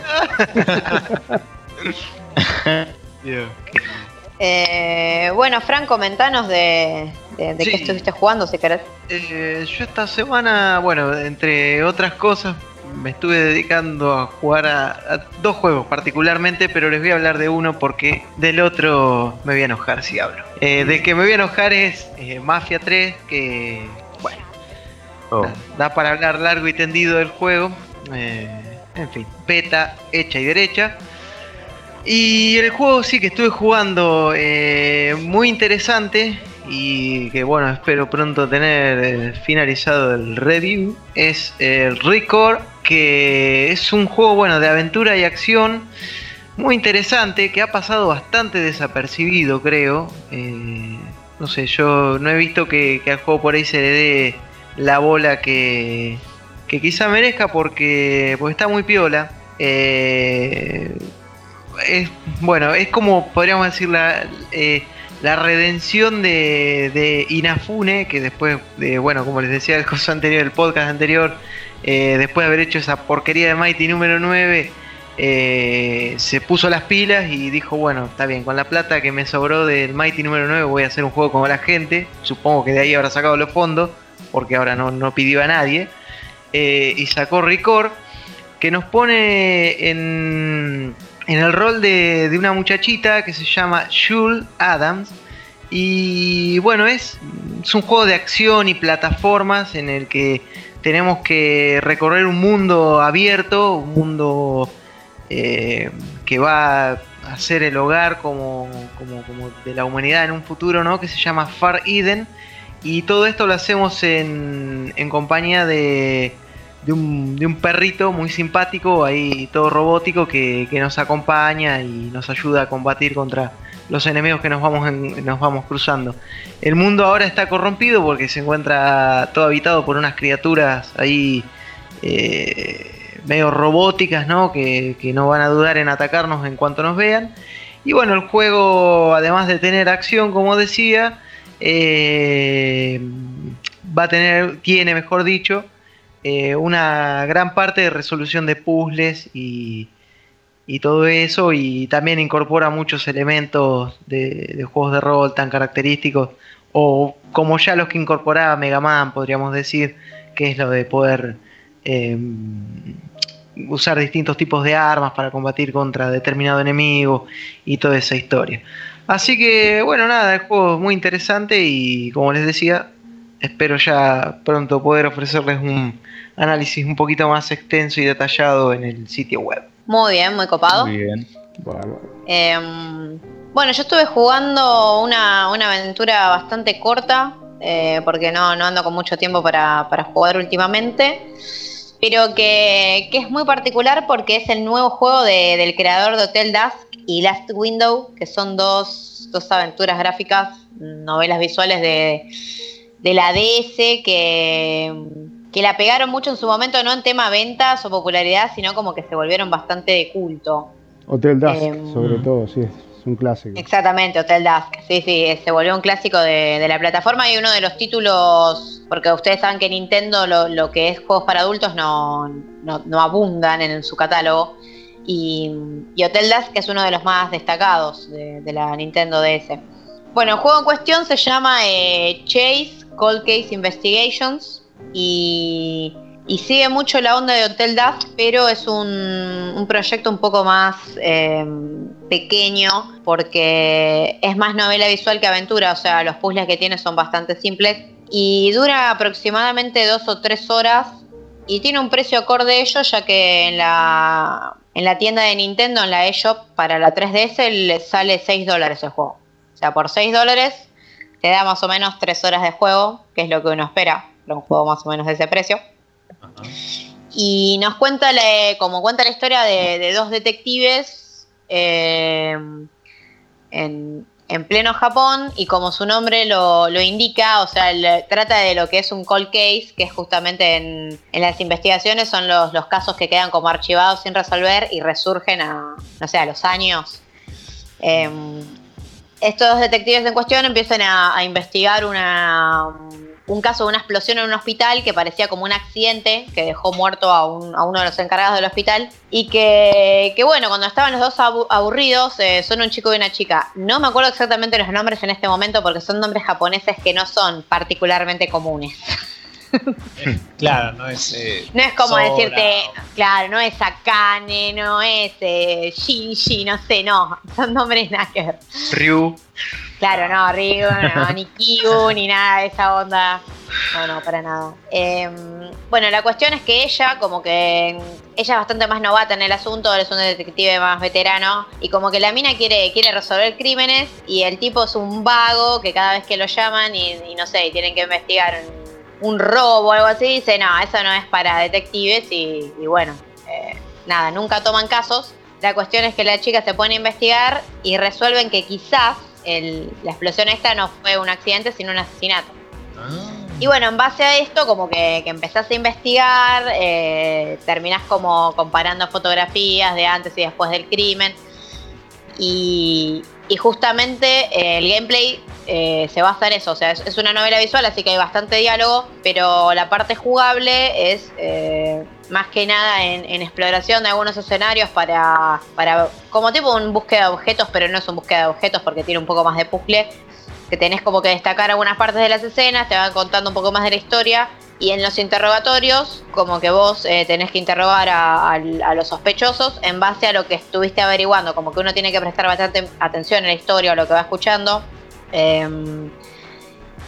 Eh, bueno, Fran, comentanos de, de, de Sí. qué estuviste jugando, si querés. Eh, yo esta semana, bueno, entre otras cosas, me estuve dedicando a jugar a, a dos juegos particularmente, pero les voy a hablar de uno porque del otro me voy a enojar si hablo. Eh, del que me voy a enojar es eh, Mafia 3, que, bueno, Oh. da para hablar largo y tendido del juego. Eh, en fin, beta hecha y derecha. Y el juego sí que estuve jugando eh, muy interesante y que bueno, espero pronto tener finalizado el review. Es el Record, que es un juego bueno de aventura y acción muy interesante que ha pasado bastante desapercibido, creo. Eh, no sé, yo no he visto que, que al juego por ahí se le dé la bola que, que quizá merezca porque, porque está muy piola. Eh, es, bueno, es como podríamos decir la, eh, la redención de, de Inafune, que después de, bueno, como les decía el anterior, el podcast anterior, eh, después de haber hecho esa porquería de Mighty número 9, eh, se puso las pilas y dijo, bueno, está bien, con la plata que me sobró del Mighty número 9 voy a hacer un juego como la gente, supongo que de ahí habrá sacado los fondos, porque ahora no, no pidió a nadie, eh, y sacó Record, que nos pone en, en el rol de, de una muchachita que se llama Jules Adams. Y bueno, es, es un juego de acción y plataformas en el que tenemos que recorrer un mundo abierto, un mundo eh, que va a ser el hogar como, como, como de la humanidad en un futuro, ¿no? Que se llama Far Eden. Y todo esto lo hacemos en, en compañía de, un, de un perrito muy simpático, ahí todo robótico, que, que nos acompaña y nos ayuda a combatir contra los enemigos que nos vamos, nos vamos cruzando. El mundo ahora está corrompido porque se encuentra todo habitado por unas criaturas ahí eh, medio robóticas, ¿no? Que, que no van a dudar en atacarnos en cuanto nos vean. Y bueno, el juego, además de tener acción, como decía, eh, va a tener, tiene, mejor dicho, eh, una gran parte de resolución de puzzles y, y todo eso. Y también incorpora muchos elementos de, juegos de rol tan característicos. O como ya los que incorporaba Mega Man, podríamos decir, que es lo de poder eh, usar distintos tipos de armas para combatir contra determinado enemigo y toda esa historia. Así que bueno, nada, el juego es muy interesante y como les decía, espero ya pronto poder ofrecerles un análisis un poquito más extenso y detallado en el sitio web. Muy bien, muy copado. Muy bien. Bueno, Eh, bueno, yo estuve jugando una, una aventura bastante corta, eh, porque no, no ando con mucho tiempo para, para jugar últimamente, pero que, que es muy particular porque es el nuevo juego de- del creador de Hotel Dusk y Last Window, que son dos, dos aventuras gráficas, novelas visuales de, de la DS que, que la pegaron mucho en su momento, no en tema ventas o popularidad, sino como que se volvieron bastante de culto. Hotel Dusk, Em, sobre todo, sí, es un clásico. Exactamente, Hotel Dusk. Sí, sí, se volvió un clásico de, de la plataforma y uno de los títulos, porque ustedes saben que Nintendo lo, lo que es juegos para adultos no, no, no abundan en, su catálogo. Y, y Hotel Dusk es uno de los más destacados de, de la Nintendo DS. Bueno, el juego en cuestión se llama eh, Chase Cold Case Investigations y, sigue mucho la onda de Hotel Dusk, pero es un, proyecto un poco más eh, pequeño porque es más novela visual que aventura, o sea, los puzzles que tiene son bastante simples y dura aproximadamente dos o tres horas y tiene un precio acorde a ello ya que en la, en la tienda de Nintendo, en la eShop, para la 3DS le sale 6 dólares el juego. O sea, por 6 dólares te da más o menos 3 horas de juego, que es lo que uno espera, un juego más o menos de ese precio. Y nos cuenta, la- como cuenta la historia de, de dos detectives eh, en, en pleno Japón y como su nombre lo, lo indica, o sea, trata de lo que es un cold case, que es justamente en, en las investigaciones son los, los casos que quedan como archivados sin resolver y resurgen a, no sé, a los años. Em, estos detectives en cuestión empiezan a, a investigar una, un caso de una explosión en un hospital que parecía como un accidente que dejó muerto a, un- a uno de los encargados del hospital y que, que bueno, cuando estaban los dos abu- aburridos, eh, son un chico y una chica. No me acuerdo exactamente los nombres en este momento porque son nombres japoneses que no son particularmente comunes. Claro, no es. eh, No es como Sora decirte, o- claro, no es Akane, no es eh, Shinji, no sé, no, son nombres nada que ver. Ryu. Claro, no, Ryu, no, ni Kyu, ni nada de esa onda. No, no, para nada. Eh, bueno, la cuestión es que ella, como que ella es bastante más novata en el asunto, él es un detective más veterano, y como que la mina quiere, quiere resolver crímenes, y el tipo es un vago que cada vez que lo llaman y, y no sé, y tienen que investigar un, un robo o algo así, dice, no, eso no es para detectives, y, y bueno, eh, nada, nunca toman casos. La cuestión es que la chica se pone a investigar y resuelven que quizás el- la explosión esta no fue un accidente, sino un asesinato. Ah. Y bueno, en base a esto, como que, que empezás a investigar, eh, terminás como comparando fotografías de antes y después del crimen. Y, y justamente eh, el gameplay eh, se basa en eso. O sea, es, una novela visual, así que hay bastante diálogo, pero la parte jugable es eh, más que nada en, exploración de algunos escenarios para, como tipo un búsqueda de objetos, pero no es un búsqueda de objetos porque tiene un poco más de puzzle que tenés como que destacar algunas partes de las escenas, te van contando un poco más de la historia. Y en los interrogatorios, como que vos eh, tenés que interrogar a, a- a los sospechosos en base a lo que estuviste averiguando, como que uno tiene que prestar bastante atención en la historia o lo que va escuchando. Em,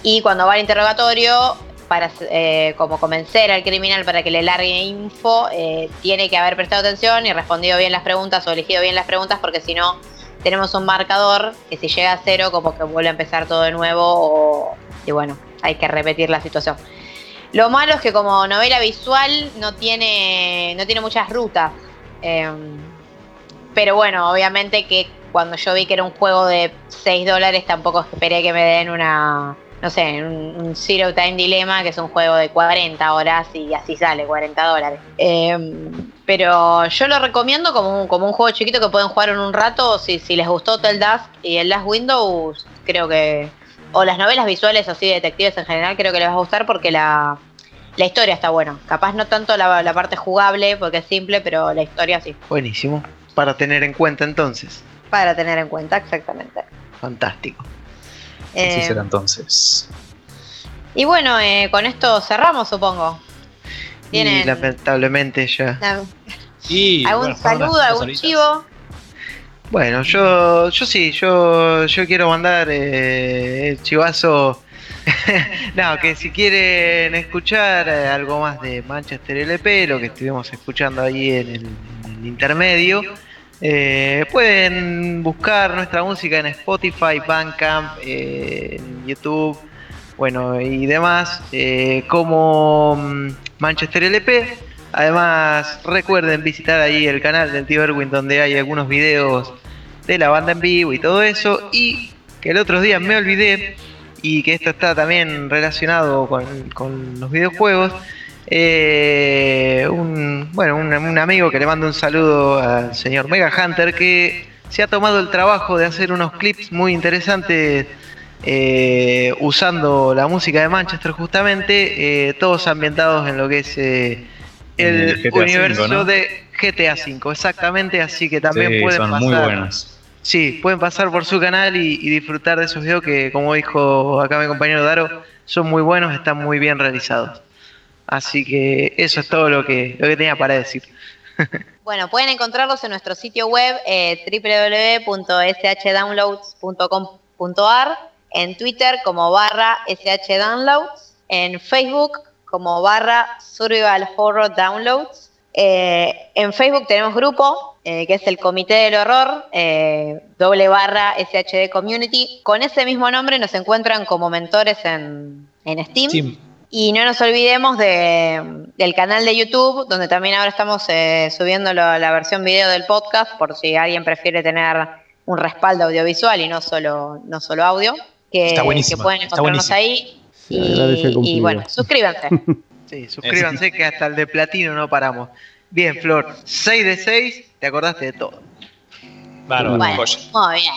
y cuando va al interrogatorio, para eh, como convencer al criminal para que le largue info, eh, tiene que haber prestado atención y respondido bien las preguntas o elegido bien las preguntas, porque si no, tenemos un marcador que si llega a cero, como que vuelve a empezar todo de nuevo, o, y bueno, hay que repetir la situación. Lo malo es que como novela visual no tiene, no tiene muchas rutas. em, pero bueno, obviamente que cuando yo vi que era un juego de 6 dólares, tampoco esperé que me den una, no sé, un, Zero Time Dilemma, que es un juego de 40 horas y así sale, 40 dólares. Em, pero yo lo recomiendo como un, como un juego chiquito que pueden jugar en un rato. Si, si les gustó Hotel Dusk y el Last Windows, creo que. O las novelas visuales así de detectives en general, creo que les va a gustar porque la, la historia está buena. Capaz no tanto la parte jugable, porque es simple, pero la historia sí. Buenísimo. Para tener en cuenta entonces. Para tener en cuenta, exactamente. Fantástico. Así Eh, será entonces. y bueno, eh, con esto cerramos, supongo. Y lamentablemente ya. Y, algún bueno, saludo, algún chivo. Bueno, yo, yo sí, yo, yo quiero mandar eh, el chivazo. no, que si quieren escuchar eh, algo más de Manchester LP, lo que estuvimos escuchando ahí en el, en el intermedio, eh, pueden buscar nuestra música en Spotify, Bandcamp, eh, YouTube, bueno, y demás, eh, como mm, Manchester LP. Además, recuerden visitar ahí el canal del tío Erwin, donde hay algunos videos de la banda en vivo y todo eso. Y que el otro día me olvidé, y que esto está también relacionado con los videojuegos. Eh, un, bueno, un, un amigo que le manda un saludo al señor Mega Hunter que se ha tomado el trabajo de hacer unos clips muy interesantes eh, usando la música de Manchester justamente, eh, todos ambientados en lo que es eh, el, GTA universo de GTA V, exactamente, así que también Sí, pueden son pasar. muy. Sí, pueden pasar por su canal y, y disfrutar de esos videos que, como dijo acá mi compañero Daro, son muy buenos, están muy bien realizados. Así que eso es todo lo que, lo que tenía para decir. Bueno, pueden encontrarlos en nuestro sitio web eh, www.shdownloads.com.ar, en Twitter como barra shdownloads, en Facebook como barra survival horror downloads. Eh, en Facebook tenemos grupo, eh, que es el Comité del Horror, eh, doble barra SHD Community. Con ese mismo nombre nos encuentran como mentores en, en Steam. Steam. Y no nos olvidemos de- del canal de YouTube, donde también ahora estamos eh, subiendo lo- la versión video del podcast, por si alguien prefiere tener un respaldo audiovisual y no solo, no solo audio, que, Está que pueden está encontrarnos buenísima. ahí. Y, bueno, suscríbanse. Sí, suscríbanse que hasta el de platino no paramos. Bien, Flor, 6 de 6, te acordaste de todo. Bárbaro, bueno, muy bien.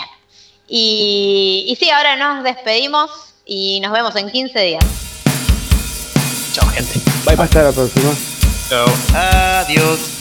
Y, y sí, ahora nos despedimos y nos vemos en 15 días. Chao, gente. Bye, bye. Hasta la próxima. Chao. Adiós.